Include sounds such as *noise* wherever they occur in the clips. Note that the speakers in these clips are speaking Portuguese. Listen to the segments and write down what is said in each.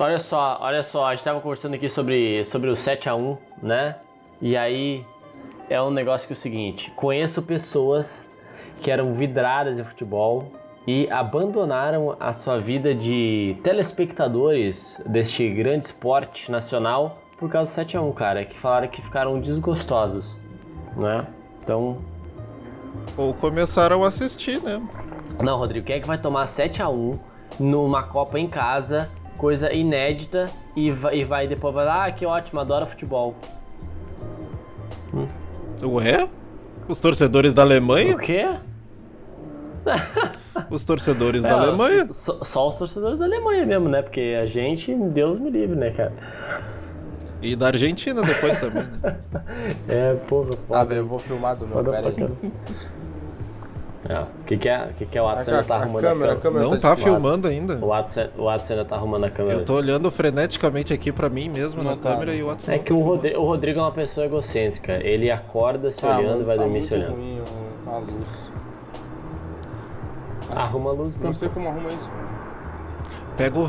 Olha só, olha só, a gente tava conversando aqui sobre, sobre o 7x1, né? E aí é um negócio que é o seguinte: conheço pessoas que eram vidradas de futebol e abandonaram a sua vida de telespectadores deste grande esporte nacional por causa do 7x1, cara, que falaram que ficaram desgostosos, né? Então. Ou começaram a assistir, né? Não, Rodrigo, quem é que vai tomar 7x1 numa Copa em casa coisa inédita e vai, e vai depois vai ah, que ótimo, adoro futebol. Hum. Ué? Os torcedores da Alemanha? O quê? *laughs* Os torcedores é, da Alemanha? Só, só, os torcedores da Alemanha mesmo, né? Porque a gente, Deus me livre, né, cara? E da Argentina depois também, né? *laughs* é, porra. Ah, eu vou filmar do meu, pera aí. É. O que, que, é, que, que é o Watson ainda tá arrumando a câmera? A câmera não tá, tá filmando ainda. O Watson, o Watson ainda tá arrumando a câmera. Eu tô olhando freneticamente aqui pra mim mesmo não na tá, câmera e o Watson É que tá o, Rodrigo, o Rodrigo é uma pessoa egocêntrica. Ele acorda se ah, olhando e vai tá dormir se olhando. Ruim a luz. Arruma a luz. Não sei como arruma isso. Pega o,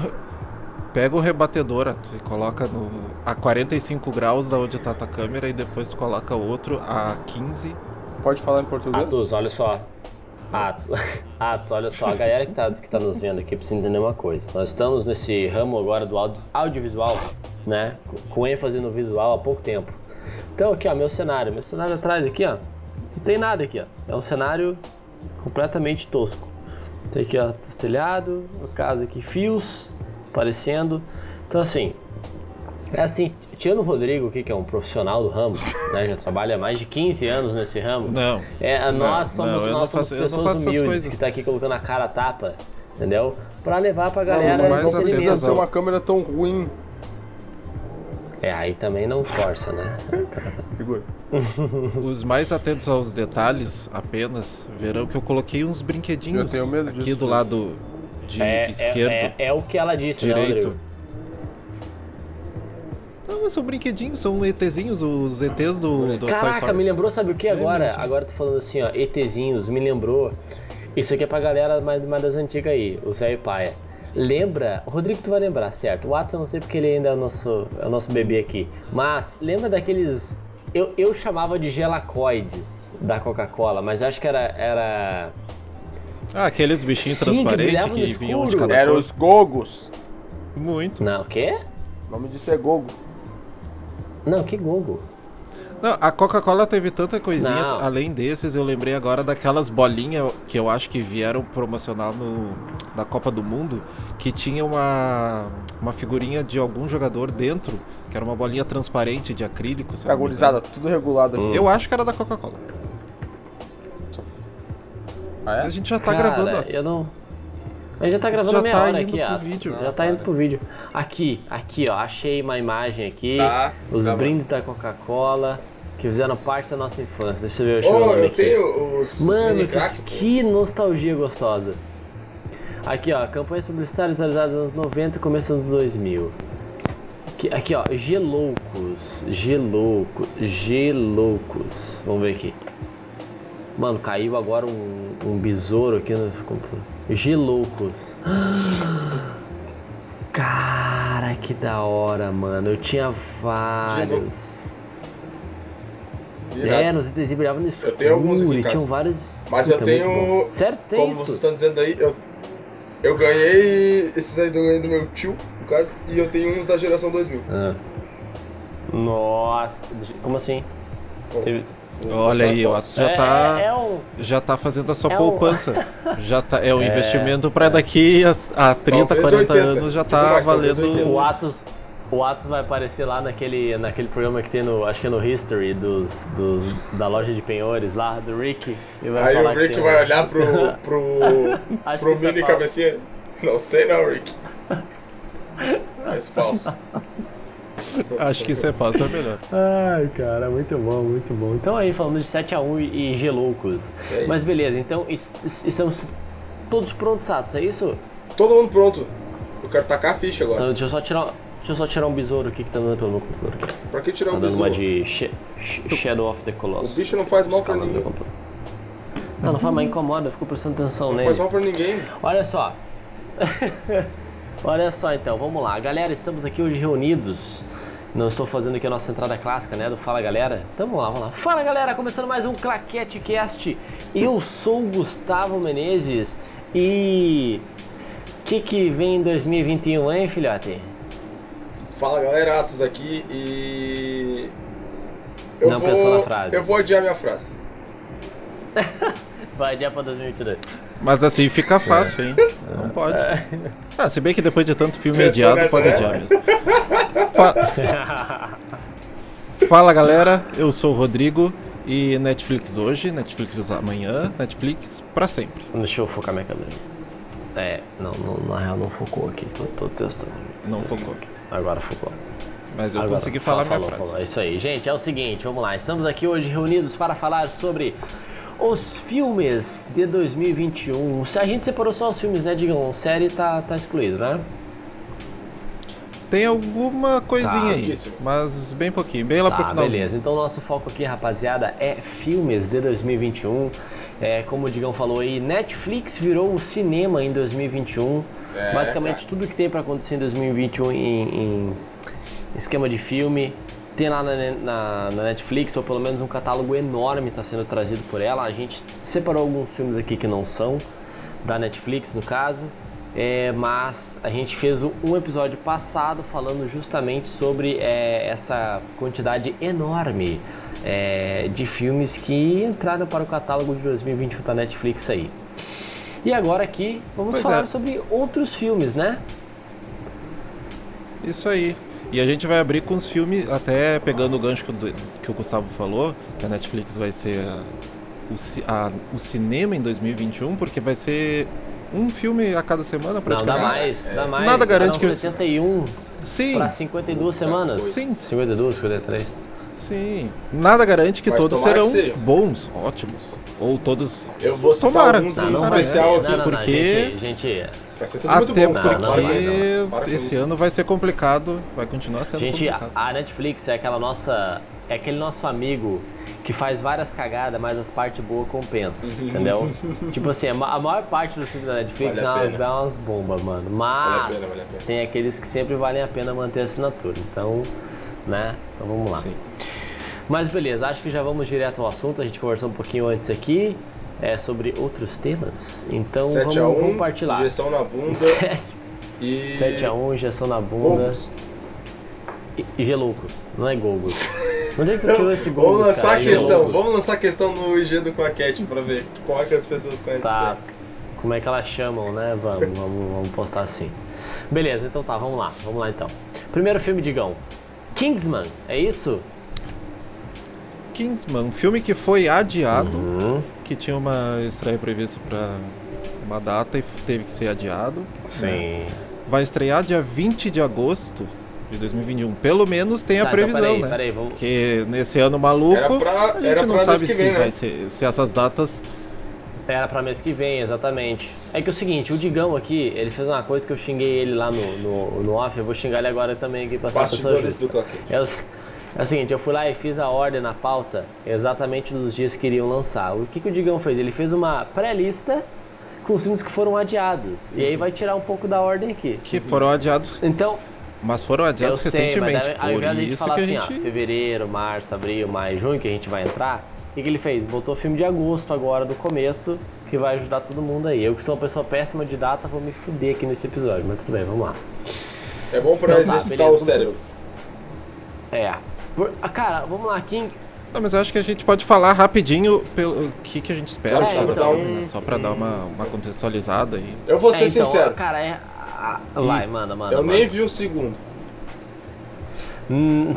pega o rebatedor e coloca no, a 45 graus da onde tá a tua câmera e depois tu coloca outro a 15. Pode falar em português? Atos, olha só. Atos, *laughs* Atos, olha só, a galera que tá, que tá nos vendo aqui precisa entender uma coisa. Nós estamos nesse ramo agora do audio, audiovisual, né? Com ênfase no visual há pouco tempo. Então aqui, ó, meu cenário. Meu cenário atrás aqui, ó. Não tem nada aqui, ó. É um cenário completamente tosco. Tem aqui, ó, telhado, no caso aqui, fios aparecendo. Então assim, é assim, tirando o Rodrigo, que é um profissional do ramo, *laughs* né, já trabalha há mais de 15 anos nesse ramo. Não. É, nós não, somos, não, nós somos faço, pessoas humildes que tá aqui colocando a cara a tapa, entendeu? Pra levar pra galera. Não, mas não precisa ser uma câmera tão ruim. É, aí também não força, né? *laughs* Segura. Os mais atentos aos detalhes apenas verão que eu coloquei uns brinquedinhos aqui disso, do lado de é, é esquerdo. É, é, é, o que ela disse, né, direito. Né, não, são brinquedinhos, são ETzinhos, os ETs do, do Caraca, me lembrou, sabe o que agora? É agora tô falando assim, ó, ETzinhos, me lembrou. Isso aqui é pra galera mais, mais das antigas aí, o Zé e Paia. Lembra, Rodrigo tu vai lembrar, certo? O Watson eu não sei porque ele ainda é o nosso, é o nosso bebê aqui. Mas lembra daqueles. Eu, eu chamava de gelacoides da Coca-Cola, mas acho que era. era... Ah, aqueles bichinhos Sim, transparentes que, que vinham de cada Eram os gogos. Muito. Não, o quê? O nome disso é gogo. Não, que Google. Não, a Coca-Cola teve tanta coisinha, Não. além desses, eu lembrei agora daquelas bolinhas que eu acho que vieram promocional no, na Copa do Mundo, que tinha uma, uma figurinha de algum jogador dentro, que era uma bolinha transparente de acrílico. Agonizada, tudo regulado aqui. Hum. Eu acho que era da Coca-Cola. Ah, é? A gente já tá Cara, gravando. Ó. Eu não. A gente já tá gravando já meia tá hora indo aqui, pro ó. vídeo. Já tá indo pro vídeo. Aqui, aqui, ó. Achei uma imagem aqui. Tá, os tá brindes da Coca-Cola. Que fizeram parte da nossa infância. Deixa eu ver o oh, eu aqui. tenho os. Mano, os que, que nostalgia gostosa. Aqui, ó. Campanhas publicitárias realizadas nos anos 90 e começo dos anos 2000. Aqui, aqui, ó. Geloucos. Geloucos. Geloucos. Vamos ver aqui. Mano, caiu agora um, um besouro aqui no computador. Geloucos. Cara, que da hora, mano. Eu tinha vários. É, nos itens brilhavam no escuro. Eu tenho alguns aqui em tinham casa. vários. Mas Puta, eu tenho. Sério, tem Como isso? vocês estão dizendo aí, eu, eu ganhei esses aí do, do meu tio, no caso, e eu tenho uns da geração 2000. Ah. Nossa, como assim? Bom, Teve- Olha aí, o Atos já é, tá. é, é um. Já tá fazendo a sua É um- poupança. Já tá, é um *laughs* investimento pra daqui a, a 30, Talvez 40 80. anos já Tipo tá mais, talvez valendo. 80. O Atos, o Atos vai aparecer lá naquele, naquele programa que tem no, acho que é no History dos, dos da loja de penhores lá do Rick. e vai Aí falar o Rick vai um- olhar pro, *laughs* pro, pro é mini cabecinha. Não sei não, Rick. *laughs* Mas falso. *laughs* Acho que isso é fácil, é melhor. Ai, cara, muito bom, muito bom. Então aí, falando de 7x1 e, e Geloucos. É. Mas beleza, então es- estamos todos prontos, Atos, é isso? Todo mundo pronto. Eu quero tacar a ficha agora. Então deixa eu só tirar, deixa eu só tirar um besouro aqui que tá andando pelo meu computador aqui. Pra que tirar Tá um dando uma besouro? de Sh- Sh- Shadow of the O Colossus. bicho não faz mal pra ninguém. Não, não faz, mas incomoda, eu fico prestando atenção Não nele. faz mal pra ninguém. Olha só. *laughs* Olha só então, vamos lá. Galera, estamos aqui hoje reunidos. Não estou fazendo aqui a nossa entrada clássica, né? Do Fala Galera. Então vamos lá, vamos lá. Fala Galera, começando mais um Claquete Cast. Eu sou o Gustavo Menezes e. O que, que vem em 2021, hein, filhote? Fala galera, Atos aqui e. Não pensou na frase. Eu vou adiar minha frase. *laughs* Vai adiar pra 2022. Mas assim fica fácil, hein? Não pode. Ah, se bem que depois de tanto filme Pensou adiado, pode adiar mesmo. Fa- Fala galera, eu sou o Rodrigo e Netflix hoje, Netflix amanhã, Netflix pra sempre. Deixa eu focar minha câmera. É, não, não, na real não focou aqui. Tô, tô testando. Não Testando focou. Agora focou. Mas eu Agora, consegui fa- falar minha falou, frase. falou. É isso aí. Gente, é o seguinte, vamos lá. Estamos aqui hoje reunidos para falar sobre os filmes de 2021. Se a gente separou só os filmes, né, Digão? Série tá, tá excluído, né? Tem alguma coisinha Tá, aí, mas bem pouquinho, bem lá pro Tá, finalzinho. beleza. Então nosso foco aqui, rapaziada, é filmes de 2021. É, como o Digão falou aí, Netflix virou o cinema em 2021. É, Basicamente cara. tudo que tem pra acontecer em 2021 em, em esquema de filme tem lá na, na- na Netflix, ou pelo menos um catálogo enorme está sendo trazido por ela. A gente separou alguns filmes aqui que não são da Netflix, no caso. É, mas a gente fez um episódio passado falando justamente sobre é, essa quantidade enorme é, de filmes que entraram para o catálogo de 2021 da Netflix aí. E agora aqui vamos Pois falar é. sobre outros filmes, né? Isso aí. E a gente vai abrir com os filmes, até pegando o gancho que o, que o Gustavo falou, que a Netflix vai ser a- o, a- o cinema em 2021, porque vai ser um filme a cada semana Não, praticamente. dá mais, dá mais. Nada garante Eram que eu- 61 Sim, para 52 semanas. Sim. 52, 53. Sim. Nada garante que Mas todos serão que bons, ótimos. Ou todos. Eu vou citar Tomara. alguns Não, em não especial aqui. Não, não, não, porque- gente, gente, Vai ser tudo muito Até bom. Não, não, porque esse ano vai ser complicado, vai continuar sendo gente, complicado. a, a Netflix é aquela nossa, é aquele nosso amigo que faz várias cagadas, mas as partes boas compensam, entendeu? *laughs* tipo assim, a, ma- a maior parte dos filmes da Netflix Vale é umas, pena. é umas bombas, mano. Vale a Mas pena, vale a pena. tem aqueles que sempre valem a pena manter a assinatura. Então, né? Então vamos lá. Sim. Mas beleza, acho que já vamos direto ao assunto. A gente conversou um pouquinho antes aqui é, sobre outros temas. Então 7 vamos, a 1, vamos partir lá. injeção na bunda *laughs* 7 e... 7x1, injeção na bunda. Gogos. E, Geloucos, não é Gogos. Onde é que tu tirou esse Gogos? Vamos lançar cara? a questão, vamos lançar a questão no IG do Claquete pra ver como é que as pessoas conhecem Tá. Como é que elas chamam, né? Vamos, vamos, vamos postar assim. Beleza, então tá, vamos lá. Vamos lá então. Primeiro filme, Digão. Kingsman, é isso? Kingsman, um filme que foi adiado, Uhum. que tinha uma estreia prevista para uma data e teve que ser adiado. Sim. Vai estrear dia 20 de agosto de 2021. Pelo menos tem a Tá, então previsão, peraí, né? peraí, vamos- Porque nesse ano maluco, Era pra- a gente não sabe que se vem, né? vai ser, se essas datas Era pra mês que vem, exatamente. É que é o seguinte, o Digão aqui, ele fez uma coisa que eu xinguei ele lá no, no, no off, eu vou xingar ele agora também aqui pra ser Bastidores justa. do. É o, seguinte, eu fui lá e fiz a ordem na pauta exatamente dos dias que iriam lançar. O que, que o Digão fez? Ele fez uma pré-lista com os filmes que foram adiados. E aí vai tirar um pouco da ordem aqui. que foram adiados, Então, mas foram eu adiados sei, mas recentemente. aí, ao Por invés de a gente isso falar que a assim, gente. ó, fevereiro, março, abril, maio, junho, que a gente vai entrar, o que, que ele fez? Botou filme de agosto agora, do começo, que vai ajudar todo mundo aí. Eu que sou uma pessoa péssima de data, vou me fuder aqui nesse episódio, mas tudo bem, vamos lá. É bom pra Então tá, exercitar beleza, o cérebro. É. Por- ah, cara, vamos lá, Kim. Não, mas eu acho que a gente pode falar rapidinho pelo o que, que a gente espera É, de cada então- filme, né? Só pra dar uma, uma contextualizada aí. Eu vou ser É, então, sincero, Cara, é. ah, Vai, manda, manda. eu manda. nem vi o segundo. Hum,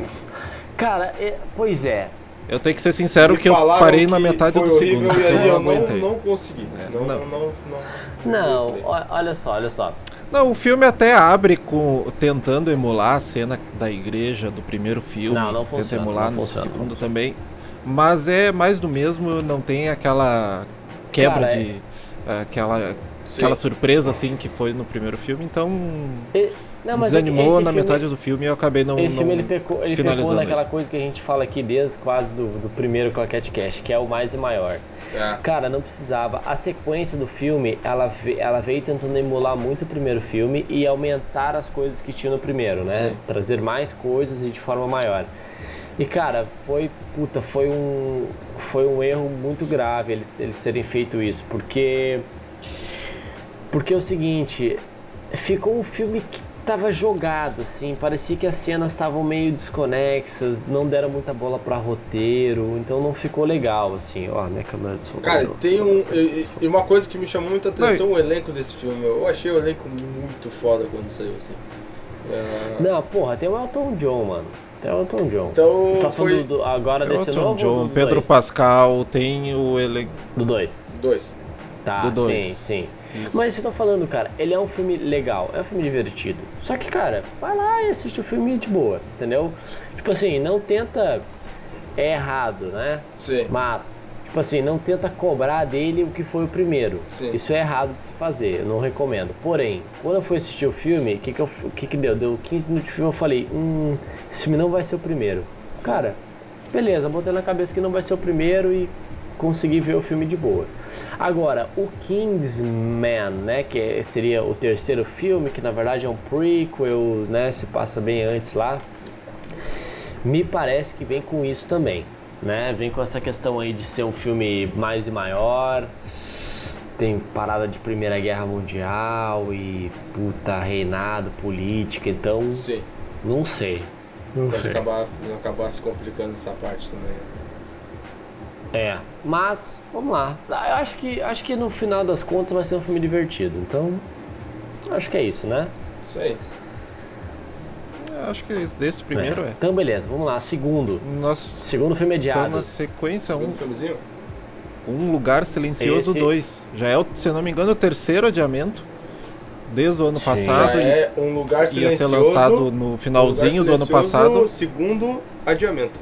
cara, é- pois é. Eu tenho que ser sincero Me que eu parei na que metade foi do segundo, E aí eu eu não não, aguentei. não consegui. É, não, não. não, não, Não, ó- olha só, olha só. Não, o filme até abre com tentando emular a cena da igreja do primeiro filme. Não, não Tenta funciona, emular não no funciona, segundo também. Mas é mais do mesmo, não tem aquela quebra Cara, de. Aquela, Sim. aquela surpresa assim que foi no primeiro filme, então. E- Não, mas desanimou na filme- metade do filme e eu acabei não, Esse não filme ele pecou, ele pecou finalizando naquela ele. coisa que a gente fala aqui desde quase do, do primeiro Claquete Cash, que é o mais e maior. É. Cara, não precisava. A sequência do filme, ela, ve- ela veio tentando emular muito o primeiro filme e aumentar as coisas que tinha no primeiro, né? Sim. Trazer mais coisas e de forma maior. E cara, foi puta, foi um foi um erro muito grave eles, eles terem feito isso, porque porque é o seguinte, ficou um filme que tava jogado assim, parecia que as cenas estavam meio desconexas, não deram muita bola pra roteiro, então não ficou legal assim. Ó, minha câmera desfocou. Cara, tem um. E, e uma coisa que me chamou muita atenção o elenco desse filme. Eu achei o elenco muito foda quando saiu assim. É, Não, porra, tem o Elton John, mano. Tem o Elton John. Então tá foi falando do- agora desse Elton novo John, Pedro dois? Pascal, tem o elenco. Do 2. dois. Tá, Do dois. sim, sim. Isso. Mas isso que eu tô falando, cara, ele é um filme legal, é um filme divertido. Só que, cara, vai lá e assiste o filme de boa, entendeu? Tipo assim, não tenta. É errado, né? Sim. Mas, tipo assim, não tenta cobrar dele o que foi o primeiro. Sim. Isso é errado de se fazer, eu não recomendo. Porém, quando eu fui assistir o filme, o que que, eu- que que deu? Deu 15 minutos de filme, eu falei, hum, esse filme não vai ser o primeiro. Cara, beleza, botei na cabeça que não vai ser o primeiro e consegui ver o filme de boa. Agora, o Kingsman, né, que é- seria o terceiro filme, que na verdade é um prequel, né, se passa bem antes lá, me parece que vem com isso também, né? Vem com essa questão aí de ser um filme mais e maior. Tem parada de Primeira Guerra Mundial e puta reinado, política, então Sim. não sei. Não Pode sei. acabar, acabar se complicando essa parte também. É, mas vamos lá. Ah, Eu acho que acho que no final das contas vai ser um filme divertido. Então, acho que é isso, né? Isso aí. É, Acho que esse- desse primeiro é. Então, beleza, vamos lá. Segundo. Nós Segundo filme estamos adiado. na sequência Segundo um, filmezinho? um Lugar Silencioso Esse- 2. Já é, o- se eu não me engano, o terceiro adiamento. Desde o ano Sim. passado. Já e é um lugar ia silencioso. ser lançado no finalzinho Lugar do ano Silencioso, passado. Segundo adiamento.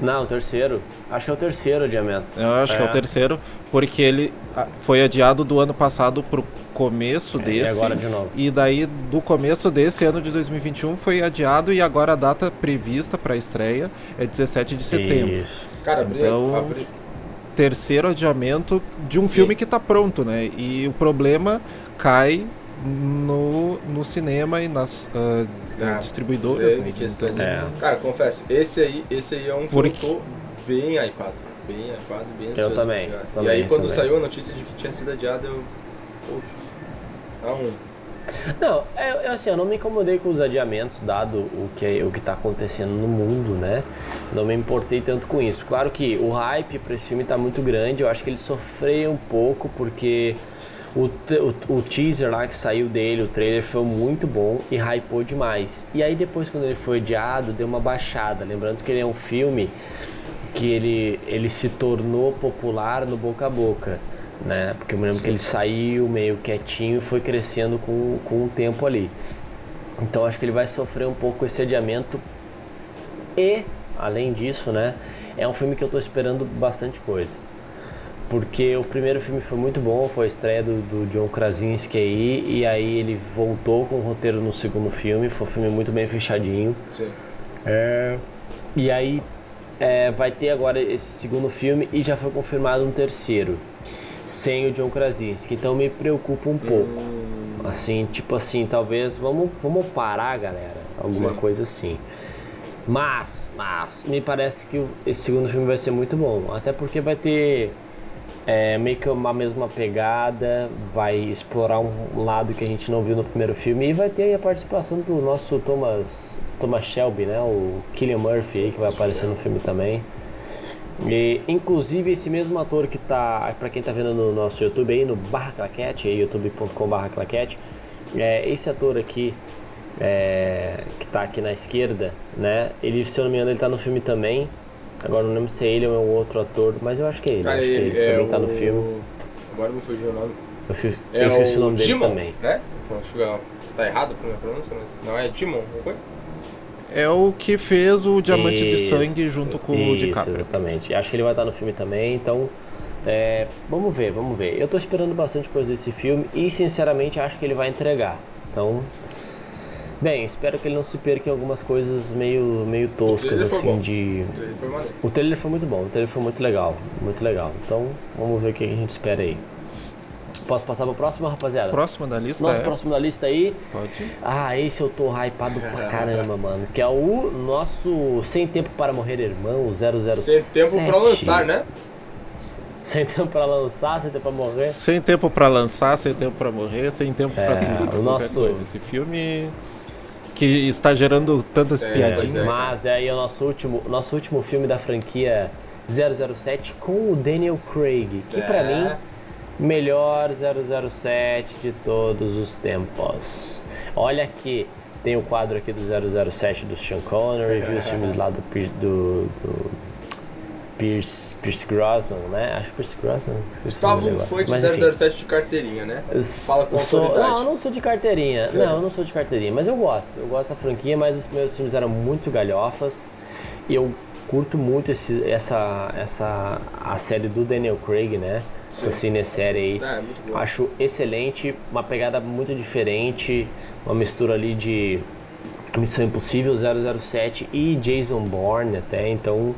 Não, o terceiro. Acho que é o terceiro adiamento. Eu acho que é É. o terceiro, porque ele ah, foi adiado do ano passado pro começo É, e desse. agora de novo. E daí, do começo desse ano de 2021, foi adiado e agora a data prevista para a estreia é 17 de setembro. Isso. Cara, abri, Então- abri- Terceiro adiamento de um Sim. filme que tá pronto, né? E o problema cai no, no cinema e nas ah, Distribuidoras, é, né? questões Então, É. Cara, confesso, esse aí, esse aí é um que Porque- eu bem hypado. Bem hypado, bem ansioso. também, já. também, e aí quando também. saiu a notícia de que tinha sido adiado, eu. Poxa. A um. Não, eu, eu, assim, eu não me incomodei com os adiamentos, dado o que, o que tá acontecendo no mundo, né? Não me importei tanto com isso. Claro que o hype pra esse filme tá muito grande, eu acho que ele sofreu um pouco, porque o, o, o teaser lá que saiu dele, o trailer, foi muito bom e hypou demais. E aí depois, quando ele foi adiado, deu uma baixada. Lembrando que ele é um filme que ele, ele se tornou popular no boca a boca, né? Porque eu me lembro que ele saiu meio quietinho e foi crescendo com, com o tempo ali. Então acho que ele vai sofrer um pouco esse adiamento e, além disso, né? É um filme que eu tô esperando bastante coisa. Porque o primeiro filme foi muito bom, foi a estreia do, do John Krasinski aí, e aí ele voltou com o roteiro no segundo filme, foi um filme muito bem fechadinho. Sim. É, e aí é, vai ter agora esse segundo filme e já foi confirmado um terceiro, sem o John Krasinski. Então me preocupa um pouco. Assim, tipo assim, talvez vamos, vamos parar, galera. Alguma Sim. coisa assim. Mas, mas, me parece que esse segundo filme vai ser muito bom. Até porque vai ter é, meio que uma mesma pegada, vai explorar um lado que a gente não viu no primeiro filme e vai ter a participação do nosso Thomas, Thomas Shelby, né? O Killian Murphy aí, que vai aparecer no filme também. E, inclusive esse mesmo ator que tá, pra quem tá vendo no nosso YouTube aí, no Barra Claquete, youtube.com barra claquete, é, esse ator aqui, é, que tá aqui na esquerda, né? Ele, se eu não me engano, ele tá no filme também. Agora eu não lembro se é ele ou é um outro ator, mas eu acho que é ele. Cara, acho que ele, ele é também o... tá no filme. Agora me fugiu o nome. Eu esqueci, É eu esqueci o o nome dele também. né? Acho que Tá errado a minha pronúncia, mas não é Dimon, alguma coisa? É o que fez o Diamante de Isso, Sangue junto com o Isso, DiCaprio. exatamente. Acho que ele vai estar no filme também, então. é, vamos ver, vamos ver. Eu tô esperando bastante coisa desse filme e sinceramente acho que ele vai entregar. Então, bem, espero que ele não se perca em algumas coisas meio, meio toscas, assim, de... O trailer foi maneiro. O trailer foi muito bom, o trailer foi muito legal, muito legal. Então, vamos ver o que a gente espera aí. Posso passar pro próximo, rapaziada? Próximo da lista Nosso é. próximo da lista aí. Pode. Ah, esse eu tô hypado pra caramba, mano. Que é o nosso Sem Tempo para Morrer Irmão 007. Sem tempo pra lançar, né? Sem tempo pra lançar, sem tempo pra morrer. Sem tempo pra lançar, sem tempo pra morrer, sem tempo pra É, tudo. pra o nosso- coisa. Esse filme que está gerando tantas É, piadinhas. é. Mas é aí o nosso último, nosso último filme da franquia 007 com o Daniel Craig, que pra É. mim melhor 007 de todos os tempos. Olha aqui, tem o quadro aqui do 007 do Sean Connery, viu os filmes lá do, do, do Pierce, Pierce Brosnan, né? Acho que Pierce Brosnan. Gustavo foi de Mas, enfim. 007 de carteirinha, né? Fala com sou, autoridade. Não, eu não sou de carteirinha. Não, eu não sou de carteirinha, mas eu gosto. Eu gosto da franquia, mas os primeiros filmes eram muito galhofas. E eu curto muito esse, essa, essa a série do Daniel Craig, né? Essa Sim. cinesérie aí. É, muito. Acho excelente, uma pegada muito diferente, uma mistura ali de Missão Impossível 007 e Jason Bourne até, então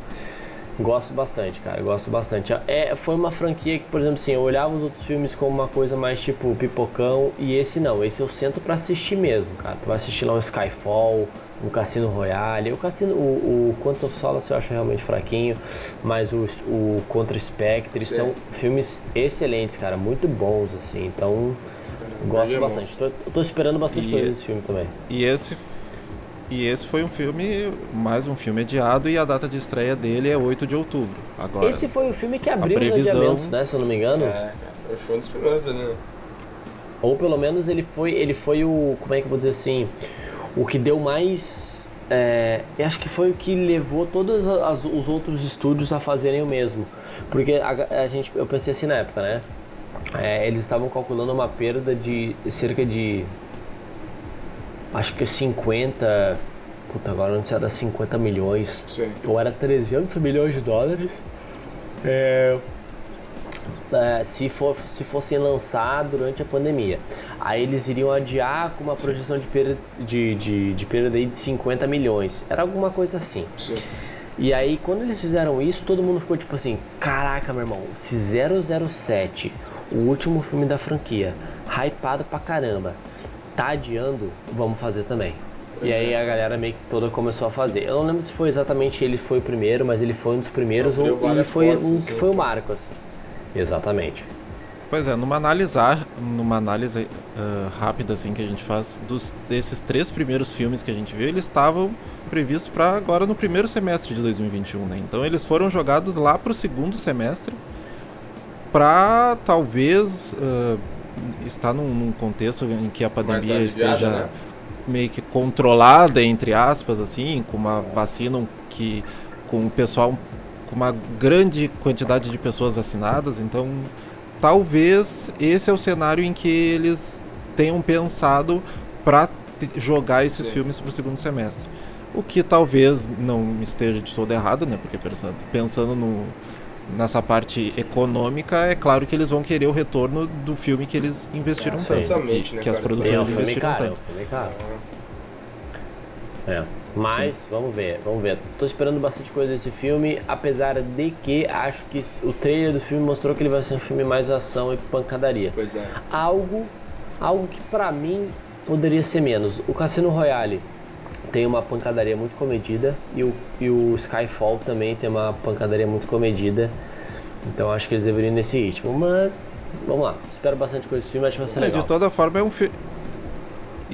gosto bastante, cara, gosto bastante. É, foi uma franquia que, por exemplo, assim, eu olhava os outros filmes como uma coisa mais tipo pipocão e esse não, esse eu sento pra assistir mesmo, cara. Tu vai assistir lá um Skyfall, um Cassino Royale, o Cassino, o, o Quantum of Solace eu acho realmente fraquinho, mas o, o Contra Spectre Sim. são filmes excelentes, cara, muito bons assim, então gosto é bastante. Tô, tô esperando bastante E- coisa desse filme também. E esse e esse foi um filme, mais um filme adiado, e a data de estreia dele é 8 de outubro. Agora, Esse foi o filme que abriu os previsão- adiamentos, né, se eu não me engano. É, fui um dos primeiros né? Ou pelo menos ele foi, ele foi o, como é que eu vou dizer assim, o que deu mais, é, eu acho que foi o que levou todos as- os outros estúdios a fazerem o mesmo, porque a, a gente, eu pensei assim na época, né, É, eles estavam calculando uma perda de cerca de, acho que 50, puta agora não sei se era 50 milhões, Sim. ou era 300 milhões de dólares. É, é, se, for, se fossem lançar durante a pandemia. Aí eles iriam adiar com uma projeção de perda de, de, de, perda aí de 50 milhões. Era alguma coisa assim. Sim. E aí, quando eles fizeram isso, todo mundo ficou tipo assim: caraca, meu irmão, se 007, o último filme da franquia, hypado pra caramba, tá adiando, vamos fazer também. E aí a galera meio que toda começou a fazer. Eu não lembro se foi exatamente ele foi o primeiro, mas ele foi um dos primeiros, ou ele foi um assim. que foi o marco, assim. Exatamente. Pois é, numa analisar, numa análise ah, rápida assim que a gente faz dos desses três primeiros filmes que a gente viu, eles estavam previstos para agora no primeiro semestre de 2021, né? Então eles foram jogados lá para o segundo semestre para talvez ah, estar num, num contexto em que a pandemia aliviada, esteja né? meio que controlada entre aspas assim, com uma vacina que com o pessoal com uma grande quantidade de pessoas vacinadas, então talvez esse é o cenário em que eles tenham pensado para jogar esses Sim. filmes para o segundo semestre. O que talvez não esteja de todo errado, né? Porque pensando, pensando no, nessa parte econômica, é claro que eles vão querer o retorno do filme que eles investiram Sim. tanto, Exatamente, que, né, que as é produtoras filme investiram caro, é tanto. filme caro. É. Mas, vamos ver, vamos ver. Tô esperando bastante coisa desse filme, apesar de que acho que o trailer do filme mostrou que ele vai ser um filme mais ação e pancadaria. Pois é. Algo, algo que pra mim poderia ser menos. O Cassino Royale tem uma pancadaria muito comedida e o, e o Skyfall também tem uma pancadaria muito comedida. Então acho que eles deveriam ir nesse ritmo. Mas, vamos lá. Espero bastante coisa desse filme, acho que vai ser É, legal. de toda forma é um filme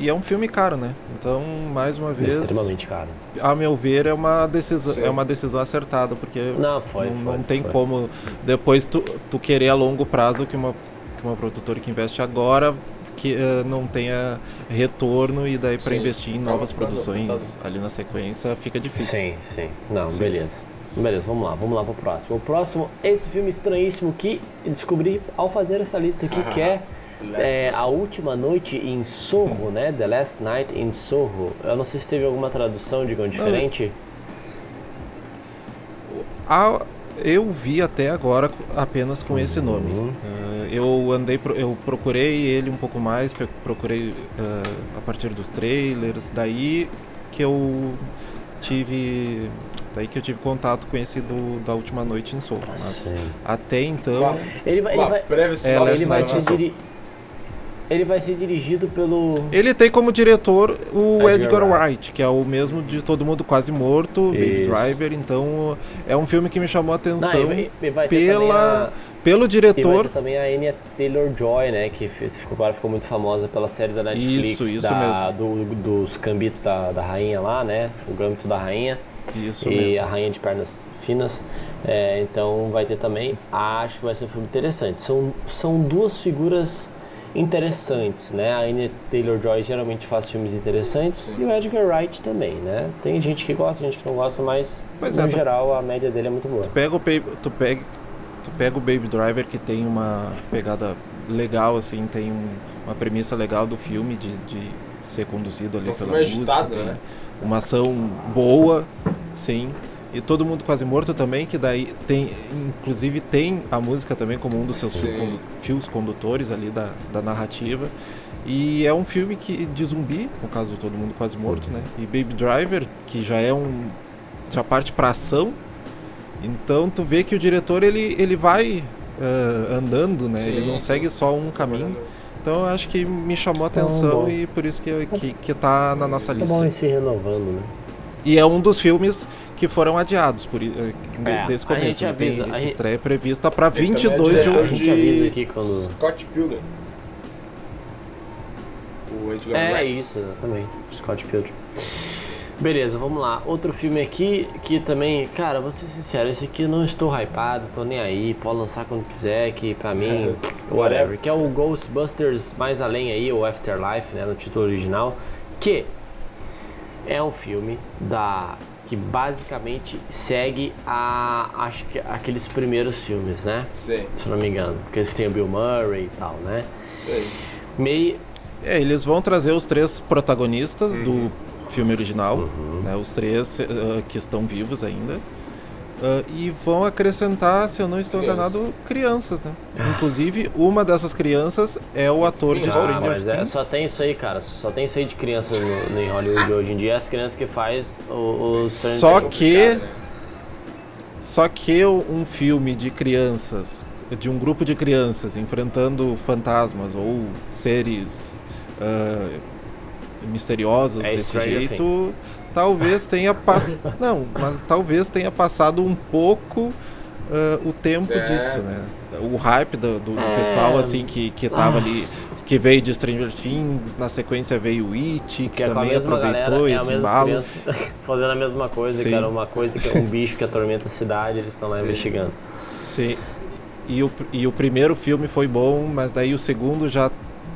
e é um filme caro, né? Então, mais uma vez, Extremamente caro. a meu ver, é uma decisão, Sim. é uma decisão acertada, porque Não, foi, não, foi, não tem foi. como depois tu, tu querer a longo prazo que uma, que uma produtora que investe agora que eh, não tenha retorno e daí para investir em novas produções ali na sequência fica difícil. Sim, sim. Não, Sim. beleza. Beleza, vamos lá, vamos lá pro próximo. O próximo, esse filme estranhíssimo que descobri ao fazer essa lista aqui, que é, *laughs* é A Última Noite em Sorro, né? The Last Night in Sorro. Eu não sei se teve alguma tradução, digam, diferente. A- eu vi até agora apenas com esse nome. Uhum. Ah, eu andei, eu procurei ele um pouco mais, procurei uh, a partir dos trailers, daí que eu tive daí que eu tive contato com esse do, da última noite em Soul. Mas Sim. até então. Ele vai, ele vai, é, ele vai se diri... Ele vai ser dirigido pelo. Ele tem como diretor o Edgar, Edgar Wright, que é o mesmo de Todo Mundo Quase Morto, Isso. Baby Driver. Então é um filme que me chamou a atenção Não, ele vai, ele vai pela, a... pelo diretor. E também a Anya Taylor Joy, né? Que ficou, agora ficou muito famosa pela série da Netflix. Isso, isso da, mesmo. Do, dos cambitos da, da rainha lá, né? O gâmbito da rainha. Isso e mesmo. a Rainha de Pernas Finas. É, então vai ter também. Acho que vai ser um filme interessante. São, são duas figuras interessantes, né? A Anya Taylor-Joy geralmente faz filmes interessantes Sim. e o Edgar Wright também, né? Tem gente que gosta, gente que não gosta, mas, mas no é, geral a média dele é muito boa. Tu pega o tu pega, tu pega o Baby Driver que tem uma pegada legal assim, tem um, uma premissa legal do filme de, de ser conduzido ali um pela música, agitado, né? uma ação boa, sim. E todo mundo quase morto também, que daí tem, inclusive tem a música também como um dos seus condu fios condutores ali da, da narrativa. E é um filme que de zumbi, no caso Todo Mundo Quase Morto, né? E Baby Driver, que já é um já parte para ação. Então tu vê que o diretor ele, ele vai uh, andando, né? Sim, ele não sim. segue só um caminho. Então eu acho que me chamou a atenção e por isso que, que, que tá na nossa lista. É bom se renovando, né? E é um dos filmes que foram adiados por, eh, é, desde o começo. Ele avisa, tem gente... estreia prevista para 22 é de outubro. A gente avisa aqui quando. Scott Pilgrim. O Edgar É Rex. isso, exatamente. Scott Pilgrim. Beleza, vamos lá. Outro filme aqui que também, cara, vou ser sincero, esse aqui eu não estou hypado, tô nem aí, pode lançar quando quiser, que pra mim, whatever. Que é o Ghostbusters Mais Além aí, o Afterlife, né, no título original, que é um filme da que basicamente segue a acho que aqueles primeiros filmes, né? Sim. Se não me engano, porque eles têm o Bill Murray e tal, né? Sim. Meio é, eles vão trazer os três protagonistas uhum. do filme original, uhum. né, os três uh, que estão vivos ainda. Uh, e vão acrescentar, se eu não estou Criança. enganado, crianças, né? Ah. Inclusive, uma dessas crianças é o ator Sim, de Stranger ah, mas É, só tem isso aí, cara. Só tem isso aí de crianças no, no em Hollywood hoje em dia. As crianças que faz os Só que... Né? Só que um filme de crianças, de um grupo de crianças enfrentando fantasmas ou seres... Uh, misteriosos é desse jeito, talvez tenha passado. *laughs* Não, mas talvez tenha passado um pouco uh, o tempo é. disso, né? O hype do, do, é. pessoal assim que, que tava ah. ali. Que veio de Stranger Things, na sequência veio o It, que, que é também aproveitou galera, esse embalo. *laughs* Fazendo a mesma coisa, Sim. que era uma coisa que é um bicho que atormenta a cidade, eles estão lá Sim. investigando. Sim. E o, e o primeiro filme foi bom, mas daí o segundo já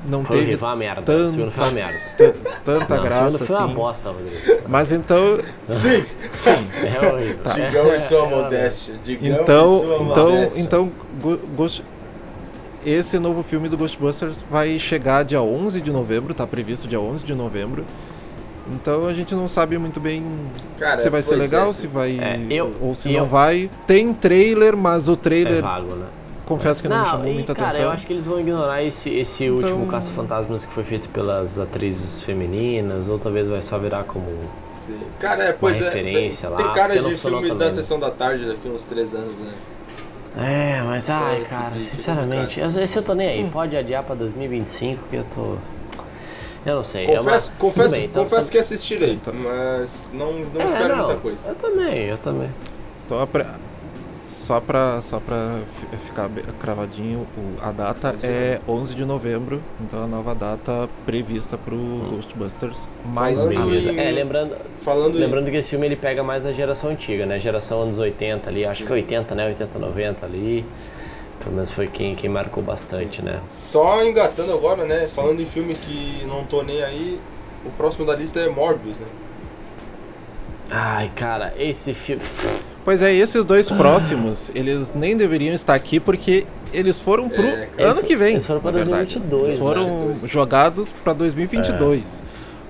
não foi teve uma merda. Tanta, foi uma merda. *laughs* Tanta não, graça foi assim. uma bosta, Rodrigo. Mas então, *laughs* sim, sim. É horrível. Tá. Digão e sua modéstia. Digão então, sua então, modéstia. então, Ghost, esse novo filme do Ghostbusters vai chegar dia 11 de novembro, tá previsto dia 11 de novembro. Então a gente não sabe muito bem Cara, se vai ser legal, é, se vai é, eu, ou se eu, não vai. Tem trailer, mas o trailer é vago, né? Confesso que não, não me chamou e, muita cara, atenção. eu acho que eles vão ignorar esse, esse então... último Caça-Fantasmas que foi feito pelas atrizes femininas, ou talvez vai só virar como Sim. Cara, é, pois uma é, referência tem, lá. Tem cara de filme da Sessão da Tarde daqui uns três anos, né? É, mas ai, cara, sinceramente, esse eu tô nem aí. Hum. Pode adiar pra 2025 que eu tô. Eu não sei. Confesso, é uma... *laughs* confesso, bem, então, confesso que assistirei, mas não, não é, espero não, muita coisa. Eu também, eu também. Então, só para só pra ficar cravadinho, a data é 11 de novembro, então a nova data prevista pro hum. Ghostbusters mais Beleza. É, lembrando, falando lembrando que esse filme ele pega mais a geração antiga, né? Geração anos 80 ali, acho Sim. que 80, né? 80, 90 ali. Pelo menos foi quem, quem marcou bastante, Sim. né? Só engatando agora, né? Falando em filme que não tô nem aí, o próximo da lista é Morbius, né? Ai, cara, esse filme. Pois é, esses dois próximos, eles nem deveriam estar aqui porque eles foram pro é, ano que vem. Eles foram pra 2022. Eles foram né? jogados para 2022. É.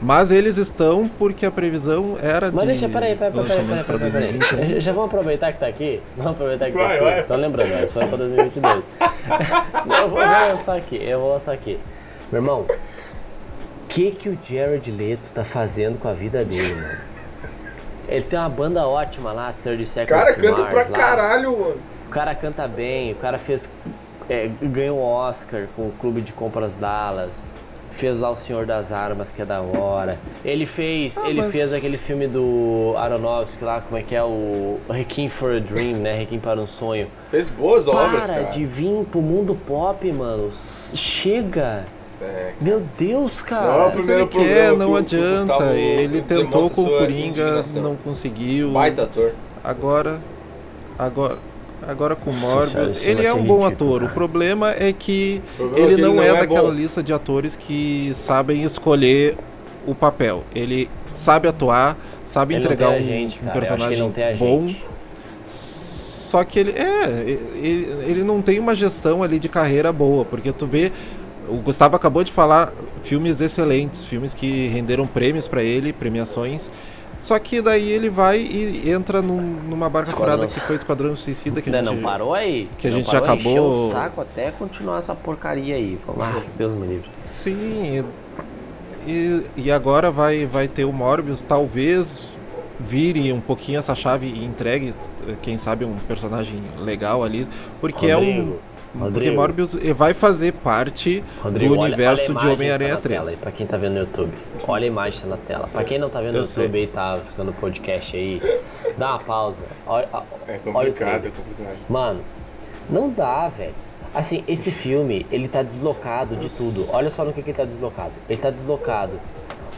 Mas eles estão porque a previsão era Mas de deixa, peraí, peraí, peraí, peraí, peraí, peraí, 2021. peraí. *laughs* Já vamos aproveitar que tá aqui? Vamos aproveitar que Vai, tá aqui. Tô lembrando, é só pra 2022. *laughs* eu vou, vou lançar aqui, eu vou lançar aqui. Meu irmão, o que que o Jared Leto tá fazendo com a vida dele, mano? Ele tem uma banda ótima lá, 30 Seconds Cara, to canta Mars, pra lá. caralho, mano. O cara canta bem, o cara fez. é, ganhou um Oscar com o Clube de Compras Dallas. Fez lá o Senhor das Armas, que é da hora. Ele fez. Ah, ele mas- fez aquele filme do Aronofsky lá, como é que é? O Requiem for a Dream, né? Requiem para um sonho. Fez boas obras, Para cara. de vir pro mundo pop, mano. Chega! É. Meu Deus, cara! Não, é o primeiro ele quer, não que adianta. Ele tentou com o Coringa, não conseguiu. Baita ator. Agora, agora, agora com o Morbius, ele é um bom ridículo, ator. cara. O problema é que problema é ele que ele não, não é, é daquela bom. lista de atores que sabem escolher o papel. Ele sabe atuar, sabe Ele não entregar um, gente, um cara. Personagem não bom. Só que ele é, ele, ele não tem uma gestão ali de carreira boa, porque tu vê, o Gustavo acabou de falar filmes excelentes, filmes que renderam prêmios pra ele, premiações. Só que daí ele vai e entra num- numa barca Esquadrão. furada que foi Esquadrão Suicida que a Não, gente não parou aí. que a Não gente já acabou- o saco até continuar essa porcaria aí. Ah, Deus me livre. Sim, e, e, agora vai, vai ter o Morbius, talvez vire um pouquinho essa chave e entregue, quem sabe, um personagem legal ali, porque é um. Rodrigo, Porque. Morbius eh, vai fazer parte Rodrigo, do olha- universo olha de imagem Homem-Aranha tá na 3. tela aí, pra quem tá vendo no YouTube. Olha a imagem que tá na tela. Pra quem não tá vendo no Eu sei. YouTube e tá escutando o podcast aí, dá uma pausa. Olha, É complicado, é complicado. Mano, não dá, velho. Assim, esse filme, ele tá deslocado de tudo. Olha só no que, que ele tá deslocado. Ele tá deslocado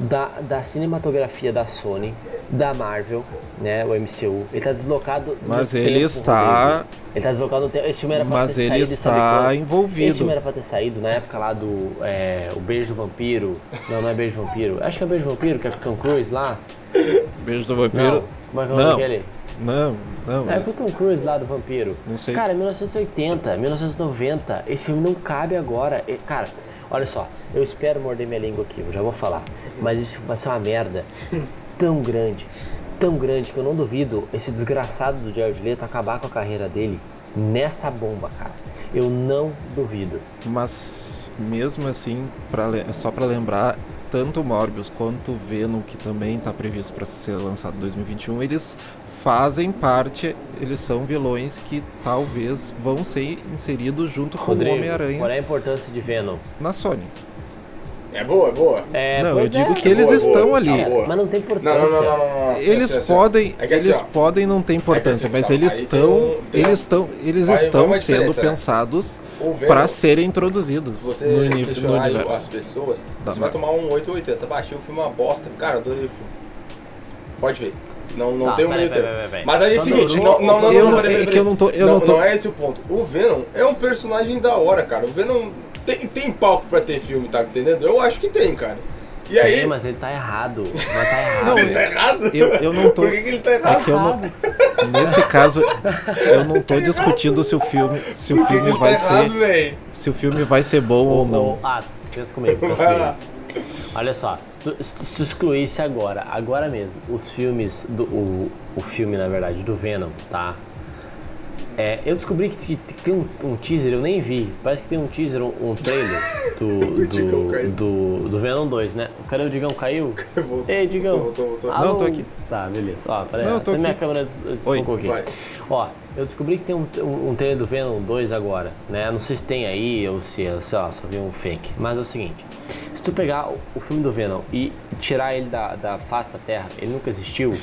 da, da cinematografia da Sony, da Marvel, né, o MCU. Ele tá deslocado do Mas tempo, ele está- Rodrigo. Ele tá deslocado no tempo. Esse filme era pra Mas ter ele saído, está? Esse envolvido. filme era pra ter saído na época lá do é, O Beijo do Vampiro. Não, não é Beijo do Vampiro. Acho que é Beijo do Vampiro, que é com o Tom Cruise lá. Beijo do Não, Vampiro. é que é nome Não. daquele? Não, não. É mas- com o Tom Cruise lá do Vampiro. Não sei. Cara, 1980, 1990, esse filme não cabe agora. Cara, olha só, eu espero morder minha língua aqui, eu já vou falar. Mas isso vai ser uma merda tão grande, tão grande que eu não duvido esse desgraçado do Jared Leto acabar com a carreira dele nessa bomba, cara. Eu não duvido. Mas mesmo assim, pra, só pra lembrar, tanto o Morbius quanto o Venom, que também tá previsto para ser lançado em 2021, eles fazem parte, eles são vilões que talvez vão ser inseridos junto com o Rodrigo, Homem-Aranha qual é a importância de Venom? na Sony. É boa, é boa. É, não, eu digo é. que eles Boa, estão boa. ali. Tá. Mas não tem Não, importância. não, não, não, não, não. assim, eles assim, assim, podem, É assim, eles podem não ter importância, assim, mas eles estão, um- eles estão, eles estão sendo né? pensados para serem introduzidos Se você no, universo. as pessoas, Tá você vai tomar um 880. Baixei o filme é uma bosta. Cara, adorei o filme. Pode ver. Não, não Tá, tem um meio peraí. Mas aí é o seguinte, não, não, não, não, eu não, não- peraí, é peraí, que eu não tô- eu não, não tô- não é esse o ponto. O Venom é um personagem da hora, cara. O Venom tem, tem palco pra ter filme, tá entendendo? Eu acho que tem, cara. E aí... Mas ele tá errado. *laughs* Mas tá errado. Não, Ele tá errado? eu- eu não tô- Por que, que ele tá É errado? que eu não, nesse caso, eu não tô discutindo se o filme, se o filme tá vai errado, ser, velho? se o filme vai ser bom ou não. Ah, pensa comigo, pensa comigo. Olha só, se tu- se tu excluísse agora, agora mesmo, os filmes, do, o, o filme, na verdade, do Venom, tá? É, eu descobri que, tem um, um teaser, eu nem vi. Parece que tem um teaser, um, um trailer do, *laughs* O do, do, do Venom 2, né? Cadê o Digão? Caiu? *laughs* Voltou, Ei, Digão. voltou, voltou, voltou. Não, tô aqui. Tá, beleza. Ó, peraí, Não, tô até minha aqui. câmera des- desfocou aqui. Vai. Ó, eu descobri que tem um, um, trailer do Venom 2 agora, né? Não sei se tem aí ou se, sei lá, só vi um fake. Mas é o seguinte, se tu pegar o, o filme do Venom e tirar ele da, da face da Terra, ele nunca existiu,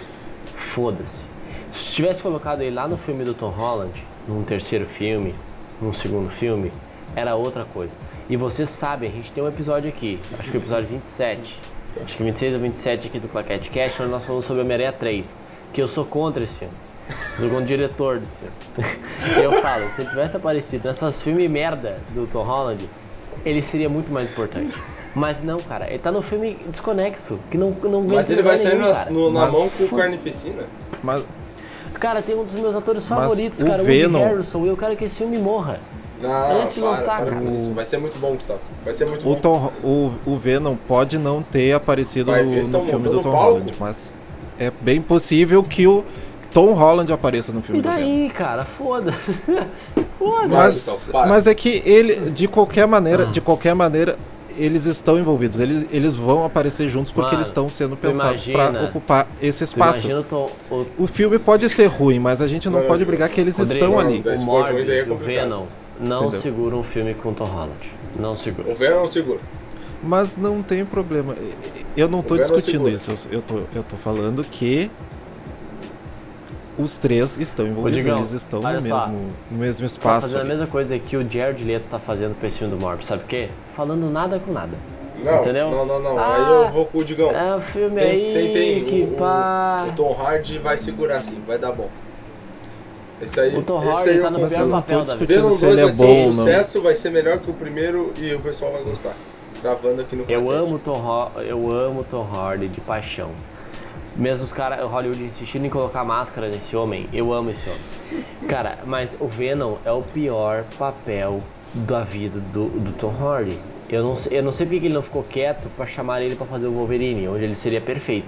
foda-se. Se tivesse colocado ele lá no filme do Tom Holland, num terceiro filme, num segundo filme, era outra coisa. E vocês sabem, a gente tem um episódio aqui, acho que é o episódio 27, acho que 26 ou 27 aqui do Claquete Cast, onde nós falamos sobre Homem-Aranha 3, que eu sou contra esse filme. Eu sou contra o diretor desse filme. E *laughs* eu falo, se ele tivesse aparecido nessas filmes merda do Tom Holland, ele seria muito mais importante. Mas não, cara, ele tá no filme desconexo, que não, não Mas ele vai sair nenhum, na, no- na mão com fu- carnificina. Mas Cara, tem um dos meus atores Mas favoritos, o cara, o Venom- Woody Harrelson, e eu quero que esse filme morra. Não, Antes de lançar, para cara. com isso. Vai ser muito bom, Gustavo. Vai ser muito O, bom. Tom, o, o Venom pode não ter aparecido Vai ver, no filme do montando Tom palco. Holland, mas é bem possível que o Tom Holland apareça no filme E do Venom. daí, cara? Foda-se. *laughs* Foda-se. Mas- Mas, Gustavo, para. mas é que ele, de qualquer maneira, Ah. de qualquer maneira, eles estão envolvidos. Eles, eles vão aparecer juntos porque Mano, eles estão sendo pensados para ocupar esse espaço. O, o, O filme pode ser ruim, mas a gente não Não, pode brigar que eles Rodrigo, estão não, ali. o Morbius é e o. Venom não Entendeu? seguram um filme com Tom Holland. Não segura. O Venom segura. Mas não tem problema. Eu não Venom discutindo segura. isso. Eu eu tô, eu tô falando que os três estão envolvidos. Digão, eles estão no só. mesmo, no mesmo Tá espaço. fazendo a mesma coisa que o Jared Leto tá fazendo pra esse filme do Morbius, sabe por quê? Falando nada com nada. Não, Entendeu? não, não, não. Ah, Aí eu vou com o Digão. É um filme Tem, aí tem, tem. que O, pá... o, o Tom Hardy vai segurar sim, vai dar bom. Esse aí, O Tom esse Hardy aí tá no pior não papel da vida. Venom se 2 ele é vai ser bom um ou não. sucesso, vai ser melhor que o primeiro e o pessoal vai gostar. Gravando aqui no Eu amo Tom Ho- eu amo Tom Hardy de paixão. Mesmo os caras, Hollywood insistindo em colocar máscara nesse homem, eu amo esse homem. Cara, mas o Venom é o pior papel da vida do, do Tom Hardy. Eu não, sei- eu não sei porque que ele não ficou quieto pra chamar ele pra fazer o Wolverine, onde ele seria perfeito.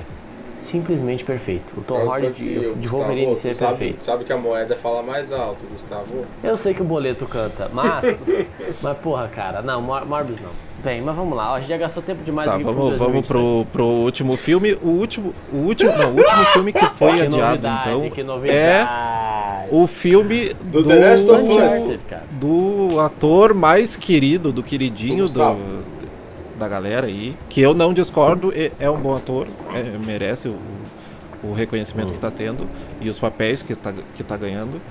Simplesmente perfeito. O Tom Hardy de, eu, de Gustavo, Wolverine seria sabe, perfeito. Sabe que a moeda fala mais alto, Gustavo. Eu sei que o boleto canta, mas. *laughs* mas porra, cara, não, Mor- Morbius não. Bem, mas vamos lá, a gente já gastou tempo demais Tá, aqui pro vamos, vamos 2022. pro, pro último filme. O último, o último, não, o último filme que foi *laughs* Que adiado, novidade, então, que é o filme Do do, The Last of Us. Do ator mais querido, do queridinho Do do, Gustavo. da galera aí, que eu não discordo, é, é um bom ator, é, merece o, o reconhecimento Hum. que tá tendo e os papéis que tá, que tá ganhando.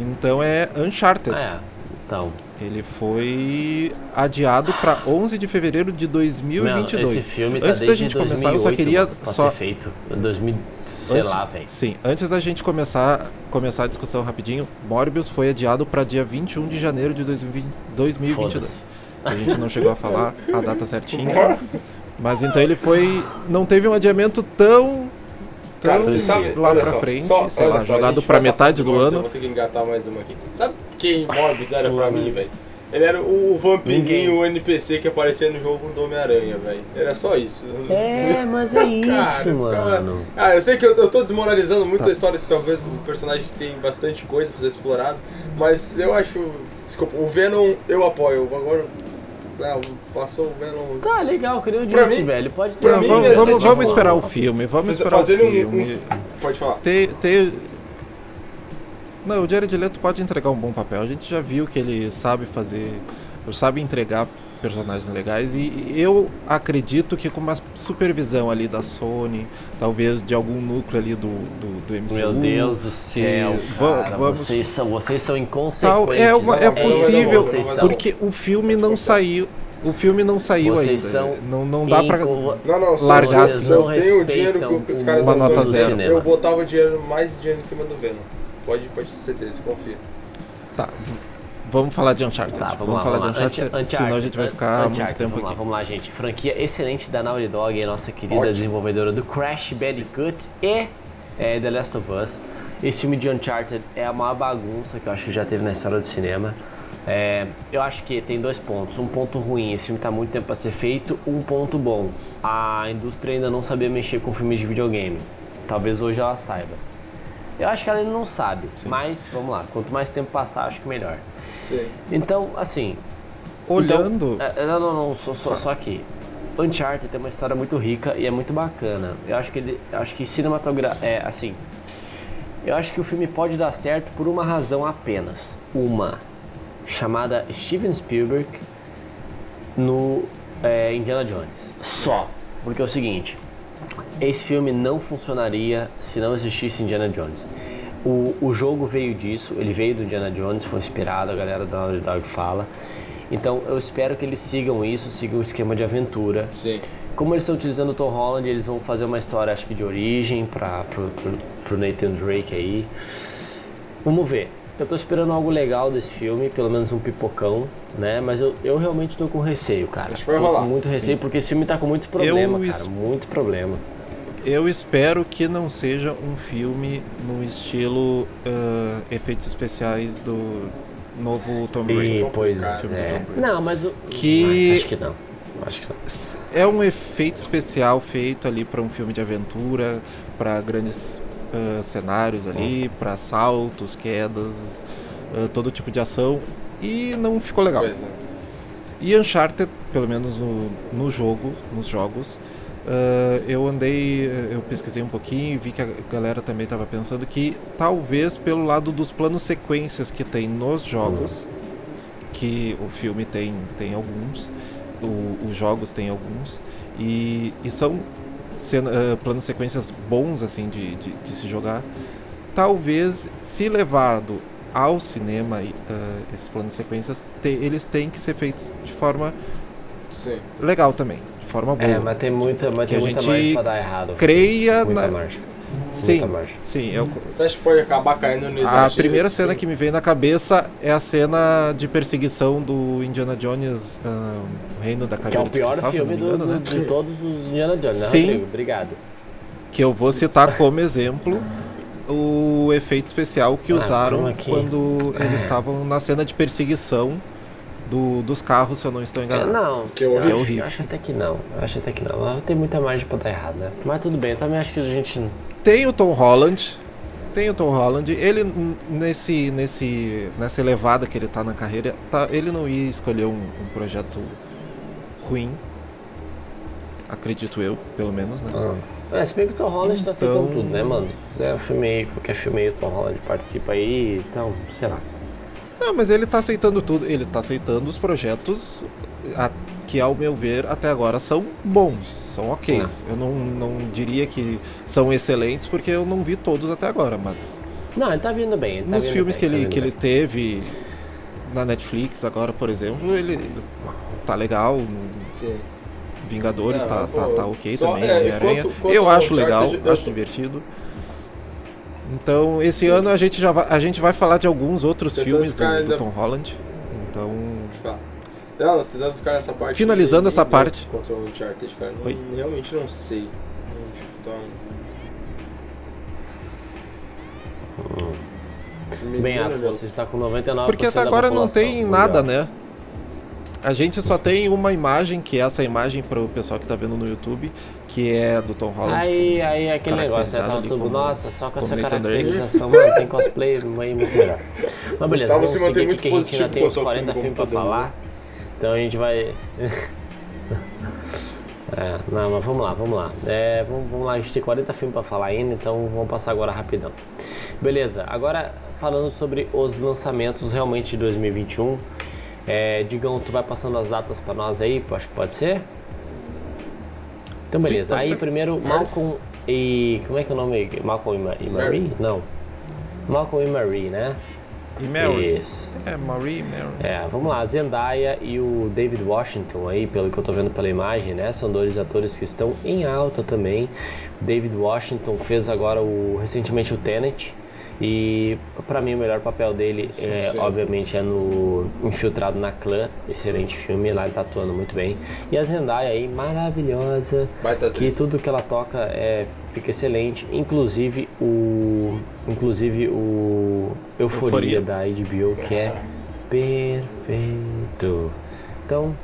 Então é Uncharted. É, então. Ele foi adiado para 11 de fevereiro de 2022. Mano, esse filme tá Antes da gente 2008 começar, eu só queria só feito. 2000, sei Antes- lá, velho. Sim, antes da gente começar, começar a discussão rapidinho, Morbius foi adiado para dia 21 de janeiro de 2020 2022. Foda-se. A gente não chegou a falar a data certinha. *laughs* Mas então ele foi. Não teve um adiamento tão. Tão Cara, sabe, lá pra só, frente, só- sei lá, só, a jogado pra metade do ano. vou ter que engatar mais uma aqui. Sabe quem *laughs* Morbius era pra mim, velho? Ele era o vampirinho Ninguém. NPC que aparecia no jogo do Homem-Aranha, velho. Era só isso. É, mas é *laughs* isso, Cara, mano. Ah, eu sei que eu, eu tô desmoralizando muito Tá. a história, que talvez um personagem que tem bastante coisa pra ser explorado, mas eu acho. Desculpa, o Venom eu apoio. Agora. Não, faça o Venom. Tá legal, que nem eu Pra disse, mim- velho. Pode ter. pra mim vamos, vamos, tipo- vamos esperar o filme, vamos esperar o fazendo um- filme. um- Pode falar. Ter, ter... Não, o Jared Leto pode entregar um bom papel. A gente já viu que ele sabe fazer, sabe entregar personagens legais e eu acredito que com uma supervisão ali da Sony, talvez de algum núcleo ali do, do, do MCU. Meu Deus do céu, cara, vamos- vocês são, vocês são tal, inconsequentes. é, uma, é possível, porque o filme não saiu. O filme não saiu Vocês ainda. são Não, não dá pra. Não, não, Largar assim. eu tenho o dinheiro que os caras uma nota zero. eu botava dinheiro, mais dinheiro em cima do Venom. Pode, pode ter certeza, confia. Tá, vamos falar de Uncharted. Tá, vamos, vamos lá, falar vamos de. Uncharted, Uncharted, senão a gente vai ficar Uncharted, muito tempo vamos Lá, aqui. vamos lá, gente. Franquia excelente da Naughty Dog, a nossa querida Ótimo. desenvolvedora do Crash Bandicoot e é, The Last of Us. Esse filme de Uncharted é a maior bagunça que eu acho que já teve na história do cinema. É, eu acho que tem dois pontos. Um ponto ruim, esse filme está muito tempo para ser feito. Um ponto bom, a indústria ainda não sabia mexer com filmes de videogame. Talvez hoje ela saiba. Eu acho que ela ainda não sabe, mas vamos lá. Quanto mais tempo passar, acho que melhor. Sim. Então, assim, Olhando. então, é, não, não, não, só, só, só que Uncharted tem uma história muito rica e é muito bacana. Eu acho que ele, eu acho que cinematografia é assim. Eu acho que o filme pode dar certo por uma razão apenas, uma chamada Steven Spielberg no é, Indiana Jones. Só, porque é o seguinte, esse filme não funcionaria se não existisse Indiana Jones. O, o jogo veio disso, ele veio do Indiana Jones, foi inspirado, a galera da Naughty Dog fala. Então eu espero que eles sigam isso, sigam o esquema de aventura. Sim. Como eles estão utilizando o Tom Holland, eles vão fazer uma história, acho que de origem para pro, pro, pro Nathan Drake aí. Vamos ver. Eu tô esperando algo legal desse filme, pelo menos um pipocão, né? Mas eu, eu realmente tô com receio, cara. Acho que vai Tô rolar. com muito receio, porque esse filme tá com muitos problemas, es- cara. Muito problema. Eu espero que não seja um filme no estilo ah, efeitos especiais do novo Tomb E, Raider. pois é. Não, mas o. Que- mas acho que não. Acho que não. É um efeito especial feito ali para um filme de aventura, para grandes ah, cenários ali, para saltos, quedas, ah, todo tipo de ação e não ficou legal. Pois é. E Uncharted, pelo menos no, no jogo, nos jogos, ah, eu andei, eh, eu pesquisei um pouquinho e vi que a galera também estava pensando que talvez pelo lado dos planos sequências que tem nos jogos, que o filme tem, tem alguns, o- os jogos tem alguns, e, e são cena, ah, planos sequências bons assim de, de, de se jogar. Talvez, se levado ao cinema, ah, esses planos sequências, te- eles têm que ser feitos de forma Sim. legal também, forma boa. É, mas tem muita, mas Que tem a muita gente margem pra dar errado. Creia Muita na. margem. Sim, margem. sim. Eu, Você acha que pode acabar caindo no a primeira cena filme? que me veio na cabeça é a cena de perseguição do Indiana Jones, ah, o Reino da Que é Caveira o pior Cristal, filme engano, do- né? de todos os Indiana Jones, né, Sim. Rodrigo? Obrigado. Que eu vou citar como exemplo o efeito especial que Ah, usaram quando eles É. estavam na cena de perseguição do- dos carros, se eu não estou É, enganado. não, Que é eu horrível. acho, horrível. acho até que não. Eu acho até que não. Mas Tem muita margem pra dar errado, né? Mas tudo bem, eu também acho que a gente. Tem o Tom Holland. Tem o Tom Holland. Ele, nesse, nesse, nessa elevada que ele tá na carreira, tá, ele não ia escolher um, um projeto ruim. Acredito eu, pelo menos, né? Ah. É, se bem que o Tom Holland tá aceitando Então- tudo, né, mano? Se é um filme aí, qualquer filme aí, o Tom Holland participa aí, então, sei lá. Não, mas ele tá aceitando tudo. Ele tá aceitando os projetos a- que, ao meu ver, até agora são bons. São ok. Eu não, não diria que são excelentes, porque eu não vi todos até agora, mas Não, ele tá vindo bem. Ele tá nos vindo filmes bem, que tá ele, vindo que ele teve na Netflix agora, por exemplo, ele, ele tá legal. Sim. Vingadores Não, tá, tá, pô, tá ok só- também, é, quanto- quanto Eu acho legal, acho divertido. Então, esse ano a gente já vai, a gente vai falar de alguns outros Tentando filmes do, ficar do ainda- Tom Holland. Então, Tá. Não, tentando ficar nessa parte. Finalizando essa nem parte. Contra o Uncharted, cara. Não- realmente não sei. Deixa eu dar um- Bem, Atos, você está com 99% porque até da agora não tem nada, né? A gente só tem uma imagem, que é essa imagem para o pessoal que tá vendo no YouTube, que é do Tom Holland. Aí, aí é aquele negócio, né? ali tudo, como- nossa, só com essa caracterização, mano, tem cosplay *laughs* aí muito melhor. Mas beleza, Gustavo vamos se seguir mantém aqui que a gente ainda tem uns quanto ao 40 filme filmes pra computador. falar. Então a gente vai... *laughs* É, não, mas vamos lá, vamos lá. É, vamos, vamos lá, a gente tem 40 filmes pra falar ainda, então vamos passar agora rapidão. Beleza, agora falando sobre os lançamentos realmente de 2021. É, Digão, tu vai passando as datas pra nós aí, acho que pode ser? Então Sim, beleza, pode aí ser. primeiro Malcolm e... como é que é o nome? Malcolm e, e Marie? Mary. Não. Malcolm e Marie, né? E Mary. Isso. É, Marie e Mary. É, vamos lá, Zendaya e o David Washington aí, pelo que eu tô vendo pela imagem, né? São dois atores que estão em alta também. David Washington fez agora o recentemente o Tenet e pra mim o melhor papel dele é, sim. obviamente é no Infiltrado na Clã, excelente filme, lá ele tá atuando muito bem. E a Zendaya aí, maravilhosa, Baita que tudo que ela toca é fica excelente, inclusive o inclusive o Euforia, Euforia. da HBO que é *laughs* perfeito. Então,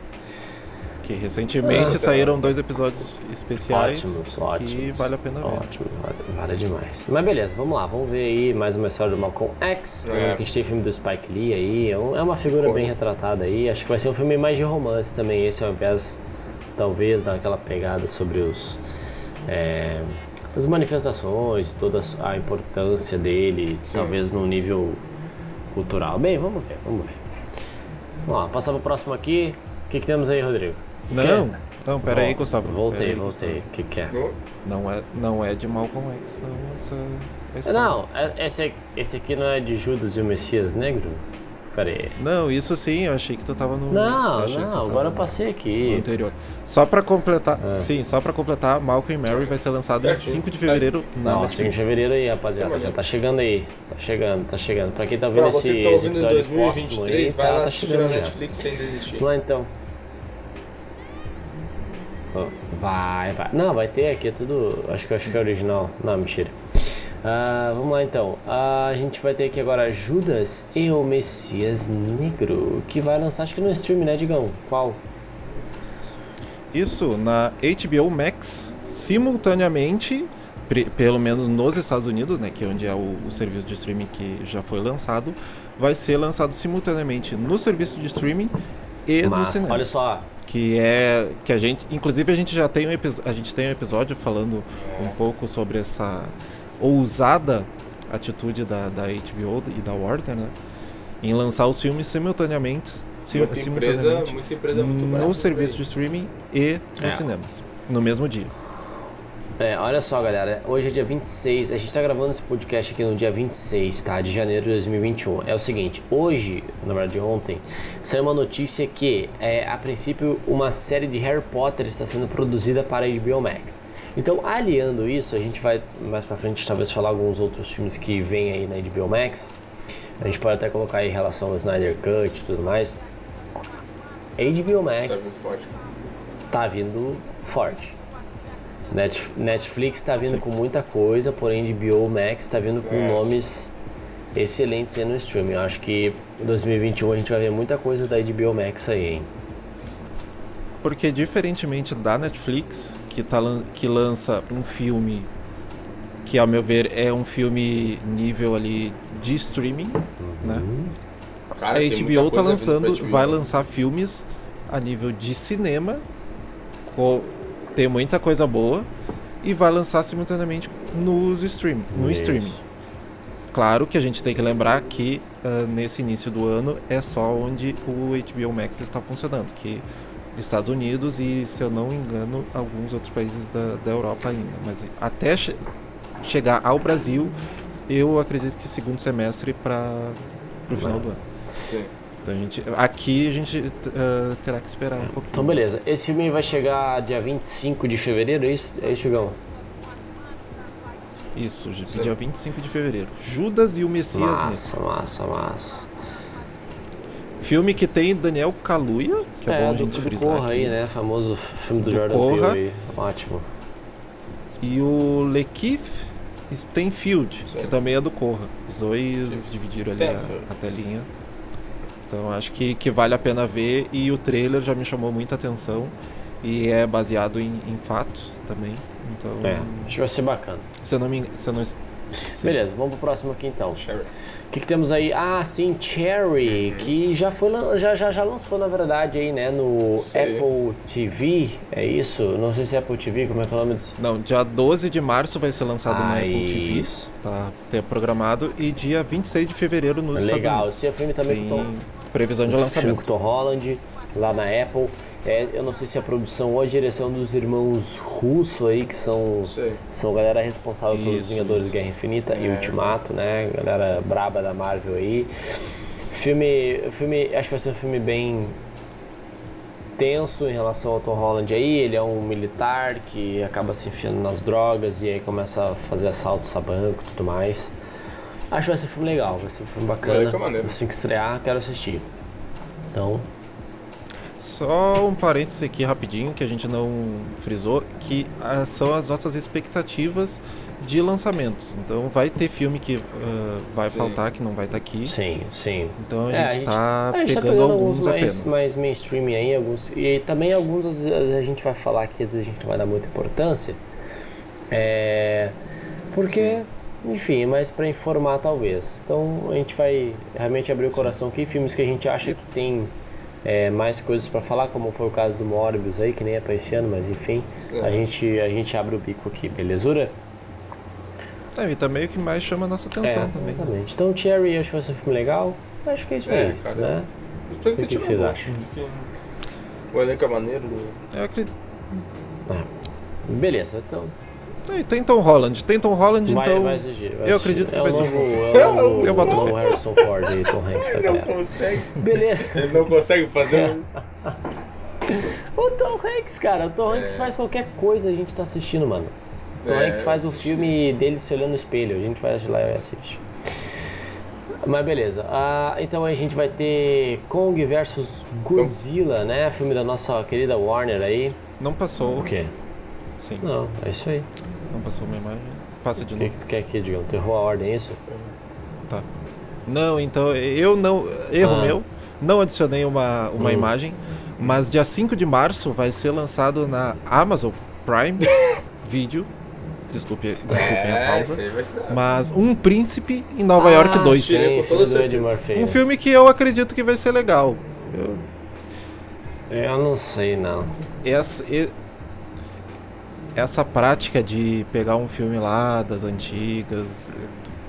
Que recentemente Ah, saíram dois episódios especiais ótimos, que ótimos. vale a pena ver. Ótimo, vale, vale demais. Mas beleza, vamos lá, vamos ver aí mais uma história do Malcolm X. É. né, que a gente tem filme do Spike Lee aí, é, é uma figura bem retratada aí. Acho que vai ser um filme mais de romance também. Esse ao invés, talvez, daquela pegada sobre os. é, as manifestações, toda a importância dele, Sim. talvez no nível cultural. Bem, vamos ver, vamos ver. Vamos lá, passar pro próximo aqui. O que, que temos aí, Rodrigo? Não, não, pera aí, Gustavo. Voltei, aí, voltei. O que, que é? Não, Não é, não é de Malcolm X, não, essa história. Não, é- esse, esse aqui não é de Judas e o Messias Negro? Pera aí. Não, isso sim, eu achei que tu tava no. Não, não, tava agora eu no- passei no aqui. anterior. Só pra completar, É. sim, só pra completar, Malcolm e Mary vai ser lançado em Certinho. 5 de fevereiro na Nossa, em Netflix. fevereiro aí, rapaziada. Já tá chegando aí. Tá chegando, tá chegando. Pra quem tá vendo Pra esse, tá ouvindo em episódio póstumo 2023, aí, vai tá, lá tá assistir na já. Netflix sem desistir. Lá então. Vai, vai. Não, vai ter aqui, é tudo. Acho que acho que é original. Não, mentira. Ah, vamos lá então. Ah, a gente vai ter aqui agora Judas e o Messias Negro, que vai lançar acho que no stream, né, Digão? Qual? Isso, na HBO Max, simultaneamente, pelo menos nos Estados Unidos, né, que é onde é o, o serviço de streaming que já foi lançado, vai ser lançado simultaneamente no serviço de streaming e no Mas, cinema. olha só, que é que a gente, inclusive a gente já tem um a gente tem um episódio falando um pouco sobre essa ousada atitude da, da HBO e da Warner, né, em lançar os filmes simultaneamente, sim- Muita empresa, simultaneamente muita empresa muito no serviço de streaming e nos É. cinemas, no mesmo dia. É, olha só, galera. Hoje é dia 26. A gente tá gravando esse podcast aqui no dia 26, tá? De janeiro de 2021. É o seguinte, hoje, na verdade ontem, saiu uma notícia que, é, a princípio, uma série de Harry Potter está sendo produzida para a HBO Max. Então, aliando isso, a gente vai mais pra frente talvez falar alguns outros filmes que vêm aí na HBO Max. A gente pode até colocar aí em relação ao Snyder Cut e tudo mais. HBO Tá Max muito forte. tá vindo forte. Net- Netflix tá vindo Sim. com muita coisa, porém HBO Max tá vindo com É. nomes excelentes aí no streaming. Eu acho que em 2021 a gente vai ver muita coisa da HBO Max aí, hein? Porque diferentemente da Netflix, que, tá, que lança um filme que, ao meu ver, é um filme nível ali de streaming, né? Cara, a HBO tá lançando, vai lançar filmes a nível de cinema, tem muita coisa boa, e vai lançar simultaneamente nos stream, no Isso. streaming. Claro que a gente tem que lembrar que ah, nesse início do ano é só onde o HBO Max está funcionando, que Estados Unidos e, se eu não me engano, alguns outros países da, da Europa ainda. Mas até che- chegar ao Brasil, eu acredito que segundo semestre para o final do ano. Sim. Então a gente, aqui a gente ah, terá que esperar um pouquinho. Então beleza, esse filme vai chegar dia 25 de fevereiro, é isso? É isso, Chugão? Isso, dia 25 de fevereiro. Judas e o Messias Negro. Massa, massa, massa. Filme que tem Daniel Kaluuya, que é, bom a do, gente do frisar Corra aqui. aí, né? Famoso filme do, Do Jordan Corra. Peele aí. Ótimo. E o Lakeith Stanfield, Sim. que também é do Corra. Os dois dividiram ali a, a telinha. Então acho que, que vale a pena ver. E o trailer já me chamou muita atenção. E é baseado em, em fatos também. Então, É, acho que vai ser bacana. se eu não me se não, se- Beleza, vamos pro próximo aqui então. O que, que temos aí? Ah, sim, Cherry, que já foi já, já, já lançou na verdade aí, né, no Sei. Apple TV, é isso? Não sei se é Apple TV, como é que é o nome disso? Não, dia 12 de março vai ser lançado na Ah, Apple TV. isso. Tá, tá programado. E dia 26 de fevereiro nos Estados Legal, Unidos. esse é filme também Tem previsão de filme lançamento. com Tom Holland, lá na Apple. É, eu não sei se a produção ou a direção dos irmãos Russo aí, que são, Sei. são a galera responsável pelos Vingadores isso. Guerra Infinita e É. Ultimato, né? Galera braba da Marvel aí. Filme, filme, acho que vai ser um filme bem tenso em relação ao Tom Holland aí. Ele é um militar que acaba se enfiando nas drogas e aí começa a fazer assaltos a banco e tudo mais. Acho que vai ser um filme legal, vai ser um filme bacana. É maneiro. Assim que estrear, quero assistir. Então, Só um parênteses aqui rapidinho que a gente não frisou, que são as nossas expectativas de lançamento. Então vai ter filme que ah, vai Sim. faltar, que não vai estar aqui. sim, sim. Então a, É, gente tá a gente tá pegando alguns mais, apenas. mais mainstream aí, alguns, e também alguns a gente vai falar que às vezes a gente não vai dar muita importância. É, porque, enfim, mais pra informar talvez. Então a gente vai realmente abrir o coração aqui, filmes que a gente acha que tem é, mais coisas pra falar, como foi o caso do Morbius aí, que nem é pra esse ano, mas enfim, Sim. a gente, a gente abre o bico aqui, belezura? É, e também o que mais chama a nossa atenção é, também. né? exatamente. Então Cherry, acho que vai ser um filme legal. Acho que é isso É, aí, cara. né? O que, que vocês acham? O elenco é maneiro. Eu acredito. Ah, beleza, então e tem Tom Holland, tem Tom Holland, vai, então. vai assistir. vai eu acredito que é vai ser novo, é o novo, Eu boto o novo. Harrison Ford e Tom Hanks Ele não consegue. Beleza. Ele não consegue fazer um. *laughs* O Tom Hanks, cara, o Tom Hanks É. faz qualquer coisa, a gente tá assistindo, mano. O Tom É, Hanks faz o filme dele se olhando no espelho, a gente vai lá e assiste. Mas beleza, ah, então a gente vai ter Kong versus Godzilla, né? Filme da nossa querida Warner aí. Não passou. O quê? Sim, Não, é isso aí. Não passou uma imagem. Passa de O que, novo. que tu quer aqui, Digão? Tu errou a ordem, é isso? Tá. Não, então eu não. Erro Ah. meu. Não adicionei uma, uma Hum. imagem. Mas dia 5 de março vai ser lançado na Amazon Prime *laughs* Video. Desculpe, desculpem a É, pausa. vai ser. Mas Um Príncipe em Nova York 2. assisti. Sim, filme. Um filme que eu acredito que vai ser legal. Eu- Eu não sei, não. essa, essa prática de pegar um filme lá das antigas,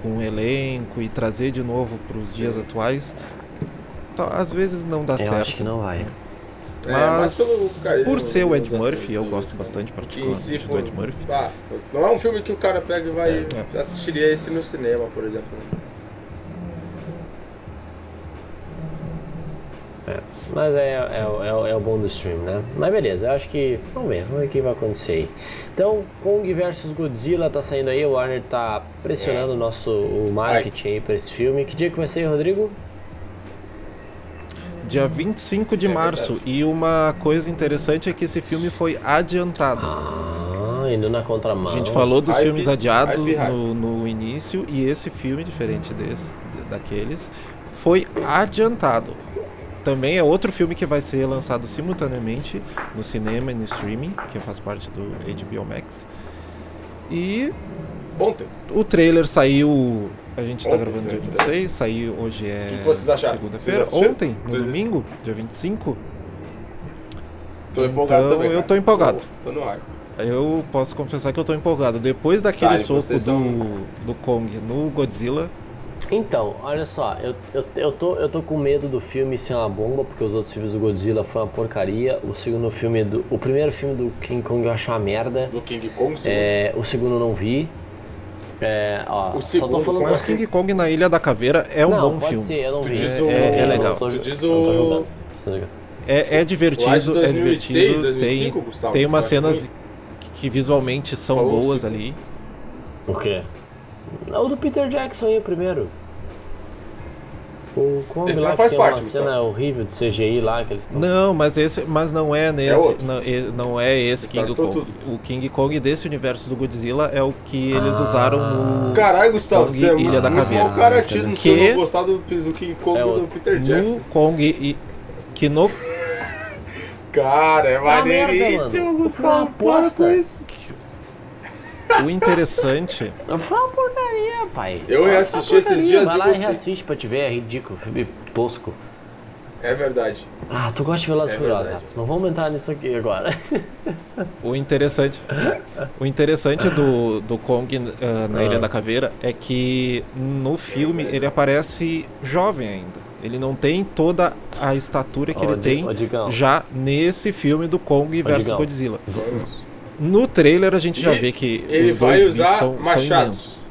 com um elenco e trazer de novo para os dias atuais, tá, às vezes não dá Eu certo. acho que não vai. É, Mas, pelo por ser o Ed Murphy, eu gosto bastante Que em particularmente si, do Ed Murphy. ah, não é um filme que o cara pega e vai É. assistiria esse no cinema, por exemplo. Mas é, é, o- é, é o bom do stream, né? Mas beleza, eu acho que. Vamos ver, vamos ver o que vai acontecer aí. Então, Kong vs Godzilla tá saindo aí, o Warner tá pressionando o nosso o marketing aí pra esse filme. Que dia que vai ser, Rodrigo? Dia 25 de É março. E uma coisa interessante é que esse filme foi adiantado. Ah, indo na contramão. A gente falou dos filmes adiados no, no início e esse filme, diferente desse, daqueles, foi adiantado. Também é outro filme que vai ser lançado simultaneamente no cinema e no streaming, que faz parte do HBO Max. E Ontem. o trailer saiu. A gente tá Ontem gravando dia saiu o trailer. 26, saiu hoje é. que vocês acharam? Segunda-feira. Ontem, no domingo, dia 25. Tô empolgado Então, também. eu tô empolgado. Tô, tô no ar. Eu posso confessar que eu tô empolgado. Depois daquele Tá, soco do, são- do Kong no Godzilla, Então, olha só, eu, eu, eu, tô, eu tô com medo do filme ser uma bomba, porque os outros filmes do Godzilla foi uma porcaria. O segundo filme do. O primeiro filme do King Kong eu achei uma merda. Do King Kong, sim. É, o segundo eu não vi. É, ó, O só tô segundo, falando mas assim? King Kong na Ilha da Caveira é um não, bom pode filme. ser, eu não Tu vi. diz É- o- é- é legal. não tô- Tu diz o-. É, é divertido, Lá de 2006, é divertido. 2005, tem, Gustavo, tem umas acho cenas que, que visualmente são Falou boas segundo. ali. O quê? É O do Peter Jackson aí primeiro. O Kong Esse lá faz tem parte, uma cena horrível de CGI lá que eles estão. Não, mas esse, mas não é nesse, outro. não, não é esse King Kong. O King Kong desse universo do Godzilla é o que eles Ah. usaram no Caralho, Gustavo, Kong você é Ilha da muito Caveira. mau cara tido Que- não gostar do, do King Kong É do outro. Peter Jackson. no Kong e que no *laughs* Cara, é merda, maneiríssimo, mano. Gustavo. Para com isso. O interessante Foi uma porcaria, pai. Eu reassisti esses dias Vai lá e reassiste pra te ver, é ridículo, filme tosco. É verdade. Ah, tu gosta de Velozes É e Furiosos. Não vamos entrar nisso aqui agora. O interessante, o interessante do, do Kong ah, na Ilha da Caveira é que no filme ele aparece jovem ainda. Ele não tem toda a estatura que Ó, ele tem Digão. já nesse filme do Kong versus Digão. Godzilla. No trailer a gente já E vê que Ele os dois vai usar são, são machados. imensos.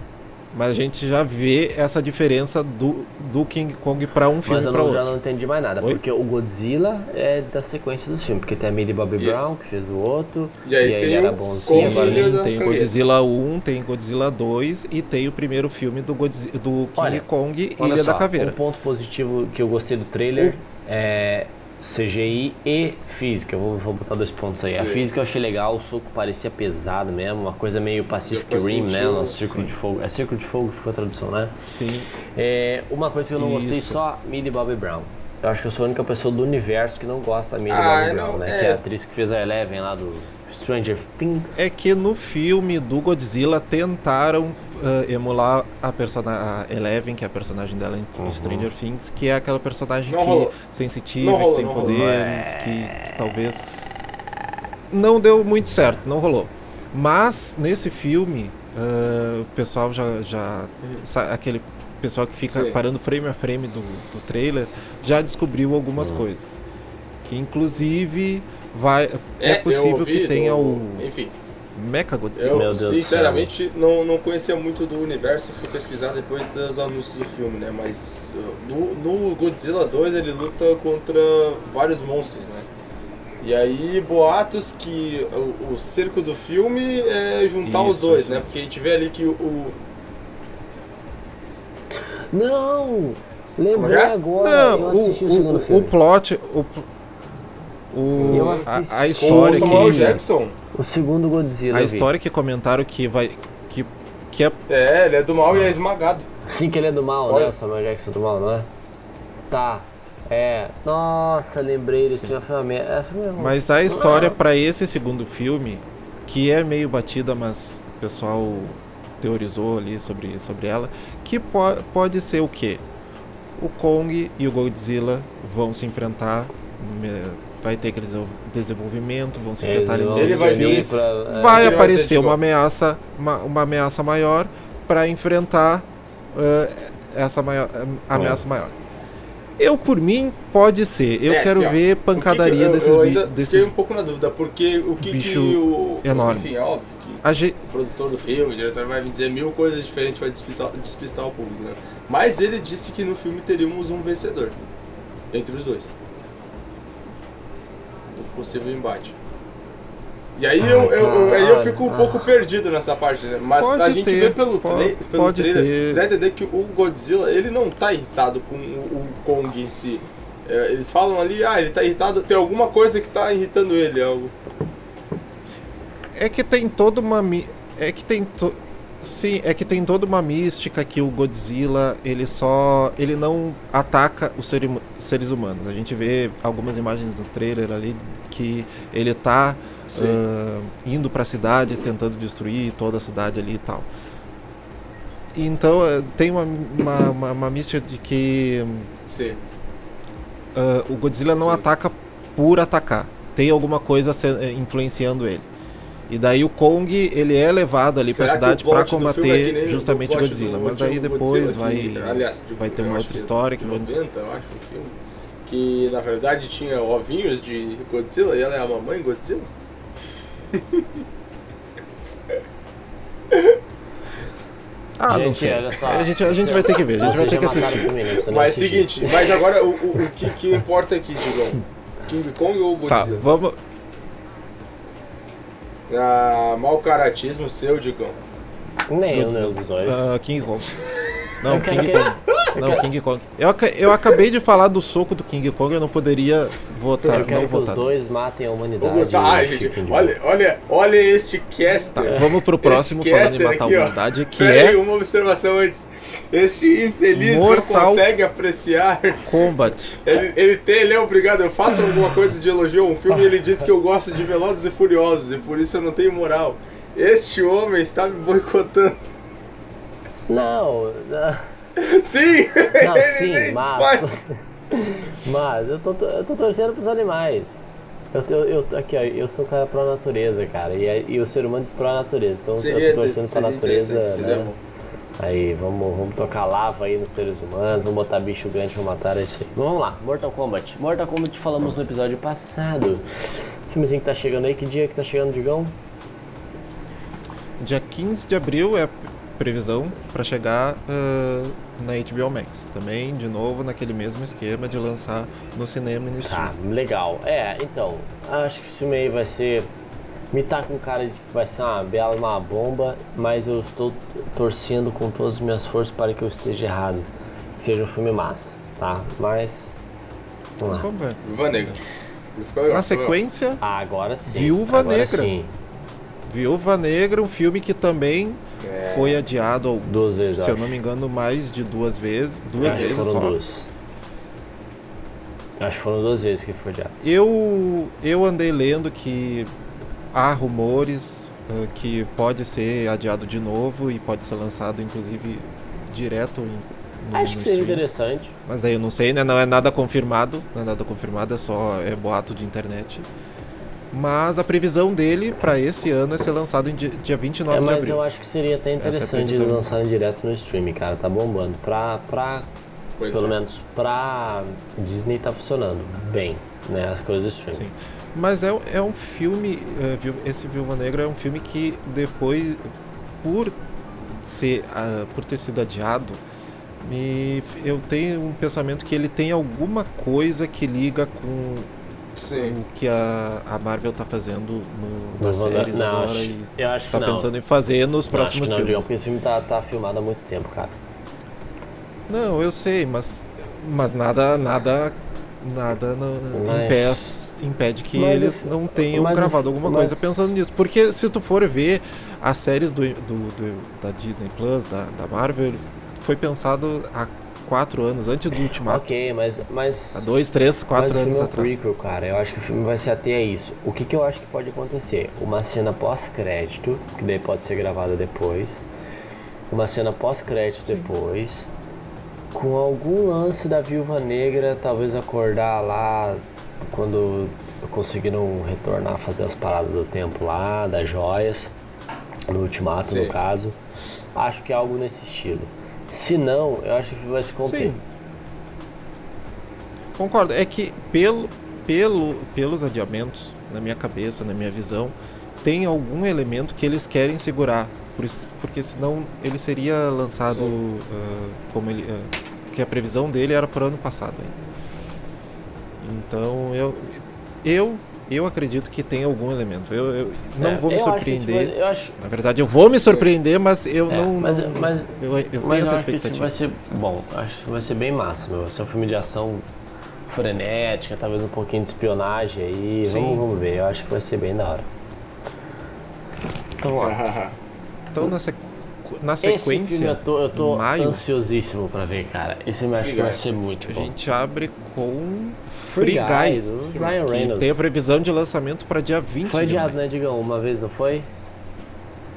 Mas a gente já vê essa diferença do, do King Kong pra um filme Mas eu não, já outro. não entendi mais nada, Oi? porque o Godzilla é da sequência dos filmes, porque tem a Millie Bobby Isso. Brown, que fez o outro, E aí tem era o bonzinho, agora Tem Caveira. Godzilla 1, tem Godzilla 2 e tem o primeiro filme do, Godzi- do King Olha, Kong Olha Ilha só, da Caveira. Um ponto positivo que eu gostei do trailer é CGI e física. Eu vou, vou botar dois pontos aí. A Sim. física eu achei legal, o soco parecia pesado mesmo, uma coisa meio Pacific Rim, né? No Círculo sim. de Fogo. É Círculo de Fogo que ficou a tradução, né? Sim. É, uma coisa que eu não gostei Isso. só Millie Bobby Brown. Eu acho que eu sou a única pessoa do universo que não gosta da Millie Ah, Bobby eu Brown, não- né? é. Que é a atriz que fez a Eleven lá do Stranger Things. É que no filme do Godzilla tentaram ah, emular a personagem Eleven, que é a personagem dela em Uhum. Stranger Things, que é aquela personagem Não que rolou. sensitiva, Não rolou, que tem poderes, que, que talvez não deu muito certo, não rolou. Mas nesse filme, ah, o pessoal já, já sa- aquele pessoal que fica Sim. parando frame a frame do, do trailer já descobriu algumas Uhum. coisas. Que inclusive vai é, eu possível ouvi que tenha o Enfim, Mecha Godzilla. eu Meu Deus do sinceramente não, não conhecia muito do universo, fui pesquisar depois dos anúncios do filme, né? Mas uh, no, no Godzilla 2 ele luta contra vários monstros, né? E aí, boatos que o, o cerco do filme é juntar os Isso, dois, isso né? Porque a gente vê ali que o. o- Não! Lembrei é? agora, Não, eu o, assisti o, segundo o, plot, o, o- Eu a, assisti. a com história o Samuel que Jackson. O segundo Godzilla a história que comentaram que vai que Que é É, ele é do mal e é esmagado. Sim que ele é do mal, Olha. né? O Samuel Jackson é do mal, não é? Tá. É. Nossa, lembrei desse filme. É. Mas a história pra esse segundo filme, que é meio batida, mas o pessoal teorizou ali sobre, sobre ela, que po pode ser o quê? O Kong e o Godzilla vão se enfrentar, me- vai ter aquele desenvol- desenvolvimento, vão se enfrentar ali no Ele vai pra- é. vai aparecer uma ameaça, uma, uma ameaça maior para enfrentar eh, essa maior, a ameaça maior. Eu por mim pode ser. Eu É, quero assim, ó, ver o que que pancadaria eu, desses eu bi- ainda desses fiquei um pouco na dúvida, porque o que, bicho que o. enorme. Enfim, é óbvio que a ge- o produtor do filme, o diretor vai me dizer mil coisas diferentes, vai despistar, despistar o público, né? Mas ele disse que no filme teríamos um vencedor entre os dois. Do possível embate. E aí, Ai, eu, eu, aí eu fico um pouco perdido nessa parte, né? Mas Pode a gente ter, vê pelo, po- tra pelo pode trailer, ter. dá a entender que o Godzilla, ele não tá irritado com o, o Kong em si. É, eles falam ali, ah, ele tá irritado, tem alguma coisa que tá irritando ele, algo. É que tem toda uma é que tem to... sim, é que tem toda uma mística que o Godzilla, ele só ele não ataca os seres humanos. A gente vê algumas imagens do trailer ali que ele tá ah, indo pra cidade tentando destruir toda a cidade ali e tal. Então eh, tem uma, uma, uma, uma mística de que ah, o Godzilla não Sim. ataca por atacar. Tem alguma coisa eh, influenciando ele. E daí o Kong, ele é levado ali pra Será que cidade é que combater nem justamente o Godzilla. Mas daí depois Godzilla vai, que, aliás, vai ter uma outra que história que de vamos 90, eu acho, um filme. Que na verdade tinha ovinhos de Godzilla e ela é a mamãe Godzilla. *laughs* Ah, não Gente, sei. olha só. A gente, a gente vai ter que ver, a gente vai ter que assistir. Mas assistir. seguinte, mas agora o, o, o que, que importa aqui, Digão? King Kong ou Tá, Godzilla? vamos. Ah, mau caratismo seu, Digão. Nenhum, nenhum dos dois. ah, King Kong. *laughs* Não, Eu King Kong. Não, King Kong. Eu, eu acabei de falar do soco do King Kong, eu não poderia votar, eu quero não que os votar. dois matem a humanidade. Vamos gente, olha, olha, olha este caster. Tá, vamos pro próximo Esse falando em matar a aqui, ó. humanidade, que Pera aí, é uma observação antes. Este infeliz não Mortal- consegue apreciar. Combat. Ele, ele, tem, ele é obrigado, eu faço alguma coisa de elogio a um filme e ele diz que eu gosto de Velozes e Furiosos e por isso eu não tenho moral. Este homem está me boicotando. Não, não, Sim! não, sim, mas. *laughs* Mas eu tô, eu tô torcendo pros animais. Eu, eu, eu- aqui, ó, eu sou um cara pró natureza, cara. E, e o ser humano destrói a natureza. Então Seria, eu tô torcendo pra natureza. Né? Aí, vamos, vamos tocar lava aí nos seres humanos, vamos botar bicho grande pra matar esse aí. Vamos lá, Mortal Kombat. Mortal Kombat falamos no episódio passado. Filmezinho que tá chegando aí, que dia que tá chegando, Digão? Dia 15 de abril é a previsão para chegar ah, na HBO Max. Também, de novo, naquele mesmo esquema de lançar no cinema e no Tá, streaming. legal. É, então, acho que o filme aí vai ser. Me tá com cara de que vai ser uma bela, uma bomba, mas eu estou torcendo com todas as minhas forças para que eu esteja errado. Que seja um filme massa, tá? Mas. Vamos lá. Vamos ver. Viúva Negra. Na sequência, Ah, agora sim. Viúva agora Negra. Sim. Viúva Negra, um filme que também É. foi adiado, Duas vezes, se eu acho. não me engano, mais de duas vezes. Duas Acho que vezes foram só. duas. Acho que foram duas vezes que foi já. Eu, eu andei lendo que há rumores ah, que pode ser adiado de novo e pode ser lançado, inclusive, direto em, no, Acho que seria interessante. Mas aí eu não sei, né? Não é nada confirmado. Não é nada confirmado, é só é boato de internet. Mas a previsão dele pra esse ano é ser lançado em dia, dia 29 É, de mas abril. eu acho que seria até é interessante eles lançarem direto no streaming, cara. Tá bombando. Pra, pra Pois pelo é. menos pra Disney tá funcionando bem, né? As coisas do streaming. Sim. Mas é, é um filme, é, esse Viúva Negra é um filme que depois, por ser, ah, por ter sido adiado, me, eu tenho um pensamento que ele tem alguma coisa que liga com Sim. o que a, a Marvel tá fazendo no, nas séries não, agora acho- e eu acho tá não. pensando em fazer nos Não, acho que próximos não, filmes. porque esse filme tá, tá filmado há muito tempo, cara. Não, eu sei, mas, mas nada, nada, nada no, Mas- impede, impede que Mas eles não tenham mas gravado alguma mas- coisa pensando nisso. Porque se tu for ver as séries do, do- do- da Disney Plus, da, da Marvel, foi pensado há quatro anos, antes do Ultimato. Ok, mas. mas Há dois, três, quatro anos é atrás. prequel, cara. Eu acho que o filme vai se ater a isso. O que, que eu acho que pode acontecer? Uma cena pós-crédito, que daí pode ser gravada depois. Uma cena pós-crédito depois. Com algum lance da viúva negra, talvez acordar lá quando conseguiram retornar, fazer as paradas do tempo lá, das joias. No ultimato, Sim. no caso. Acho que é algo nesse estilo. Se não, eu acho que vai se conter. Sim. Concordo. É que pelo, pelo, pelos adiamentos, na minha cabeça, na minha visão, tem algum elemento que eles querem segurar. Por isso- porque senão ele seria lançado ah, como ele. ah, que a previsão dele era para o ano passado ainda. Então eu. Eu, eu acredito que tem algum elemento. Eu, eu não É, vou me surpreender. vai- eu acho, Na verdade, eu vou me surpreender, mas eu É, não. mas- não- mas- eu, eu tenho Mas eu essa acho que isso expectativa. vai ser bom. Acho que vai ser bem massa, meu. Vai ser um filme de ação frenética, talvez um pouquinho de espionagem aí. Sim. Vamos, vamos ver. Eu acho que vai ser bem da hora. Então, ó. *laughs* Então, na, sequ- na Esse sequência. filme eu tô, eu tô maio, ansiosíssimo pra ver, cara. Esse filme acho que vai ser muito A bom. gente abre com Free Free Guy, Ryan que Reynolds. tem a previsão de lançamento para dia 20 Foi de adiado, né, Digão? Uma vez, não foi?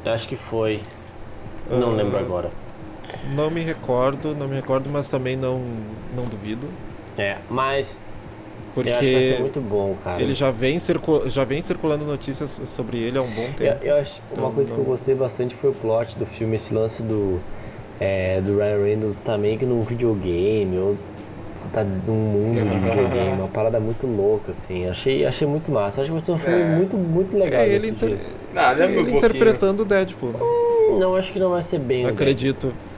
Eu acho que foi. Não Ah, lembro agora. Não me recordo, não me recordo, mas também não, não duvido. É, mas Porque eu muito bom, cara. ele já vem, já vem circulando notícias sobre ele há um bom Eu, tempo. eu acho uma Então, coisa que eu não- gostei bastante foi o plot do filme, esse lance do, é, do Ryan Reynolds meio que num videogame, ou tá num mundo de videogame, uma parada muito louca, assim. Achei, achei muito massa. Acho que vai ser um filme É. muito, muito legal. É ele, inter-. Ah, um ele pouquinho. interpretando o Deadpool. né? Não, acho que não vai ser bem. Acredito. Deadpool.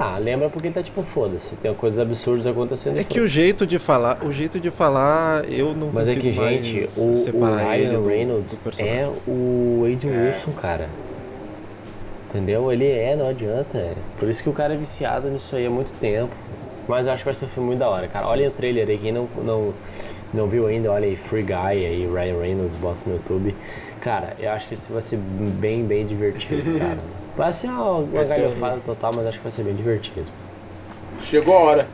Ah, lembra porque ele tá tipo, foda-se, tem coisas absurdas acontecendo. É que o jeito de falar, o jeito de falar, eu não Mas é que, mais gente, o, o separar ele Ryan do, Reynolds do personagem. é o Adrian É. Wilson, cara. Entendeu? Ele é, não adianta. é. Por isso que o cara é viciado nisso aí há muito tempo. Mas eu acho que vai ser um filme muito da hora, cara. Olhem o trailer aí, quem não, não, não viu ainda, olha aí, Free Guy aí, Ryan Reynolds, bota no YouTube. Cara, eu acho que isso vai ser bem, bem divertido, *laughs* cara. Vai ser uma, uma galhofada total, mas acho que vai ser bem divertido. Chegou a hora.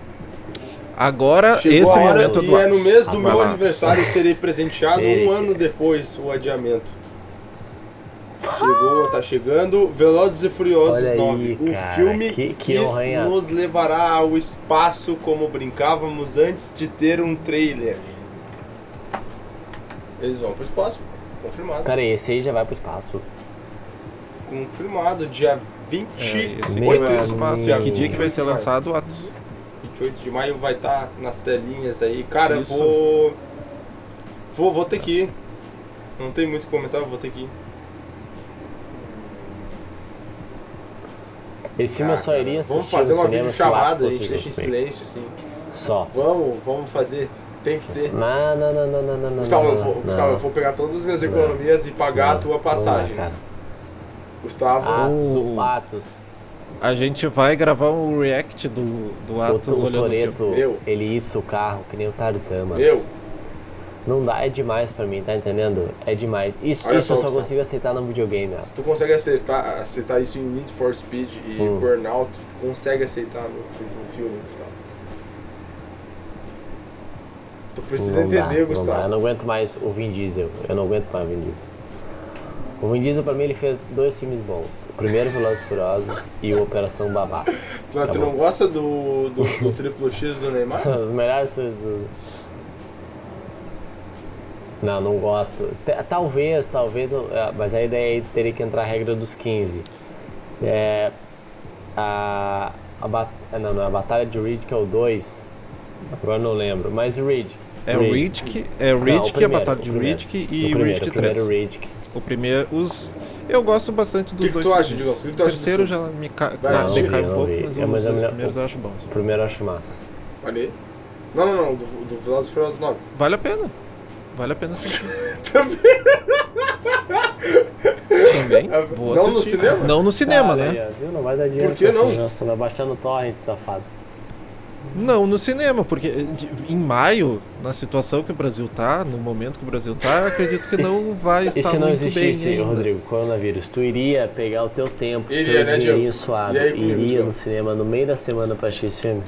Agora, Chegou esse a hora momento e do é no mês do Ah, meu vai lá. aniversário serei presenteado um ano depois o adiamento. Chegou, tá chegando. Velozes e Furiosos Olha aí, 9. O cara, filme que- que, que nos levará ao espaço como brincávamos antes de ter um trailer. Eles vão pro espaço. Confirmado. Cara, esse aí já vai pro espaço. Confirmado. Dia É, 28 esse Meu aqui vai ao de espaço. amigo. Que dia que vai ser lançado o Atos? 28 de maio vai estar nas telinhas aí. Cara, Isso. eu vou. Vou, vou ter que ir. Não tem muito o que comentar, vou ter que ir. Esse filme eu só Ah, iria assistir Vamos fazer uma cinema se o videochamada, Atos a gente deixa em silêncio, assim. Só. Vamos, vamos fazer. Tem que ter. Não, não, não, não, não, não, não. Gustavo, eu vou, não. Gustavo, eu vou pegar todas as minhas Não. economias e pagar a tua passagem. cara. Gustavo, Ah, O- do Atos. A gente vai gravar um react do, do Atos o olhando o filme. Toreto, Eu. ele isso o carro, que nem o Tarzan, mano. eu. Não dá, é demais pra mim, tá entendendo? É demais. Isso, Olha isso só, eu só consigo aceitar no videogame, ó. Se tu consegue aceitar, aceitar isso em Need for Speed e Hum. Burnout, tu consegue aceitar no, no filme, Gustavo. Tu precisa Não dá, entender, não Gustavo. dá. Eu não aguento mais o Vin Diesel. Eu não aguento mais o Vin Diesel. O Vin Diesel, pra mim, ele fez dois filmes bons. O primeiro, Velozes Furiosos, e o Operação Babá. Tu, tu Tá não bom. gosta do, do, do triplo X do Neymar? *laughs* Os melhores filmes do... Não, não gosto. T- Talvez, talvez, é, mas aí daí teria que entrar a regra dos 15. É, a, a, bat- é, não, não, a Batalha de Riddick é o 2. Agora eu não lembro, mas o Riddick. É o Riddick, é o Não, Riddick, a primeiro, Batalha o de. Riddick O e primeiro, Riddick o primeiro 3. Riddick. O primeiro, os. Eu gosto bastante O dos que, que dois. tu acha, primeiros. Digão? O que, tu O acha do terceiro filme? já me ca... Vai ca- assistir? decai Eu um não pouco, vi. mas É, mas os é melhor- primeiros eu acho bons. O primeiro eu acho massa. Olha aí. Não, não, não, do, do Velozes e Furiosos 9. Vale a pena. Vale a pena assistir. *laughs* Também. Também. É, Vou não no assistir. cinema? Não no cinema, Cara, né? viu? Não vai dar dinheiro Por que não? essa Nossa, vai baixar no torrent, safado. Não, no cinema, porque em maio, na situação que o Brasil tá, no momento que o Brasil tá, eu acredito que E não se- vai E estar se não muito bem existisse, ainda. Rodrigo, coronavírus, tu iria pegar o teu tempo, Iria, teu né, dinheirinho Diogo? suado, E aí iria no cinema no meio da semana pra assistir esse filme?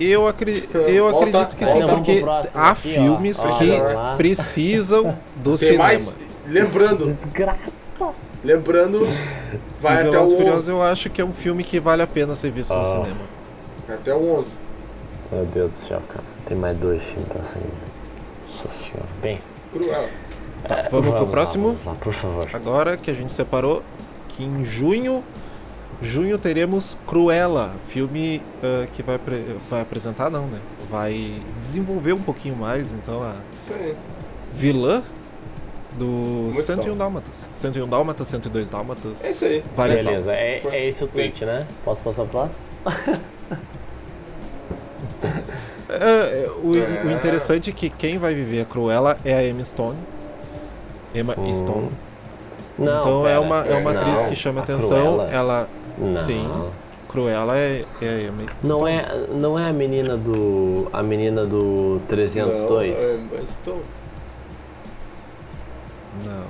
Eu, acri eu Volta- acredito que sim, pro porque próximo há aqui, ó. filmes Ó, que lá. precisam *laughs* do Tem cinema. mais. Lembrando, Desgraça! lembrando, vai até o Furiosos 11. eu acho que é um filme que vale a pena ser visto no Ah. cinema. Até o 11. Meu Deus do céu, cara. Tem mais dois filmes pra sair. Nossa senhora. Bem, Cruel. é, vamos pro lá, próximo? vamos lá, por favor. Agora que a gente separou, que em junho, junho teremos Cruella, filme ah, que vai, vai apresentar, não, né? Vai desenvolver um pouquinho mais, então, a Isso aí. vilã do Muito 101 top. Dálmatas. 101 Dálmatas, 102 Dálmatas. É isso aí. Várias Beleza, é, é esse o tweet, né? Posso passar pro próximo? *laughs* É, é, o, É. o interessante é que quem vai viver a Cruella é a Emma Stone. Emma Hum. Stone. Não, então é pera, uma, é uma não, atriz que chama atenção. Cruella? Ela. Não. Sim. Cruella é, é a Emma Não Stone. é, não é a menina do. A menina do 302? Não, é, mas tô- Não,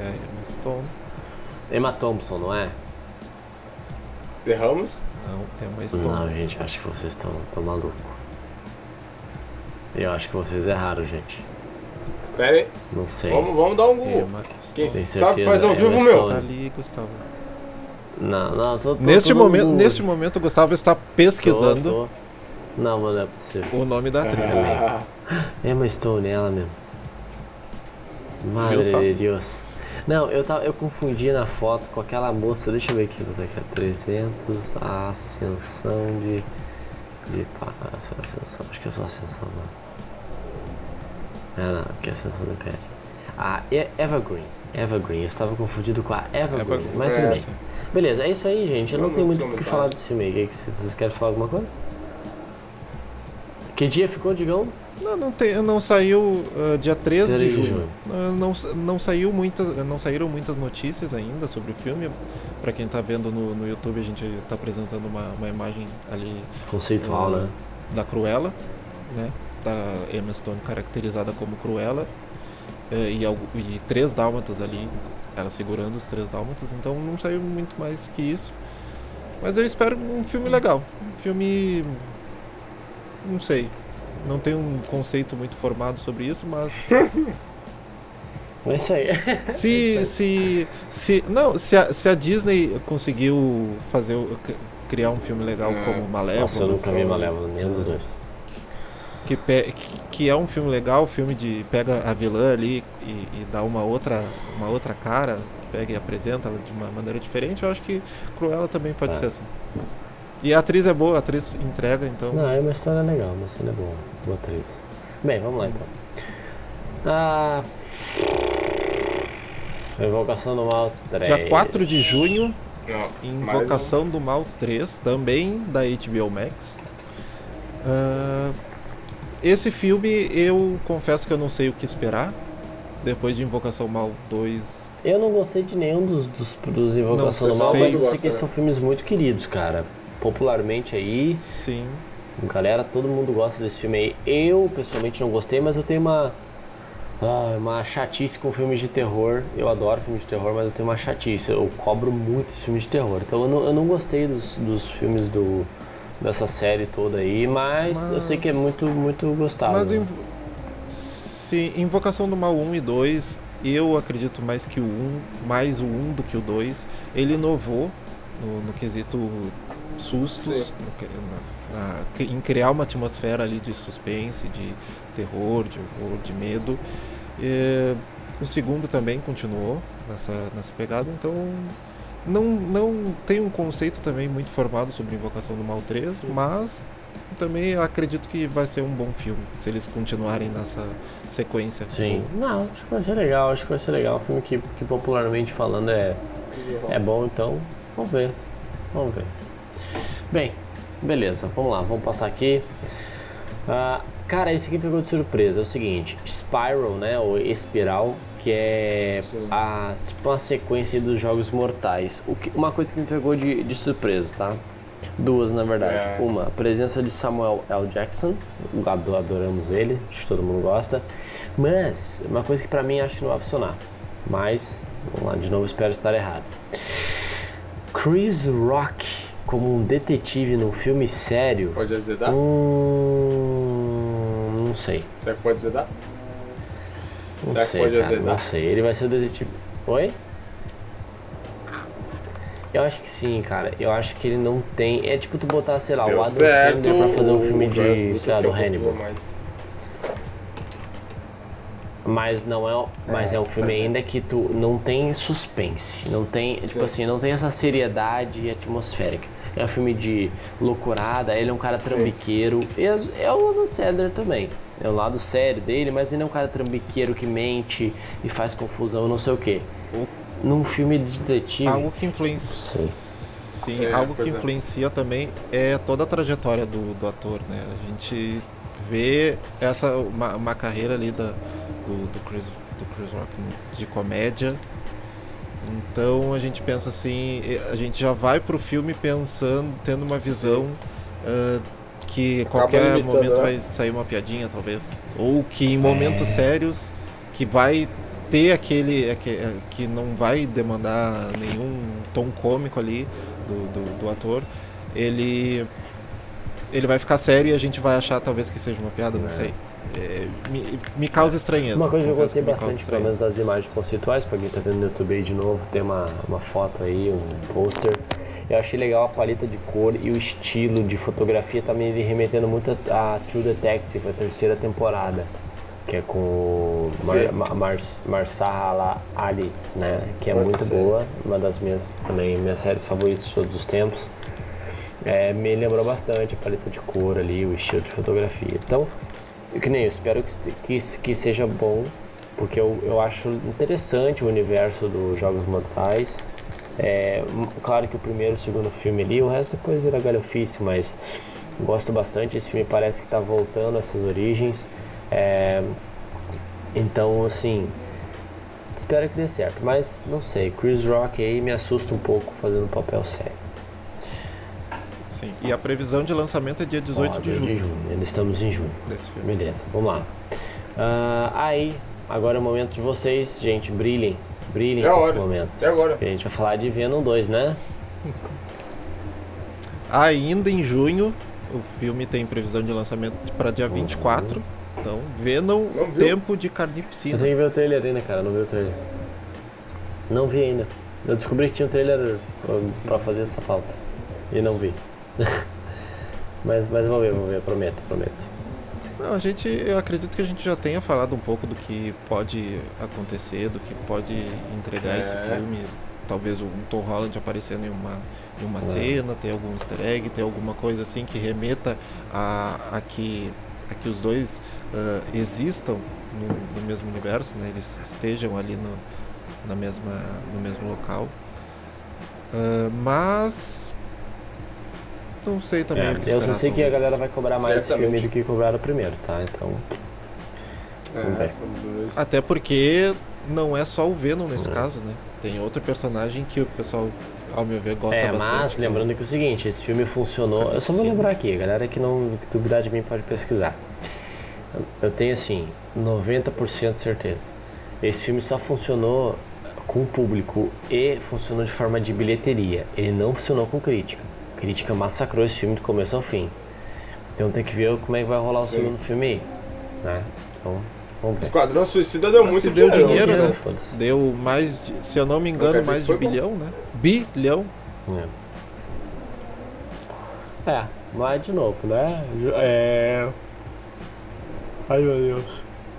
é a Emma Stone. Emma Thompson, não é? The Ramos? Não, é uma Não, Stone. gente, acho que vocês estão tão malucos. Eu acho que vocês erraram, gente. Pera aí. Não sei. Vamos, vamos dar um Google. Emma Quem Stone. Sabe faz ao é vivo, Emma meu. Stone. Tá ali, Gustavo. Não, não, tô, tô Neste momento, Google. neste momento, o Gustavo está pesquisando Tô. Não, mano, não é possível. o nome da atriz. *laughs* Ah, Emma Stone, ela mesmo. Viu Madre de Deus. Não, eu, tava, eu confundi na foto com aquela moça, deixa eu ver aqui, daqui a 300, a ascensão de. de ascensão, acho que é só ascensão, não. É, não, que é ascensão do Império. A E- Evergreen, Evergreen, eu estava confundido com a Evergreen, Evergreen, mas tudo é. bem. Beleza, é isso aí, gente. Eu não Vamos tenho muito o que falar desse filme. Que Vocês querem falar alguma coisa? Que dia ficou, Digão? Não, não, tem, não saiu ah, dia 13 de 13 de junho. junho. Ah, não, não, saiu muita, não saíram muitas notícias ainda sobre o filme. Pra quem tá vendo no, no YouTube, a gente tá apresentando uma, uma imagem ali Conceitual, Ah, né? da Cruella, né? Da Emma Stone caracterizada como Cruella. Eh, e, e três dálmatas ali, ela segurando os três dálmatas. Então não saiu muito mais que isso. Mas eu espero um filme legal. Um filme. Não sei. Não tenho um conceito muito formado sobre isso, mas *laughs* É isso aí. se se se não se a, se a Disney conseguiu fazer criar um filme legal É. como Malévola, Nossa, eu nunca vi Malévola, nenhum dos dois. Que, pe- que- é um filme legal, filme de pega a vilã ali e, e dá uma outra uma outra cara, pega e apresenta ela de uma maneira diferente, eu acho que Cruella também pode É. ser assim. E a atriz é boa, a atriz entrega, então Não, é uma história legal, uma história boa. Boa atriz. Bem, vamos lá então. Ah. Invocação do Mal 3. dia 4 de junho Invocação do Mal 3, também da HBO Max. Ah, esse filme eu confesso que eu não sei o que esperar. Depois de Invocação do Mal 2. Eu não gostei de nenhum dos, dos, dos Invocação Não do Mal, sei. mas eu sei Gosta, que né? são filmes muito queridos, cara. Popularmente aí, Sim. galera, todo mundo gosta desse filme aí. Eu, pessoalmente, não gostei, mas eu tenho uma. ah, uma chatice com filmes de terror. Eu adoro filmes de terror, mas eu tenho uma chatice. Eu cobro muito filmes de terror. Então eu não, eu não gostei dos, dos filmes do, dessa série toda aí, mas, eu sei que é muito, muito gostável. Mas em, se Invocação do Mal 1 e 2, eu acredito mais que o 1, mais o 1 do que o 2. Ele inovou no, no quesito sustos, Sim. no que- na- na- em criar uma atmosfera ali de suspense, de terror, de horror, de medo. E, o segundo também continuou nessa, nessa pegada, então não, não tem um conceito também muito formado sobre Invocação do Mal 3, mas também acredito que vai ser um bom filme, se eles continuarem nessa sequência. Sim. Não, acho que vai ser legal, acho que vai ser legal. Um filme que, que popularmente falando é, é bom, então vamos ver. Vamos ver. Bem, beleza, vamos lá, vamos passar aqui. Ah, cara, esse aqui pegou de surpresa. É o seguinte, Spiral, né? Ou Espiral, que é Sim. a, tipo uma sequência dos Jogos Mortais. O que, uma coisa que me pegou de, de surpresa, tá? Duas, na verdade. É. Uma, a presença de Samuel L. Jackson. Ado- Adoramos ele, acho que todo mundo gosta. Mas, uma coisa que pra mim acho que não vai funcionar. Mas, vamos lá, de novo, espero estar errado. Chris Rock como um detetive num filme sério. Pode azedar? Hum, não sei. Será que pode azedar? Não Será que sei, pode cara, azedar? não sei. Ele vai ser o detetive. Oi? Eu acho que sim, cara. Eu acho que ele não tem. É tipo tu botar, sei lá, o Deu Adam certo. Sandler pra fazer um o filme de, sei lá, que é do pouquinho Hannibal. mais- Mas não é, mas é, um filme mas é. ainda que tu não tem suspense, não tem, tipo Sim. assim, não tem essa seriedade atmosférica. É um filme de loucurada, ele é um cara trambiqueiro, é, é o Adam Sandler também. É o lado sério dele, mas ele é um cara trambiqueiro que mente e faz confusão, não sei o quê. Num filme de detive, Algo que influencia. Sim, É, algo que é. influencia também é toda a trajetória do, do ator, né? A gente vê essa uma, uma carreira ali da, do, do, Chris, do Chris Rock de comédia. Então a gente pensa assim, a gente já vai pro filme pensando, tendo uma visão ah, que Acaba qualquer limitando, momento né? vai sair uma piadinha, talvez. Ou que em momentos sérios que vai ter aquele aque- que não vai demandar nenhum tom cômico ali do, do, do ator, ele ele vai ficar sério e a gente vai achar talvez que seja uma piada, não É. sei. É, me, me causa estranheza. Uma coisa que eu gostei bastante, pelo menos das imagens conceituais, pra quem tá vendo no YouTube aí de novo, tem uma, uma foto aí, um pôster. Eu achei legal a paleta de cor e o estilo de fotografia tá me remetendo muito a, a True Detective, a terceira temporada. Que é com o. Mar, Mar, Marsala Ali, né? Que é Outra muito série. boa, uma das minhas também minhas séries favoritas de todos os tempos. É, me lembrou bastante a paleta de cor ali, o estilo de fotografia. Então, que nem eu espero que, que, que seja bom, porque eu, eu acho interessante o universo dos Jogos Mortais. É, m- claro que o primeiro e o segundo filme ali, o resto depois vira galhofice, mas gosto bastante. Esse filme parece que está voltando a essas origens. É, então, assim, espero que dê certo, mas não sei. Chris Rock aí me assusta um pouco fazendo um papel sério. Sim. E a previsão de lançamento é dia 18 Ó, de 2 julho Ainda estamos em junho. desse filme. Beleza, vamos lá. Ah, aí, agora é o momento de vocês, gente, brilhem. Brilhem É nesse hora. momento. É agora. Porque a gente vai falar de Venom 2, né? Ainda em junho, o filme tem previsão de lançamento para dia 24. Então, Venom? Tempo de Eu Carnificina. tenho que ver o trailer ainda, cara, não vi o trailer. Não vi ainda. Eu descobri que tinha um trailer pra, pra fazer essa falta. E não vi. *laughs* mas, mas vou ver, vou ver, prometo, prometo. Não, a gente, eu acredito que a gente já tenha falado um pouco do que pode acontecer, do que pode entregar É. esse filme. Talvez o Tom Holland aparecendo em uma, em uma É. cena, ter algum easter egg, ter alguma coisa assim que remeta a, a, que, a que os dois ah, existam no, no mesmo universo, né? eles estejam ali no, na mesma, no mesmo local. Ah, mas não sei também É, o que eu só sei que a galera vai cobrar mais esse filme do que cobraram o primeiro, tá? Então, Vamos É. Até porque não é só o Venom nesse É. caso, né? Tem outro personagem que o pessoal, ao meu ver, gosta É, bastante. mas que é o- lembrando que é o seguinte, esse filme funcionou. Eu só vou lembrar aqui, a galera que não que duvidar de mim pode pesquisar. Eu tenho assim, 90% de certeza. Esse filme só funcionou com o público e funcionou de forma de bilheteria. Ele não funcionou com crítica. A crítica massacrou esse filme do começo ao fim. Então tem que ver como é que vai rolar o Sim. segundo filme aí. Né? Então, vamos ver. Esquadrão Suicida deu Mas muito deu dinheiro. dinheiro, né? Deu mais de, se eu não me engano, mais de foi bom. bilhão, né? Bilhão. É. É, mas de novo, né? É. Ai meu Deus.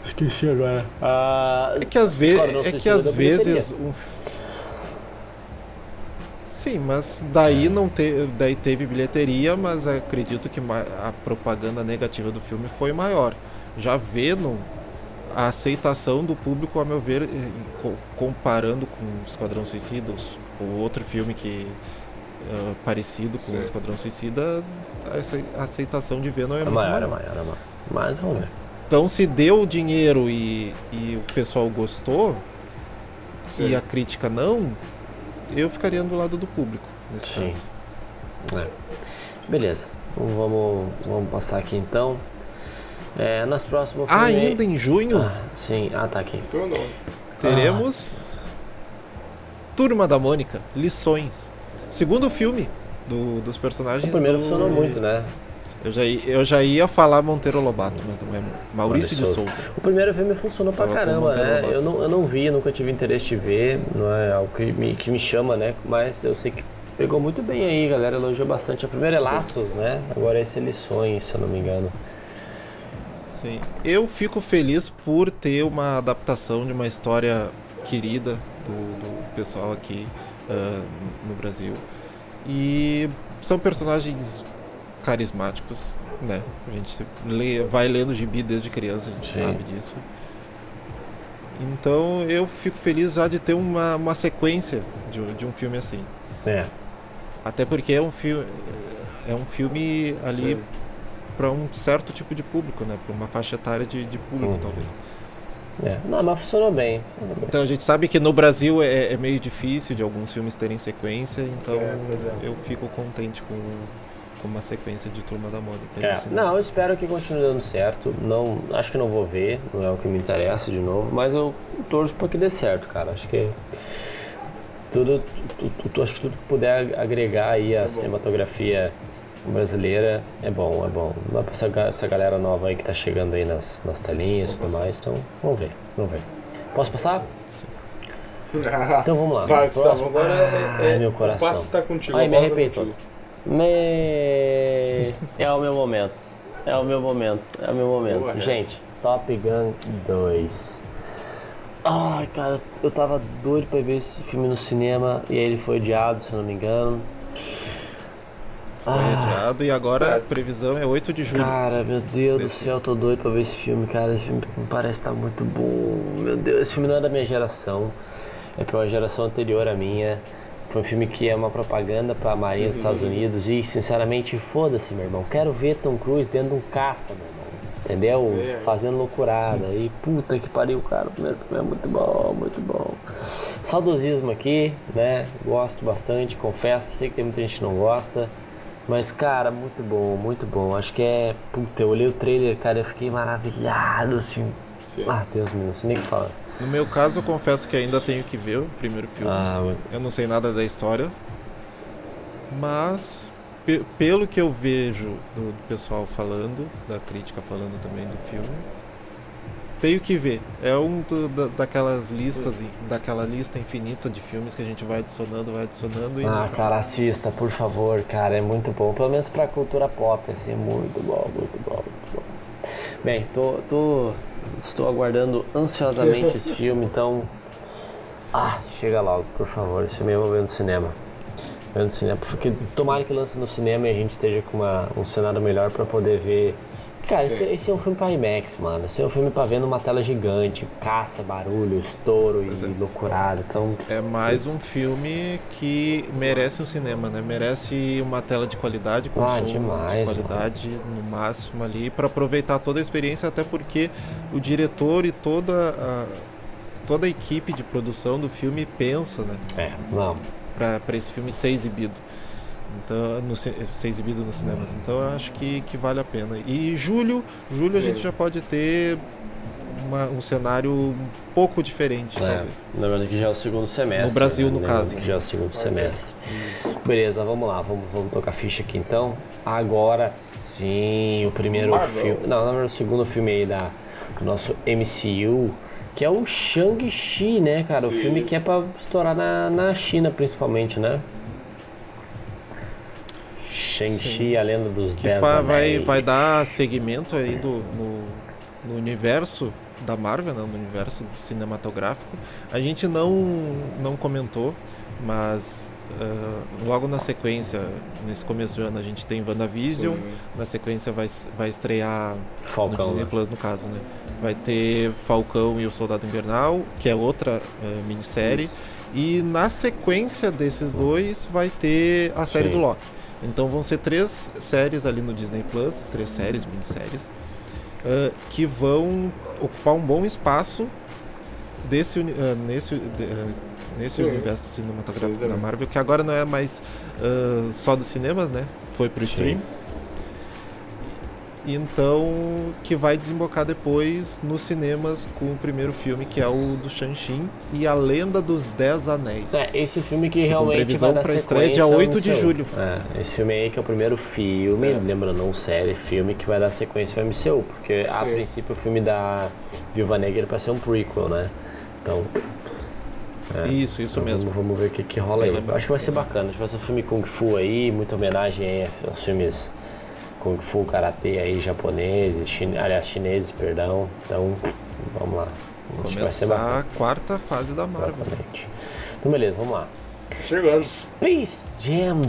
Esqueci agora. Ah, É que às, ve Esquadrão é que às vezes. um- Sim, mas daí não te, daí teve bilheteria, mas acredito que a propaganda negativa do filme foi maior. Já Venom, a aceitação do público, a meu ver, comparando com Esquadrão Suicida, o outro filme que ah, parecido com Sim. Esquadrão Suicida, a ace- a aceitação de Venom é, é muito maior, é maior. maior, é maior. Mas vamos ver. Então, se deu dinheiro e, e o pessoal gostou, Sim. e a crítica não, eu ficaria do lado do público nesse Sim. caso. É. Beleza. Então vamos, vamos passar aqui então. É, nosso próximo filme. Ainda em junho Ah, sim, ah, tá aqui. Teremos Turma da Mônica, Lições. Segundo filme do- dos personagens. O primeiro do- funcionou muito, né? Eu já, ia- eu já ia falar Monteiro Lobato, mas não é Maurício de Souza. O primeiro filme funcionou pra Tava caramba, né? Eu não, eu não vi, nunca tive interesse de ver, não é algo que me, que me chama, né? Mas eu sei que pegou muito bem aí, galera elogiou bastante. A primeira é Laços, né? Agora esse é Lições, se eu não me engano. Sim. Eu fico feliz por ter uma adaptação de uma história querida do, do pessoal aqui ah, no Brasil. E são personagens carismáticos, né? A gente lê, vai lendo gibi desde criança, a gente Sim. sabe disso. Então eu fico feliz já de ter uma, uma sequência de, um- de um filme assim. É, Até porque é um filme é um filme ali para um certo tipo de público, né? Para uma faixa etária de, de público, Uhum. talvez. é. Não, mas funcionou bem. Então a gente sabe que no Brasil é, é meio difícil de alguns filmes terem sequência, então É, é. eu fico contente com, com uma sequência de Turma da Mônica. É, não, eu espero que continue dando certo. Não, acho que não vou ver, não é o que me interessa de novo, mas eu torço para que dê certo, cara. Acho que tudo, tu- acho que tudo que puder agregar aí a bom. cinematografia brasileira é bom, é bom. Não é essa, essa galera nova aí que tá chegando aí nas, nas telinhas e tudo mais, então vamos ver, vamos ver. Posso passar? Então vamos lá. Vai, Gustavo, Próximo. agora é, é, Ai, meu o coração. passe tá contigo. Ai, me arrependo. Me... É o meu momento. É o meu momento. É o meu momento. Boa? Gente, Top Gun 2. Ai, cara, eu tava doido pra ver esse filme no cinema e aí ele foi adiado, se eu não me engano. Foi Ah, adiado e agora a É. previsão é 8 de julho. cara, meu Deus do Desse- céu, eu tô doido pra ver esse filme, cara. Esse filme me parece estar muito bom. Meu Deus, esse filme não é da minha geração. É pra uma geração anterior à minha. Foi um filme que é uma propaganda pra Marinha dos Estados Unidos e, sinceramente, foda-se, meu irmão. Quero ver Tom Cruise dentro de um caça, meu irmão. Entendeu? É. Fazendo loucurada. E puta que pariu, cara. O primeiro filme é muito bom, muito bom. Saudosismo aqui, né? Gosto bastante, confesso. Sei que tem muita gente que não gosta. Mas, cara, muito bom, muito bom. Acho que é. Puta, eu olhei o trailer, cara, eu fiquei maravilhado, assim. Sim. Ah, Deus meu, não sei nem o que falar. No meu caso, eu confesso que ainda tenho que ver o primeiro filme. Ah, Eu não sei nada da história, mas pe- pelo que eu vejo do, do pessoal falando, da crítica falando também do filme, tenho que ver. É um do- da- daquelas listas, daquela lista infinita de filmes que a gente vai adicionando, vai adicionando e Ah, cara, assista, por favor, cara, é muito bom. Pelo menos pra cultura pop, assim, é muito bom, muito bom, muito bom. Bem, tô, tô, estou aguardando ansiosamente esse filme, então. Ah, chega logo, por favor. Esse filme eu vou ver no cinema. Ver no cinema. Porque tomara que lance no cinema e a gente esteja com uma, um cenário melhor pra poder ver. Cara, esse, esse é um filme pra IMAX, mano. Esse é um filme pra ver numa tela gigante, caça, barulho, estouro Pois e é. loucurada. Então, É mais um filme que merece um cinema, né? Merece uma tela de qualidade, com Ah, demais, de qualidade no máximo ali, para aproveitar toda a experiência, até porque o diretor e toda a, toda a equipe de produção do filme pensa, né? é, não. Para esse filme ser exibido. Então, no, ser exibido nos cinemas. Então eu acho que, que vale a pena. E julho, julho a Sim. gente já pode ter uma- um cenário um pouco diferente, É, talvez. lembrando que já é o segundo semestre. No Brasil, no Lembrando caso. Que já é o segundo semestre. Beleza, vamos lá, vamos, vamos tocar ficha aqui então. Agora sim, o primeiro Marvel. filme. Não, na verdade, o segundo filme aí da, do nosso MCU, que é o Shang-Chi, né, cara? O Sim. filme que é pra estourar na, na China, principalmente, né? Shang-Chi, a lenda dos que Dez fa- vai, Anéis. vai dar segmento aí do, no, no universo da Marvel, né, no universo cinematográfico. A gente não, não comentou, mas ah, logo na sequência, nesse começo de ano, a gente tem WandaVision. Sim. Na sequência vai, vai estrear no Falcão, Disney né? Plus, no caso, né? Vai ter Falcão e o Soldado Invernal, que é outra ah, minissérie. Isso. E na sequência desses dois vai ter a série Sim. do Loki. Então vão ser três séries ali no Disney Plus, três séries, minisséries, ah, que vão ocupar um bom espaço desse, ah, nesse, de- ah, nesse Sim. universo cinematográfico Sim, da. Marvel, que agora não é mais ah, só dos cinemas, né? Foi pro stream. E Então, que vai desembocar depois nos cinemas com o primeiro filme, que é o do Shang-Chi e a Lenda dos Dez Anéis. É, esse filme que com realmente previsão vai dar pra estreia dia no 8 de julho. É, esse filme aí que é o primeiro filme, É. lembrando, não série, filme que vai dar sequência ao MCU, porque a Sim. princípio o filme da Viúva Negra era pra ser um prequel, né? Então, Isso, isso então mesmo. Vamos, vamos ver o que, que rola aí. Acho que vai ser bacana, acho que vai ser um filme Kung Fu aí, muita homenagem aí aos filmes Kung Fu, Karatê aí, japoneses, chine... aliás, chineses, perdão. Então, vamos lá. Começar a quarta fase da Marvel. Exatamente. Então, beleza, vamos lá. Chegando. Space Jam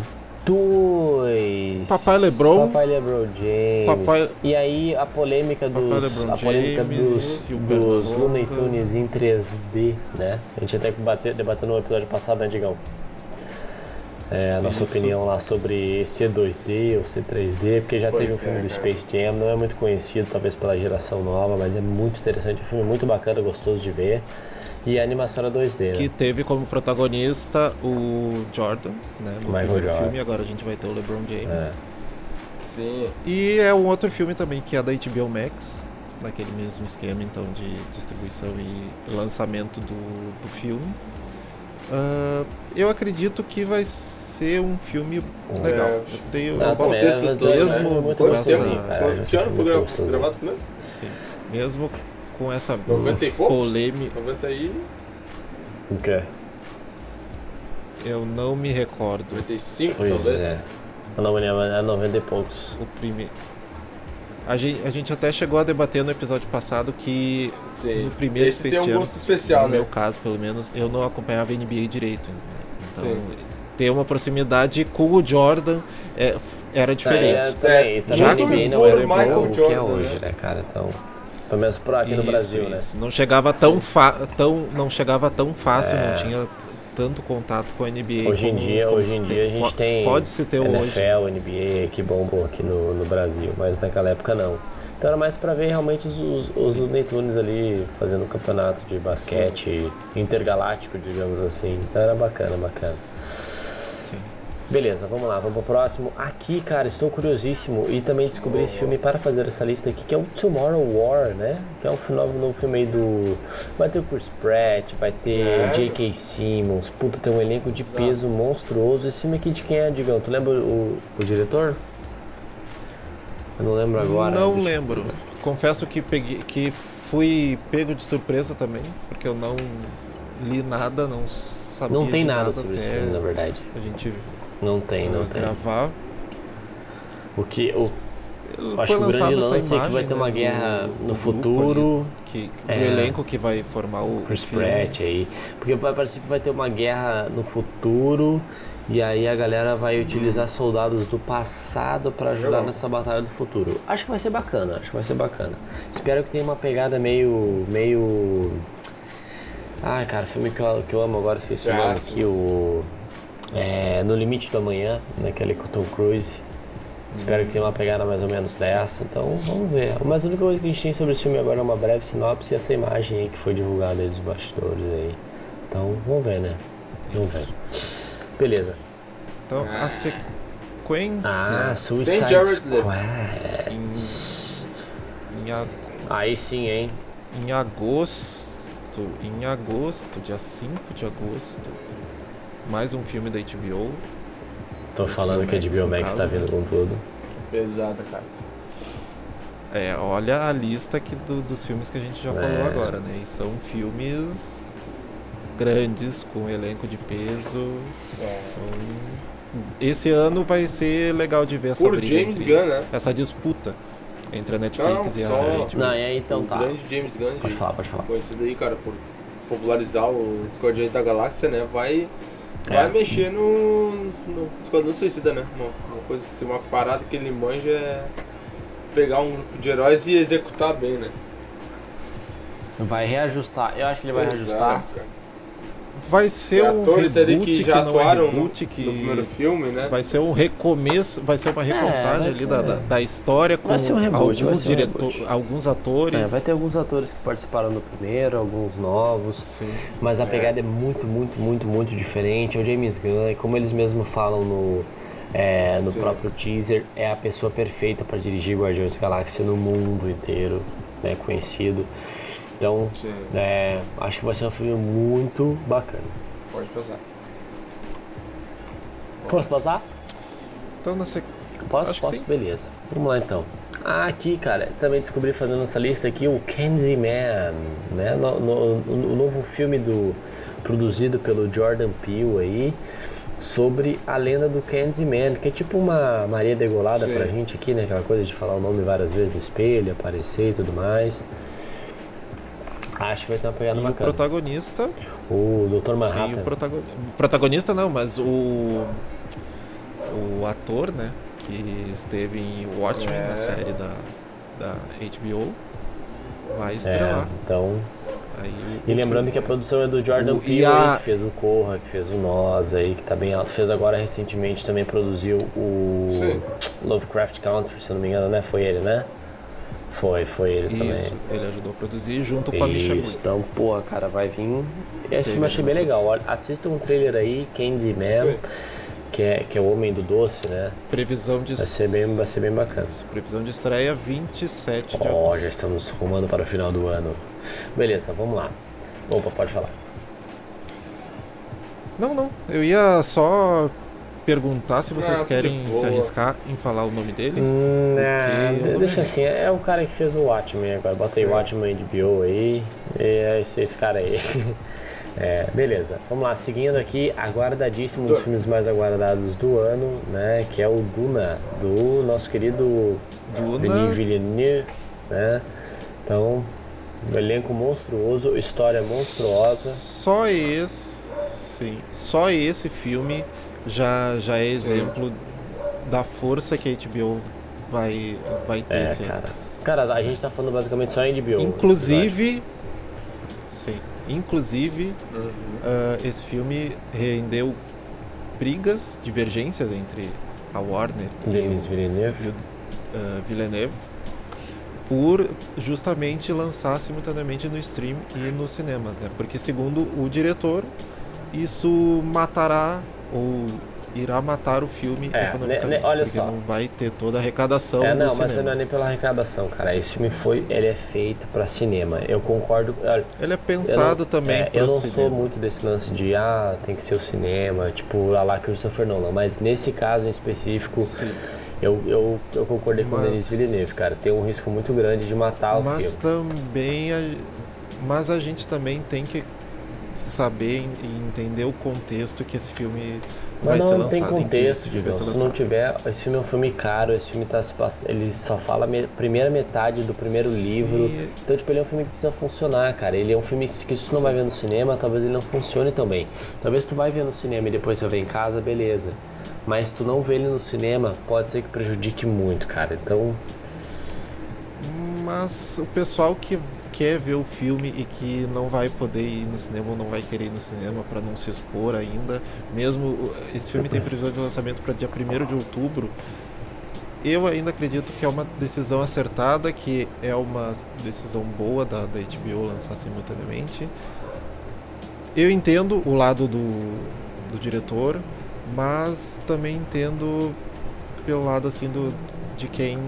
2. Papai LeBron. Papai LeBron James. Papai- E aí a polêmica dos LeBron a polêmica James, dos, dos. Looney Tunes em 3D, né? A gente até debateu, debateu no episódio passado, né, Digão? É, a nossa Isso. opinião lá sobre ser 2D ou ser 3D, porque já Pois teve um é, filme do cara. Space Jam, não é muito conhecido, talvez pela geração nova, mas é muito interessante, é um filme muito bacana, gostoso de ver. E a animação era 2D, né? Que teve como protagonista o Jordan, né? No Michael primeiro Jordan. filme, agora a gente vai ter o LeBron James. É. Sim. E é um outro filme também que é da HBO Max, naquele mesmo esquema então de distribuição e lançamento do, do filme. Ah, eu acredito que vai ser um filme legal. É, Eu tenho Ah, eu também, todo, é, né? mesmo muito com essa, que ano foi foi gra- gostoso. gravado primeiro? sim, mesmo com essa 90 e polêmica, 90 e... O quê? eu não me recordo 95 Pois talvez? é. Não me lembro, é 90 e poucos. o primeiro. A gente, a gente até chegou a debater no episódio passado que Sim. no primeiro Esse tem um Jam, gosto especial, no né? meu caso, pelo menos, eu não acompanhava a NBA direito. né? Então, Sim. ter uma proximidade com o Jordan é, era diferente. É, também, É, também já com não o era Michael igual o que é Jordan, hoje, né? né, cara? Então, pelo menos por aqui no Isso, Brasil, né? isso. Não chegava tão, fa tão não chegava tão fácil, É. não tinha t- tanto contato com a NBA. Hoje em dia, hoje em dia a gente Po- tem Pode se ter hoje. NFL, NBA que bombam aqui no, no Brasil, mas naquela época não. Então era mais pra ver realmente os, os, ali fazendo um campeonato de basquete intergaláctico, digamos assim. Então era bacana, bacana. Beleza, vamos lá, vamos pro próximo. Aqui, cara, estou curiosíssimo e também descobri esse filme para fazer essa lista aqui, que é o Tomorrow War, né? Que é um novo, novo filme aí do. Vai ter o Chris Pratt, vai ter É. J.K. Simmons, puta, tem um elenco de peso monstruoso. Esse filme aqui de quem é, Digão? Tu lembra o, o diretor? Eu não lembro agora. Não lembro. Confesso que peguei, que fui pego de surpresa também, porque eu não li nada, não sabia Não tem nada nada sobre esse filme, na verdade. a gente Não tem, não tem. gravar. O que. O, Foi acho que o grande lance é que vai ter uma né, guerra do- no do futuro. ali, que, do É. elenco que vai formar o Chris filme. Pratt aí. Porque vai- parece que vai ter uma guerra no futuro e aí a galera vai utilizar soldados do passado pra ajudar Legal. nessa batalha do futuro. Acho que vai ser bacana, acho que vai ser bacana. Espero que tenha uma pegada meio. meio. Ai, cara, filme que eu, que eu amo agora, esqueci o Ah, nome aqui, o. É, no Limite do Amanhã, naquele com o Tom Cruise. Espero que tenha uma pegada mais ou menos dessa, então vamos ver. Mas a única coisa que a gente tem sobre esse filme agora é uma breve sinopse e essa imagem aí que foi divulgada aí dos bastidores aí. Então vamos ver, né? Vamos ver. Beleza. Então, a sequência Ah, Suicide. Squad. em, em, a- Aí sim, hein? em agosto, em agosto, dia 5 de agosto, mais um filme da HBO. Tô falando que a HBO Max caso, tá vindo com tudo. Pesada, cara. É, olha a lista aqui do- dos filmes que a gente já É. falou agora, né? E são filmes grandes, com elenco de peso. É. Então, esse ano vai ser legal de ver essa Por briga James Gunn, né? essa disputa entre a Netflix Não, e a só- HBO. Não, e aí então o tá. grande James Gunn, Pode de- falar, pode falar. conhecido aí, cara, por popularizar os Guardiões da Galáxia, né? Vai, É. vai mexer no, no Esquadrão Suicida, né? Uma, uma coisa assim, uma parada que ele manja é pegar um grupo de heróis e executar bem, né? Vai reajustar. Eu acho que ele vai Exato, reajustar. cara. Vai ser Tem um atores reboot ali que já não é atuaram no, reboot, que no primeiro filme, né? vai ser um recomeço, vai ser uma recontagem É, ali da, da, da história com Vai ser um reboot, vai alguns ser um diretor, reboot. alguns atores. É, vai ter alguns atores que participaram do primeiro, alguns novos. Sim. Mas a pegada é muito, muito, muito, muito diferente. É o James Gunn, e como eles mesmos falam no, é, no Sim. próprio teaser, é a pessoa perfeita para dirigir Guardiões da Galáxia no mundo inteiro, né, conhecido. Então, é, acho que vai ser um filme muito bacana. Pode passar. Posso passar? Então, na sequ... Posso? Acho Posso? Beleza. Vamos lá então. Ah, aqui, cara, também descobri fazendo essa lista aqui o Candyman, né? No- no- o novo filme do produzido pelo Jordan Peele aí sobre a lenda do Candyman, que é tipo uma Maria degolada Sim. pra gente aqui, né? Aquela coisa de falar o nome várias vezes no espelho, aparecer e tudo mais. Acho que vai ter uma pegada E o bacana. protagonista. O Dr. Sim, Manhattan. o protago- protagonista não, mas o. O ator, né? Que esteve em Watchmen, É. na série da, da HBO, vai É, estrelar. então Aí, E o lembrando que a produção é do Jordan o- Peele, a- que fez o Corra, que fez o Nós aí, que tá bem alto. Fez agora recentemente também produziu o Sim. Lovecraft Country, se eu não me engano, né? Foi ele, né? Foi, foi ele Isso, também. ele ajudou a produzir junto com a Misha Isso, então, pô, cara, vai vir. Esse filme achei bem legal. Olha, Assista um trailer aí, Candyman, Sim. que é, que é o Homem do Doce, né? Previsão de, Vai ser bem, vai ser bem bacana. previsão de estreia 27 de Ó, agosto. já estamos rumando para o final do ano. Beleza, vamos lá. Opa, pode falar. Não, não. Eu ia só perguntar se vocês Ah, querem se arriscar em falar o nome dele. Hum, é, não deixa assim, é o cara que fez o Watchmen agora. Bota aí o Watchmen de Bio aí. E é esse, esse cara aí. *laughs* É, beleza, vamos lá, seguindo aqui, aguardadíssimo, um dos filmes mais aguardados do ano, né? Que é o Duna, do nosso querido Duna. Denis Villeneuve, né? Então, um elenco monstruoso, história monstruosa. Só esse, sim, só esse filme já, já é exemplo da força que a HBO vai, vai ter É, cara. Cara, a gente tá falando basicamente só em HBO. Inclusive, sim, inclusive Uhum. ah, esse filme rendeu brigas, divergências entre a Warner e Denis o, Villeneuve. e o ah, Villeneuve por justamente lançar simultaneamente no stream e nos cinemas, né? Porque segundo o diretor, isso matará ou irá matar o filme É, economicamente, né, né, olha porque só. não vai ter toda a arrecadação É, não, mas não é cinemas. nem pela arrecadação, cara. Esse filme foi, ele é feito pra cinema. Eu concordo. olha, Ele é eu pensado não- também é, para Eu não cinema. sou muito desse lance de, ah, tem que ser o cinema, tipo, lá lá Christopher Nolan. Mas nesse caso em específico, Sim. eu, eu, eu concordei com o Mas- Denis Villeneuve, cara. Tem um risco muito grande de matar o Mas filme. também a, mas a gente também tem que saber e entender o contexto que esse filme vai Mas ser não, lançado. tem em que contexto, vai ser Se não lançado. tiver, esse filme é um filme caro, esse filme tá se passando. Ele só fala a me- primeira metade do primeiro Sim. livro. Então, tipo, ele é um filme que precisa funcionar, cara. Ele é um filme que se tu não vai ver no cinema, talvez ele não funcione tão bem. Talvez tu vai ver no cinema e depois você vê em casa, beleza. Mas tu não vê ele no cinema, pode ser que prejudique muito, cara. Então, Mas o pessoal que quer ver o filme e que não vai poder ir no cinema ou não vai querer ir no cinema para não se expor ainda, mesmo o- esse filme tem previsão de lançamento para dia 1 de outubro. Eu ainda acredito que é uma decisão acertada, que é uma decisão boa da, da HBO lançar simultaneamente. Eu entendo o lado do, do diretor, mas também entendo pelo lado assim do, de quem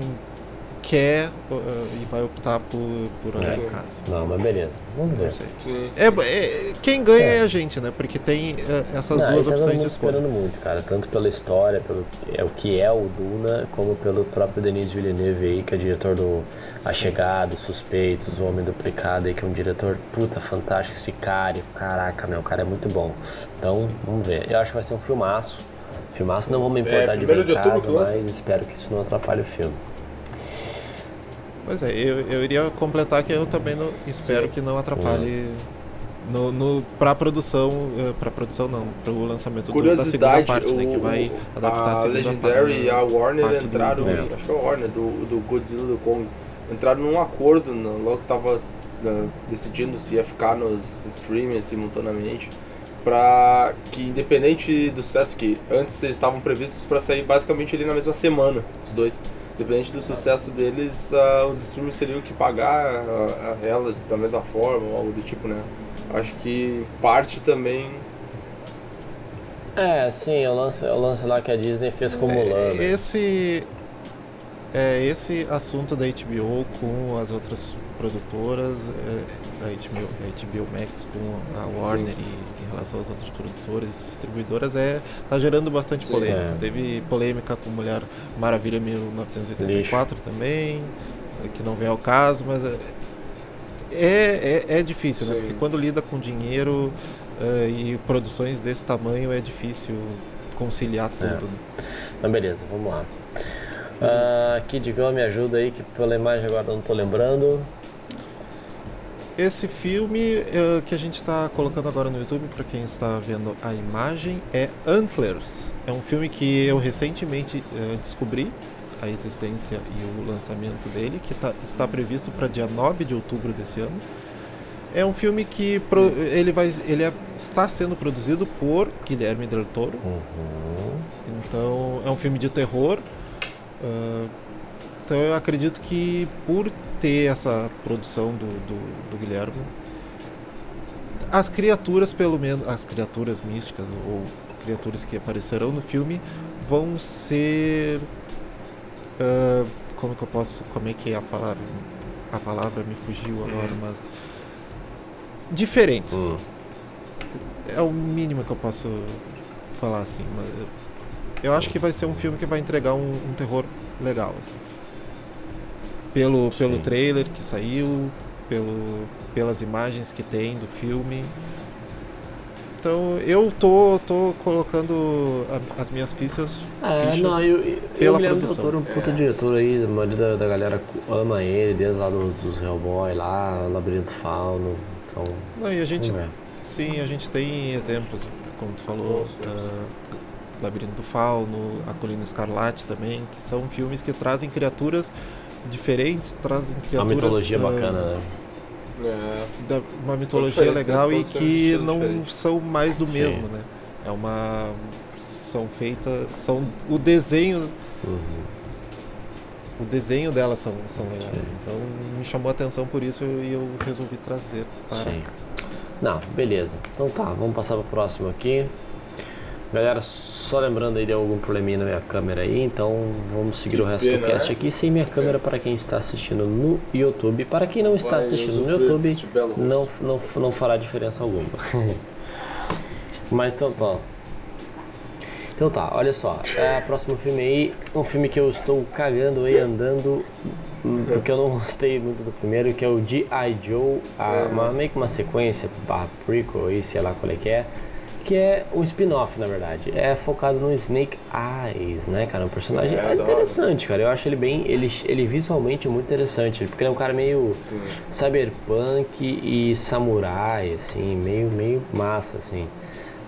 quer uh, e vai optar por, por olhar Sim. em casa. não, mas beleza. Vamos ver. Sim. É, é- quem ganha é. É. a gente, né? Porque tem uh, essas Não, duas opções de escolha. esperando muito, cara. Tanto pela história, pelo é, o que é o Duna, como pelo próprio Denis Villeneuve aí, que é diretor do A Chegada, Suspeitos, O Homem Duplicado aí, que é um diretor, puta, fantástico, Sicário. Caraca, meu, o cara é muito bom. Então, vamos ver. Eu acho que vai ser um filmaço. Filmaço, não vou me importar É, de ver de outubro casa, mas espero que isso não atrapalhe o filme. Pois é, eu, eu iria completar que eu também não, espero Sim. que não atrapalhe no, no, pra produção, uh, pra produção não, pro lançamento do, da segunda parte, né? Que o- vai adaptar a a segunda Legendary parte. e a Warner parte do- entraram, do- acho que é a Warner, do, do Godzilla do Kong, entraram num acordo né, logo que tava né, decidindo se ia ficar nos streamers simultaneamente. para que independente do sucesso que antes eles estavam previstos para sair basicamente ali na mesma semana, os dois. Independente do sucesso deles, uh, os streamers teriam que pagar uh, elas da mesma forma, ou algo do tipo, né? Acho que parte também é, sim, o lance, o lance lá que a Disney fez com Mulan. É, né? Esse, é, esse assunto da HBO com as outras produtoras, é, da HBO, da HBO Max com a Warner e, em relação às outras produtoras e distribuidoras, é, tá gerando bastante Sim, polêmica. É. Teve polêmica com Mulher Maravilha 1984 Lixo. também, que não vem ao caso, mas é, é, é, é difícil, né? Porque quando lida com dinheiro uh, e produções desse tamanho é difícil conciliar tudo. É. Né? Então, beleza, vamos lá. Uh, Kid Gun, me ajuda aí, que pela imagem agora não estou lembrando. Esse filme uh, que a gente está colocando agora no YouTube, para quem está vendo a imagem, é Antlers. É um filme que eu recentemente uh, descobri a existência e o lançamento dele, que tá, está previsto para dia 9 de outubro desse ano. É um filme que pro, ele vai, ele é, está sendo produzido por Guilherme Del Toro. Uhum. Então é um filme de terror. Uh, então eu acredito que por ter essa produção do, do, do Guilherme, as criaturas pelo menos, as criaturas místicas ou criaturas que aparecerão no filme vão ser uh, como que eu posso como é que é a palavra a palavra me fugiu agora uhum. mas diferentes. Hum. É o mínimo que eu posso falar assim. Mas eu acho que vai ser um filme que vai entregar um, um terror legal. Assim. Pelo, pelo trailer que saiu, pelo, pelas imagens que tem do filme. Então eu tô, tô colocando a, as minhas fichas. É, fichas não, eu, eu, pela eu produção. Doutor, um puta é. diretor aí, a maioria da, da galera ama ele, desde lá dos, dos Hellboy lá, Labirinto Fauno. Então, Não, e a gente, sim, a gente tem exemplos, como tu falou, uh, Labirinto do Fauno, A Colina Escarlate também, que são filmes que trazem criaturas diferentes, trazem criaturas... Uma mitologia uh, bacana, né? É. Da, uma mitologia legal e que não diferente. são mais do Sim. mesmo, né? É uma... São feitas... São o desenho... Uhum o desenho delas são, são legais. Sim. Então me chamou a atenção por isso e eu resolvi trazer para Sim. cá. Não, beleza. Então tá, vamos passar para o próximo aqui. Galera, só lembrando aí de algum probleminha na minha câmera aí, então vamos seguir que o resto pena, do cast né? aqui sem minha câmera para quem está assistindo no YouTube. Para quem não está Vai, assistindo no YouTube, não, não, não fará diferença alguma. *laughs* Mas então tá. Então tá, olha só. É, próximo filme aí, um filme que eu estou cagando aí, andando, porque eu não gostei muito do primeiro, que é o G.I. Joe, a, uma, meio que uma sequência, a prequel aí, sei lá qual é que é, que é um spin-off, na verdade. É focado no Snake Eyes, né, cara? Um personagem é, interessante, cara. Eu acho ele bem, ele, ele visualmente muito interessante, porque ele é um cara meio Sim. cyberpunk e samurai, assim, meio, meio massa, assim.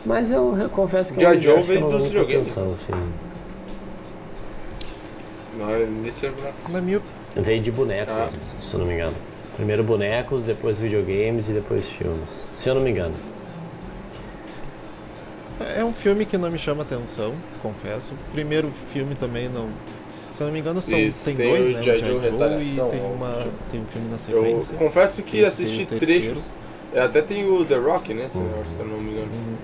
Mas eu, eu confesso que Já eu, Joe veio dos videogames. Atenção, assim. Não, é nesse Na minha... Veio de boneco, ah. se eu não me engano. Primeiro bonecos, depois videogames e depois filmes. Se eu não me engano. É um filme que não me chama atenção, confesso. Primeiro filme também não. Se eu não me engano, são, Isso, tem, tem dois, né? O Joe e tem, uma, tem um filme na sequência. Eu confesso que assisti trechos. É, até tem o The Rock, né? Se, uhum. se eu não me engano. Uhum.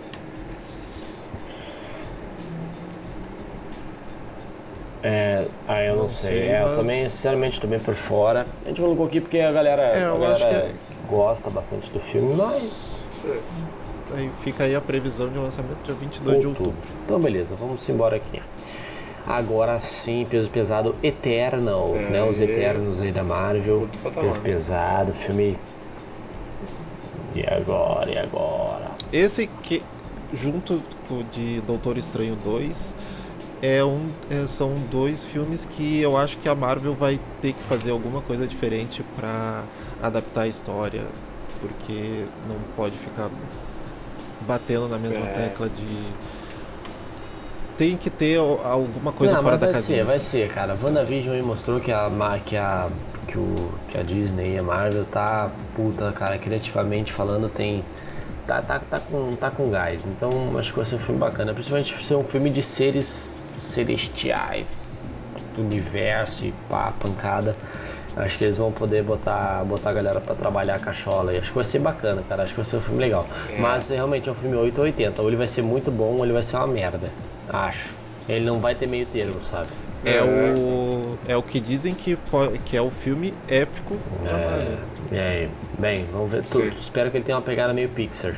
É, ah, eu não, não sei. sei é, mas... Eu também, sinceramente, estou bem por fora. A gente colocou aqui porque a galera, é, a galera é... gosta bastante do filme, mas. Aí fica aí a previsão de lançamento dia 22 outubro. de outubro. Então, beleza, vamos embora aqui. Agora sim, peso pesado Eternals, é, né? Os Eternos aí da Marvel. Peso pesado, filme. E agora? E agora? Esse que, junto com o de Doutor Estranho 2 é um, é, são dois filmes que eu acho que a Marvel vai ter que fazer alguma coisa diferente para adaptar a história, porque não pode ficar batendo na mesma é. tecla de tem que ter alguma coisa não, fora da vai casinha. Ser, vai ser, cara. WandaVision aí mostrou que a que a que, o, que a Disney e a Marvel tá puta, cara, criativamente falando, tem tá, tá, tá, com, tá com gás. Então acho que vai ser um filme bacana. Principalmente ser um filme de seres celestiais, do universo e pá, pancada. Acho que eles vão poder botar, botar a galera pra trabalhar a cachola. E acho que vai ser bacana, cara. Acho que vai ser um filme legal. É. Mas realmente é um filme 8 ou 80. Ou ele vai ser muito bom ou ele vai ser uma merda. Acho. Ele não vai ter meio termo, sabe? É, o, é o que dizem que, que é o filme épico é, é, bem, vamos ver. Tu, espero que ele tenha uma pegada meio Pixar.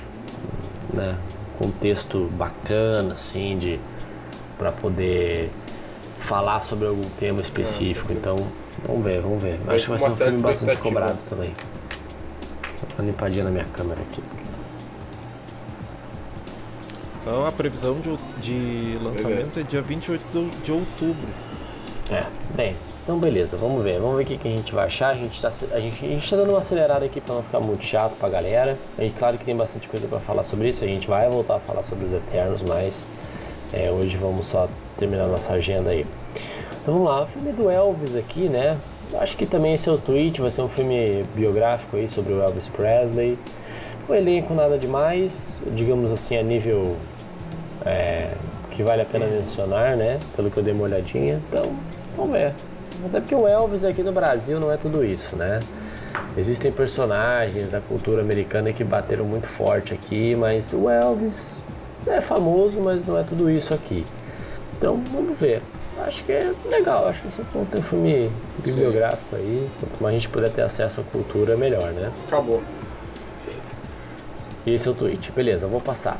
Né? Com um texto bacana, assim, de. pra poder falar sobre algum tema específico. Ah, então, vamos ver, vamos ver. Acho que vai ser um filme bastante cobrado também. Vou dar uma limpadinha na minha câmera aqui. Então a previsão de, de lançamento beleza. é dia 28 de outubro. É, bem, então beleza, vamos ver, vamos ver o que, que a gente vai achar. A gente está a gente, a gente tá dando uma acelerada aqui para não ficar muito chato pra galera. E claro que tem bastante coisa para falar sobre isso, a gente vai voltar a falar sobre os Eternos, mas é, hoje vamos só terminar nossa agenda aí. Então lá, o filme do Elvis aqui, né? Acho que também esse é o tweet, vai ser um filme biográfico aí sobre o Elvis Presley. O elenco nada demais, digamos assim, a nível é, que vale a pena mencionar, né? Pelo que eu dei uma olhadinha. Então, vamos ver. Até porque o Elvis aqui no Brasil não é tudo isso, né? Existem personagens da cultura americana que bateram muito forte aqui, mas o Elvis é famoso, mas não é tudo isso aqui. Então, vamos ver. Acho que é legal, acho que você ter um filme bibliográfico aí. Quanto mais a gente puder ter acesso à cultura, melhor, né? Acabou. E esse é o tweet, beleza, vou passar.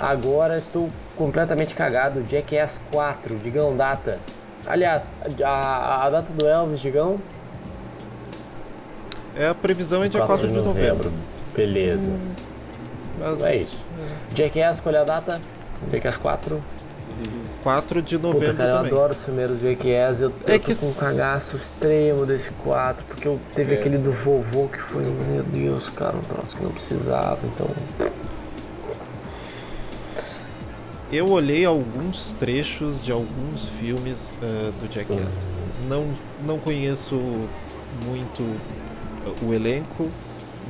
Agora estou completamente cagado. Jackass 4, Digão, data. Aliás, a, a data do Elvis, Digão? É, a previsão é dia 4, 4 de, novembro. novembro. Beleza. Hum. Mas, é isso. É. Jackass, qual é a data? Jackass 4? 4 de novembro Puta, cara, também. eu adoro os primeiros Jackass. Eu, é eu com um cagaço extremo desse 4, porque eu teve é, aquele do vovô que foi, meu Deus, cara, um troço que não precisava, então... Eu olhei alguns trechos de alguns filmes uh, do Jackass. Uhum. Não, não conheço muito uh, o elenco,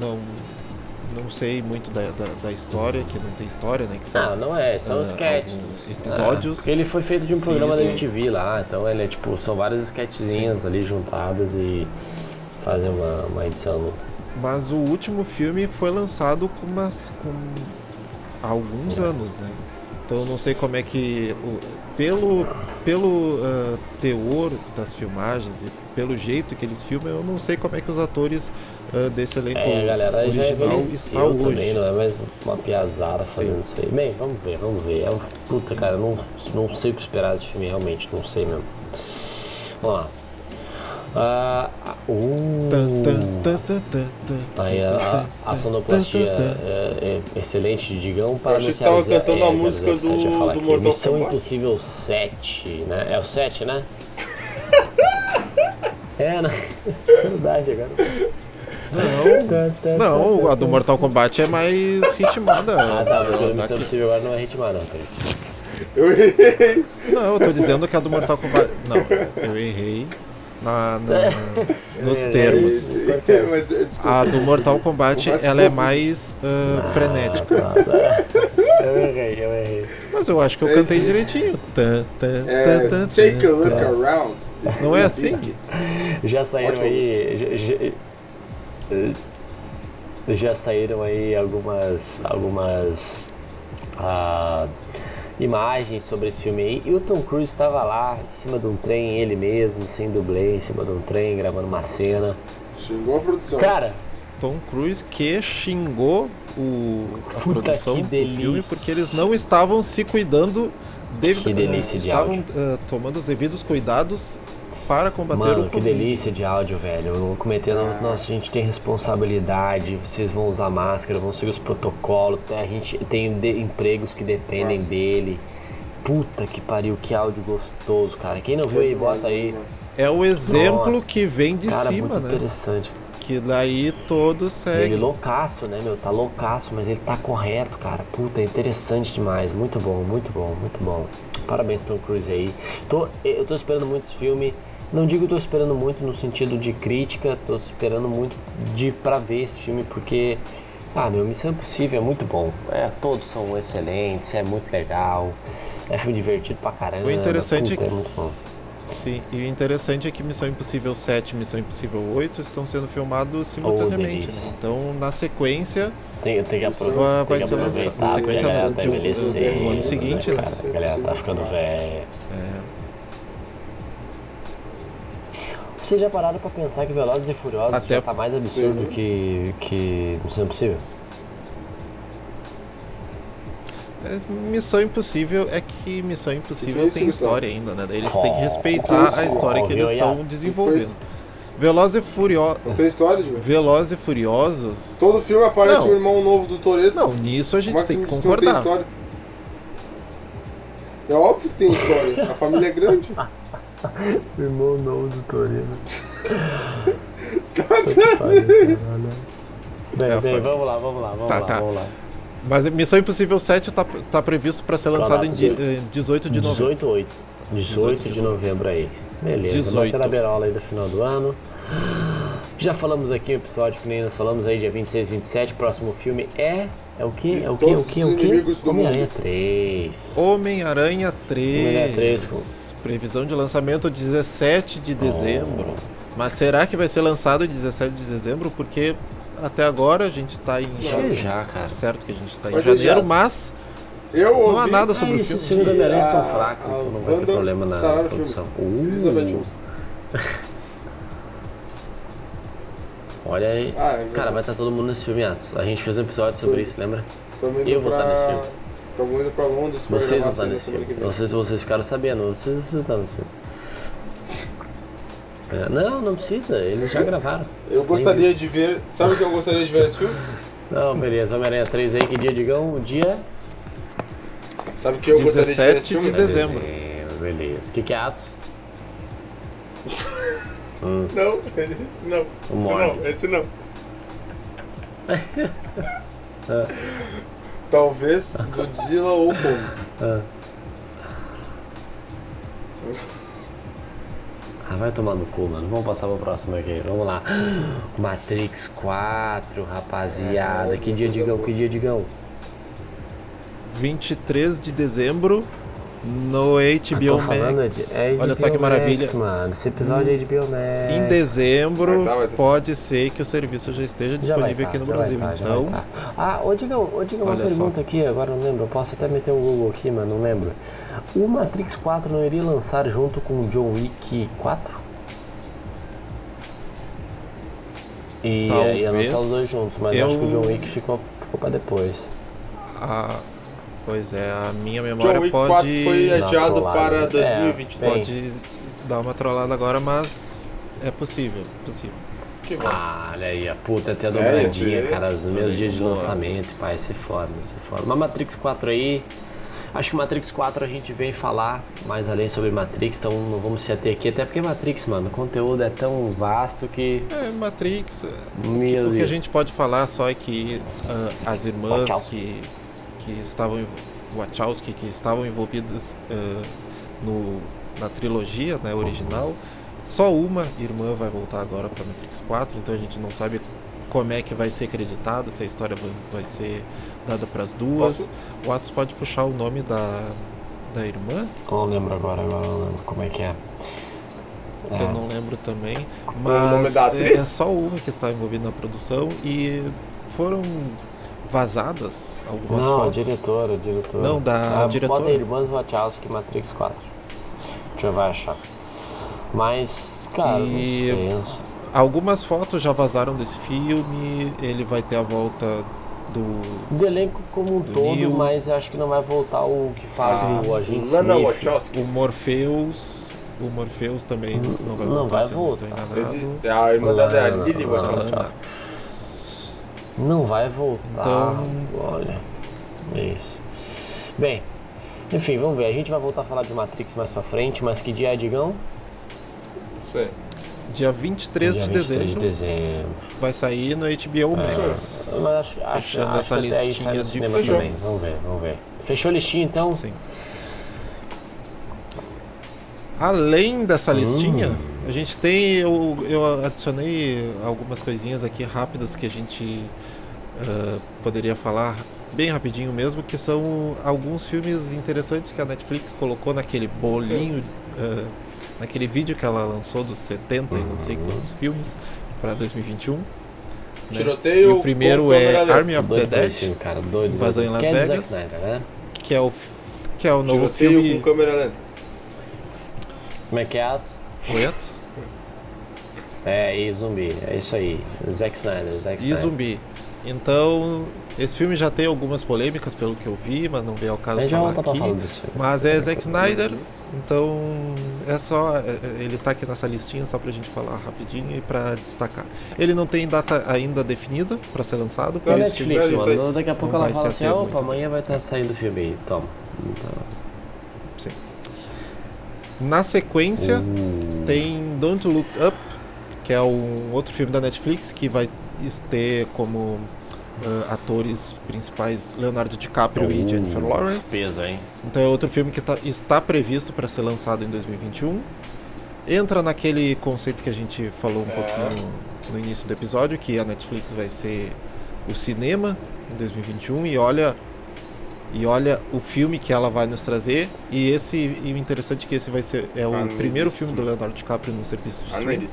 não, não sei muito da, da, da, história, que não tem história, né? Que são, não, não é, são uh, sketches. Episódios. É, ele foi feito de um programa sim, da MTV lá, então ele é tipo, são várias sketchzinhas ali juntadas e fazem uma, uma edição. Mas o último filme foi lançado com, umas, com alguns é. anos, né? Então eu não sei como é que. Pelo pelo uh, teor das filmagens e pelo jeito que eles filmam, eu não sei como é que os atores uh, desse elenco é, galera, original está hoje. Também, não é mais uma piazada fazendo isso aí. Bem, vamos ver, vamos ver. É, puta, cara, não, não sei o que esperar desse filme realmente, não sei mesmo. Vamos lá. Ah, uh, aí a, a, a sonoplastia é, é excelente de Digão para Eu achei que tava cantando é, a música do, do Mortal Missão Kombat. Impossível 7, né? É o 7, né? *laughs* é, né? *laughs* Verdade agora. Não, não, a do Mortal Kombat é mais ritmada. Ah, tá, mas a Missão Impossível agora não é ritmada, não, Eu errei. Não, eu tô dizendo que a do Mortal Kombat. Não, eu errei na, na *laughs* nos termos. É, é, a do Mortal Kombat ela é mais uh, frenética. Eu errei, eu errei. Mas eu acho que eu cantei direitinho. Tan, tan, é, tan, take a look around. Não é assim? Já saíram aí. Já, saíram aí algumas. algumas. Uh, imagens sobre esse filme aí. E o Tom Cruise estava lá, em cima de um trem, ele mesmo, sem dublê, em cima de um trem, gravando uma cena. Xingou a produção. Cara. Tom Cruise que xingou o, a produção do filme porque eles não estavam se cuidando devido, que delícia uh, de estavam uh, tomando os devidos cuidados para combater Mano, o que delícia de áudio, velho. Cometendo, ah. nossa, a gente tem responsabilidade, vocês vão usar máscara, vão seguir os protocolos, a gente tem empregos que dependem nossa. dele. Puta que pariu, que áudio gostoso, cara. Quem não viu aí, bota aí. É o exemplo nossa. que vem de cara, cima, muito né? interessante. Que daí todos seguem. Ele loucaço, né, meu? Tá loucaço, mas ele tá correto, cara. Puta, é interessante demais. Muito bom, muito bom, muito bom. Parabéns, Tom Cruise aí. Tô, eu tô esperando muito esse filme. Não digo que tô esperando muito no sentido de crítica, tô esperando muito de para ver esse filme porque Ah, meu, Missão Impossível é muito bom. É, todos são excelentes, é muito legal. É filme divertido pra caramba. O interessante puta, é é que- muito bom. Sim, e o interessante é que Missão Impossível 7 e Missão Impossível 8 estão sendo filmados simultaneamente. delícia. né? Então, na sequência, Tem, tem que aproveitar. vai- ser lançado na sequência do- tá ano seguinte, né, né? cara? A galera tá ficando velha. é, Vocês já pararam pra pensar que Velozes e Furiosos Até- já tá mais absurdo Sim. que, que Missão Impossível? é, Missão Impossível é que Missão Que Impossível que é tem Gustavo? história ainda, né? Eles Oh, têm que que respeitar isso? a história que Oh, eles viu, estão desenvolvendo. Velozes e Furiosos. Não tem história, Diego? Velozes e Furiosos. Todo filme aparece Não. um irmão novo do Toreto. Não, nisso a gente tem que concordar. história? É óbvio que tem história. A família é grande. *laughs* *laughs* Irmão novo do Torino. *laughs* Bem, É, bem, foi. vamos lá, vamos lá, vamos Tá, lá, tá. vamos lá. Mas Missão Impossível 7 tá, tá previsto para ser lançado em di- 18. eh, 18 de novembro. 18, 8. 18 de novembro aí. Beleza, 18. bater na berola aí do final do ano. *gasps* Já falamos aqui no episódio que nem nós falamos aí, dia 26, 27. Próximo filme é. É o que? É o que? É o que? É o que? Homem-Aranha 3. Homem-Aranha 3. Homem-Aranha 3 com- Previsão de lançamento 17 de dezembro. Mas será que vai ser lançado em 17 de dezembro? Porque até agora a gente tá em que janeiro. já, cara. Certo que a gente tá em Mas é janeiro, já. mas Eu ouvi. não há nada sobre ah, o esses filme. filmes da Homem-Aranha são a- fracos, então não vai ter problema na produção. Uh, *laughs* olha aí. Ah, é Cara, vai estar todo mundo nesse filme antes. A gente fez um episódio sobre isso, lembra? Estamos Eu vou estar nesse pra. filme. Estamos indo pra Londres pra Vocês gravar não filme. que vem. Não sei se vocês ficaram sabendo. Vocês, vocês estão nesse filme. É, não, não precisa. Eles já gravaram. Eu gostaria de ver. Sabe o que eu gostaria de ver nesse filme? Não, beleza. Homem-Aranha 3 aí. Que dia, Digão? O dia... Sabe o que eu gostaria de ver nesse 17 de filme? dezembro. Beleza. O que, que é Atos? *laughs* Não, esse não. O Esse Morte. não, esse não. *laughs* Talvez Godzilla ou Kong. *laughs* Ah. Ah, vai tomar no cu, mano. Vamos passar pro próximo aqui. Vamos lá. *gasps* Matrix 4, rapaziada. É, que dia, Digão? Que dia, Digão? 23 de dezembro no HBO falando Max. é Olha só HBO que maravilha. Max, mano. Esse episódio é de HBO Max. Em dezembro, Vai tá, vai tá. pode ser que o serviço já esteja Já vai disponível tá, aqui no já Brasil. tá, já então, vai tá. Ah, ô Digão, ô Digão, uma Olha só. pergunta aqui, agora não lembro. Eu posso até meter o Google aqui, mas não lembro. O Matrix 4 não iria lançar junto com o John Wick 4? E ia, ia Talvez. lançar os dois juntos, mas Eu- acho que o John Wick ficou, ficou pra depois. a- pois é, a minha John memória Wick pode, 4 foi Dá adiado trollada, para né? 2022. É, pode dar uma trollada agora, mas é possível, possível. Que bom. Ah, olha aí, a puta até a É, dobradinha, esse- cara, os mesmos dias de lançamento, pai, esse foda, esse foda. Mas Matrix 4 aí, acho que Matrix 4 a gente vem falar mais além sobre Matrix, então não vamos se ater aqui, até porque Matrix, mano, o conteúdo é tão vasto que. É, Matrix, Meu o que a Deus. gente pode falar só é que ah, as irmãs que, que estavam Wachowski que estavam envolvidas ah, no, na trilogia né, original, só uma irmã vai voltar agora para Matrix 4, então a gente não sabe como é que vai ser acreditado, se a história vai, ser dada para as duas. Posso? O Atos pode puxar o nome da, da irmã, Eu não lembro agora, agora eu não lembro como é que é. que eu É. não lembro também, mas é, é só uma que está envolvida na produção e foram vazadas algumas Não, fotos. diretora, diretora. Não, da Ah, diretora. Bota Irmãs Wachowski Matrix 4. Deixa eu vai achar. Mas, cara, E- não sei. Algumas fotos já vazaram desse filme, ele vai ter a volta do Do elenco como um Do todo, Neo. mas acho que não vai voltar o que faz Ah, o agente Lana Smith. Wachowski. o Morpheus, o Morpheus também não vai não voltar, vai não voltar. A irmã dela é a Lily. Wachowski. Não vai voltar. Então- Olha. É isso. Bem, enfim, vamos ver. A gente vai voltar a falar de Matrix mais pra frente, mas que dia é, Digão? Isso aí. Dia 23 dia de 23 dezembro de dezembro. vai sair no HBO Max. Mas acho, acho, Fechando acho essa que listinha sai no de cinema Fechou. também. Vamos ver, vamos ver. Fechou a listinha então? Sim. Além dessa listinha, a gente tem. Eu, eu adicionei algumas coisinhas aqui rápidas que a gente uh, poderia falar bem rapidinho mesmo, que são alguns filmes interessantes que a Netflix colocou naquele bolinho, uh, naquele vídeo que ela lançou dos 70 e não sei quantos filmes para 2021. Né? Tiroteio. E o primeiro é Army of the Dead, Filme, cara, doido, Invasão em Las que é Vegas. Snyder, né? que é o que é o novo Tiroteio filme. com câmera lenta. Como é que é? Atos? Correto? É, e zumbi. É isso aí. Zack Snyder, Zack E Snyder. zumbi. Então, esse filme já tem algumas polêmicas pelo que eu vi, mas não veio ao caso A já falar aqui. Mas é Zack Snyder, então é só. é- é- Ele tá aqui nessa listinha só pra gente falar rapidinho e pra destacar. Ele não tem data ainda definida pra ser lançado, por É isso que Netflix, Brasil mano. Daqui a pouco ela vai fala assim, opa, muito. amanhã vai estar saindo o filme aí. Toma. Então, Sim. Na sequência, uh, tem Don't Look Up, que é um outro filme da Netflix que vai ter como ah, atores principais Leonardo DiCaprio e uh, Jennifer Lawrence. Peso, hein? Então é outro filme que tá- está previsto para ser lançado em 2021. Entra naquele conceito que a gente falou um É. pouquinho no início do episódio, que a Netflix vai ser o cinema em 2021 e olha e olha o filme que ela vai nos trazer e esse e o interessante é que esse vai ser é o primeiro filme do Leonardo DiCaprio no serviço de streaming.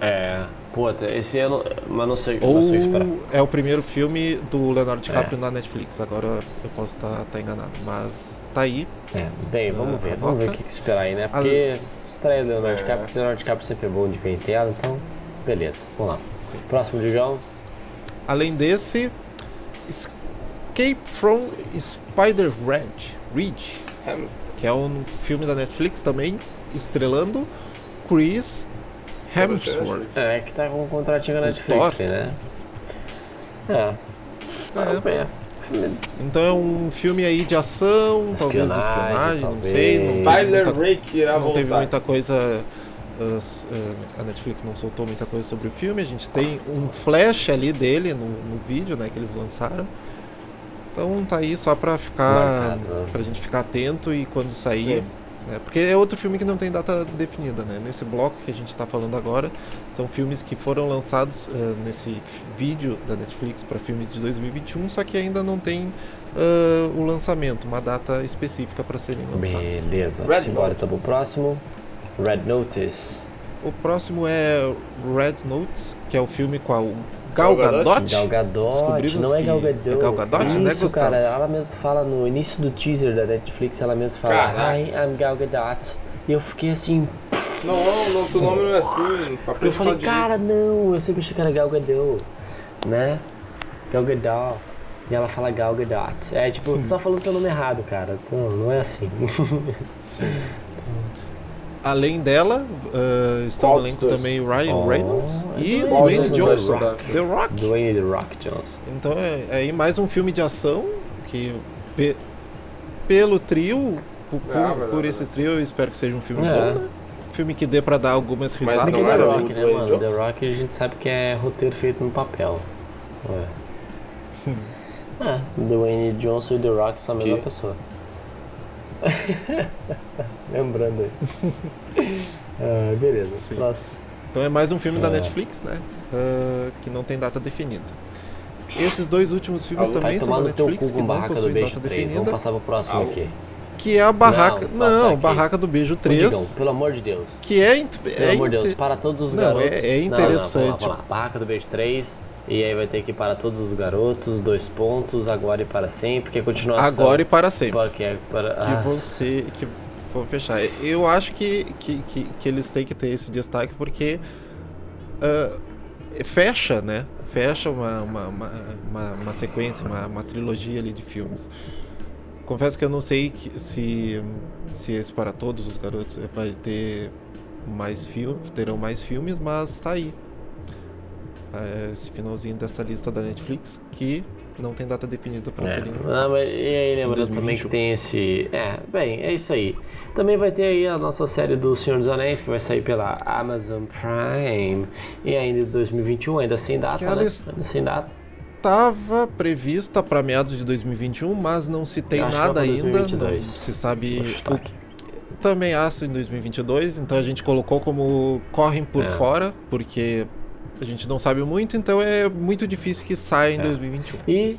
É, puta, esse ano, mas não sei, Ou não sei esperar. é o primeiro filme do Leonardo É. DiCaprio na Netflix. Agora eu posso estar enganado, mas tá aí. É, bem, vamos Ah, ver, a vamos ver o que, que esperar aí, né? Porque estreia do Leonardo DiCaprio, porque o Leonardo DiCaprio sempre é bom de ver em tela, então, beleza, vamos lá. Sim. Próximo, Digão. Além desse, Escape from Spider-Ridge, Ridge, Hamilton. que é um filme da Netflix também, estrelando Chris Hemsworth. É, que tá com um contratinho com a O Netflix, Thor. né? É. Ver. Então é um filme aí de ação, talvez de Espionagem, espionagem, não talvez. sei. Não, Tyler Rake irá não teve voltar. muita coisa. uh, uh, a Netflix não soltou muita coisa sobre o filme. A gente tem um flash ali dele no, no vídeo, né, que eles lançaram. Então tá aí só pra ficar. Marcado, pra gente ficar atento e quando sair. Sim. Né, porque é outro filme que não tem data definida, né? Nesse bloco que a gente tá falando agora, são filmes que foram lançados uh, nesse vídeo da Netflix para filmes de 2021, só que ainda não tem uh, o lançamento, uma data específica para serem lançados. Beleza. Red Simbora Notice. então pro próximo. Red Notice. O próximo é Red Notes, que é o filme com a Gal Gadot? Gal não é Gal é Gadot. Gal Gadot, né, Isso, Gustavo? cara, ela mesmo fala no início do teaser da Netflix, ela mesmo fala, Caraca. Hi, I'm Gal Gadot. E eu fiquei assim, Não, não, teu nome não é assim. Papel eu falei, cara, não, eu sempre achei que era Gal Gadot, né? Gal Gadot. E ela fala Gal Gadot. É tipo, você tá falando teu nome errado, cara. Não, não é assim. Sim. *laughs* Além dela, uh, está no elenco também o Ryan Oh, Reynolds e Dwayne Dwayne Johnson. The Rock. Dwayne The Rock Johnson. Então é, é aí mais um filme de ação que pe- pelo trio, por, por- Ah, verdade, por esse verdade. trio, eu espero que seja um filme É. bom, né? Filme que dê pra dar algumas Mas risadas. Não The o Rock, né, mano? The Rock a gente sabe que é roteiro feito no papel. *laughs* É. É, Dwayne Johnson e The Rock são a mesma Que? pessoa. *laughs* Lembrando aí. *laughs* Ah, beleza. Sim. Próximo. Então é mais um filme da É. Netflix, né? Ah, que não tem data definida. Esses dois últimos filmes também são da Netflix que não possuem data 3. Vamos definida, passar pro próximo aqui. que é a Barraca, Não, não. Barraca do Beijo Ô, 3, Digão, pelo amor de Deus. que é Pelo é amor de Deus, para todos os Não, garotos. é- é Não, não, vamos lá, interessante. vamos lá. Barraca do Beijo 3. E aí vai ter que ir para todos os garotos, dois pontos, agora e para sempre, que é continuação. agora e para sempre. Que é para... que ah, ser que vão fechar. Eu acho que, que, que, que eles têm que ter esse destaque porque ah, fecha, né? Fecha uma, uma, uma, uma, uma sequência, uma, uma trilogia ali de filmes. Confesso que eu não sei que- se, se esse para todos os garotos vai ter mais filmes, terão mais filmes, mas tá aí. Ah, Esse finalzinho dessa lista da Netflix que não tem data definida para É. serem Ah, lançados. mas, e aí, lembrando também 2021. que tem esse. É, bem, é isso aí. Também vai ter aí a nossa série do Senhor dos Anéis, que vai sair pela Amazon Prime. E ainda em 2021, ainda sem data, Que né? Ainda sem data. estava prevista para meados de 2021, mas não se tem nada é pra ainda. Não 2022. se sabe. O, também acho em 2022, então a gente colocou como correm por É. fora, porque a gente não sabe muito, então é muito difícil que saia em É. 2021. E,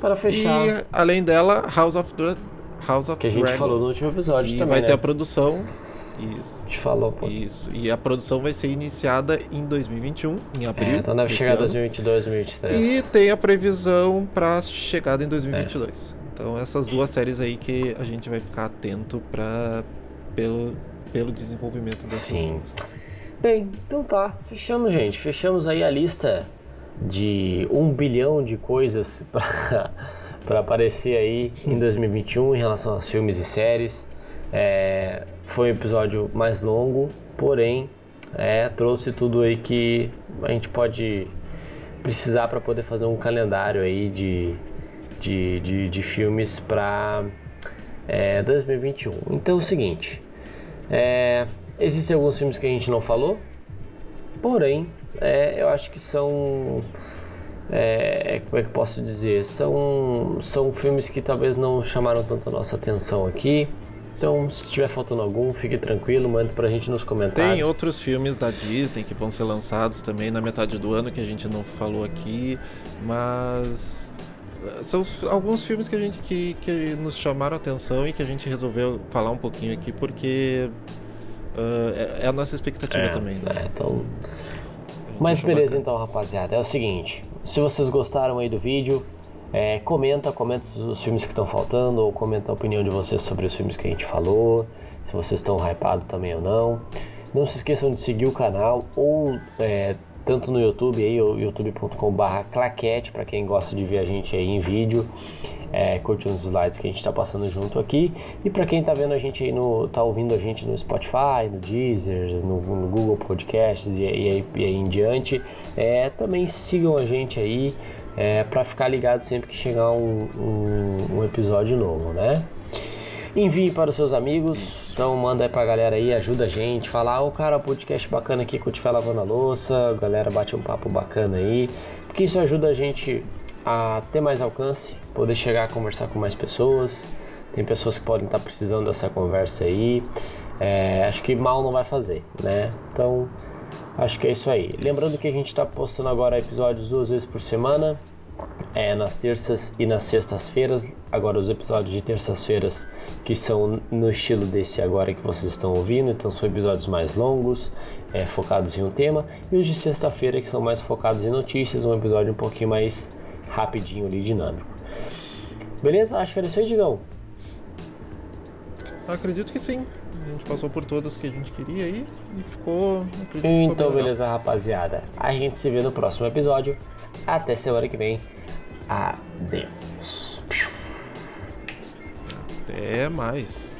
para fechar, E além dela, House of Dra House of que a gente falou no último episódio que também, vai né? ter a produção. Isso. A gente falou, pô. Isso. E a produção vai ser iniciada em 2021, em abril. É, então deve chegar ano. 2022, 2023. E tem a previsão para chegada em 2022. Então essas duas séries aí que a gente vai ficar atento para pelo pelo desenvolvimento dessas Sim. duas. Bem, então tá. Fechamos, gente. Fechamos aí a lista de um bilhão de coisas *laughs* pra aparecer aí em 2021 em relação aos filmes e séries. É, foi um episódio mais longo, porém é, trouxe tudo aí que a gente pode precisar para poder fazer um calendário aí de, de, de, de filmes para é, 2021. Então é o seguinte, é, existem alguns filmes que a gente não falou, porém é, eu acho que são é, como é que eu posso dizer? São, são filmes que talvez não chamaram tanto a nossa atenção aqui. Então, se estiver faltando algum, fique tranquilo, mande pra gente nos comentários. Tem outros filmes da Disney que vão ser lançados também na metade do ano que a gente não falou aqui, mas eh, são alguns filmes que a gente que, que nos chamaram a atenção e que a gente resolveu falar um pouquinho aqui porque ah, é, é a nossa expectativa É, também, né? é, então, Mas beleza bacana. então, rapaziada. É o seguinte, se vocês gostaram aí do vídeo, é, comenta, comenta os filmes que estão faltando, ou comenta a opinião de vocês sobre os filmes que a gente falou, se vocês estão hypados também ou não. Não se esqueçam de seguir o canal, ou é, tanto no YouTube aí, ou youtube.com.br claquete, para quem gosta de ver a gente aí em vídeo, é, curte uns slides que a gente está passando junto aqui. E para quem tá vendo a gente aí no. tá ouvindo a gente no Spotify, no Deezer, no, no Google Podcasts e, e aí, e aí em diante, é, também sigam a gente aí é, para ficar ligado sempre que chegar um, um, um episódio novo, né? Envie para os seus amigos, então manda aí pra galera aí, ajuda a gente, fala, ô cara, podcast bacana aqui que eu estiver lavando a louça, a galera bate um papo bacana aí, porque isso ajuda a gente a ter mais alcance, poder chegar a conversar com mais pessoas, tem pessoas que podem estar precisando dessa conversa aí, é, acho que mal não vai fazer, né? Então, acho que é isso aí. Lembrando que a gente está postando agora episódios duas vezes por semana, é, nas terças e nas sextas-feiras. Agora, os episódios de terças-feiras que são no estilo desse agora que vocês estão ouvindo, então são episódios mais longos, é, focados em um tema, e os de sexta-feira que são mais focados em notícias, um episódio um pouquinho mais rapidinho ali, dinâmico. Beleza? Acho que era isso aí, Digão. Acredito que sim. A gente passou por todas que a gente queria aí e ficou. ficou Então, legal. beleza, rapaziada. A gente se vê no próximo episódio. Até semana que vem. Adeus. Até mais.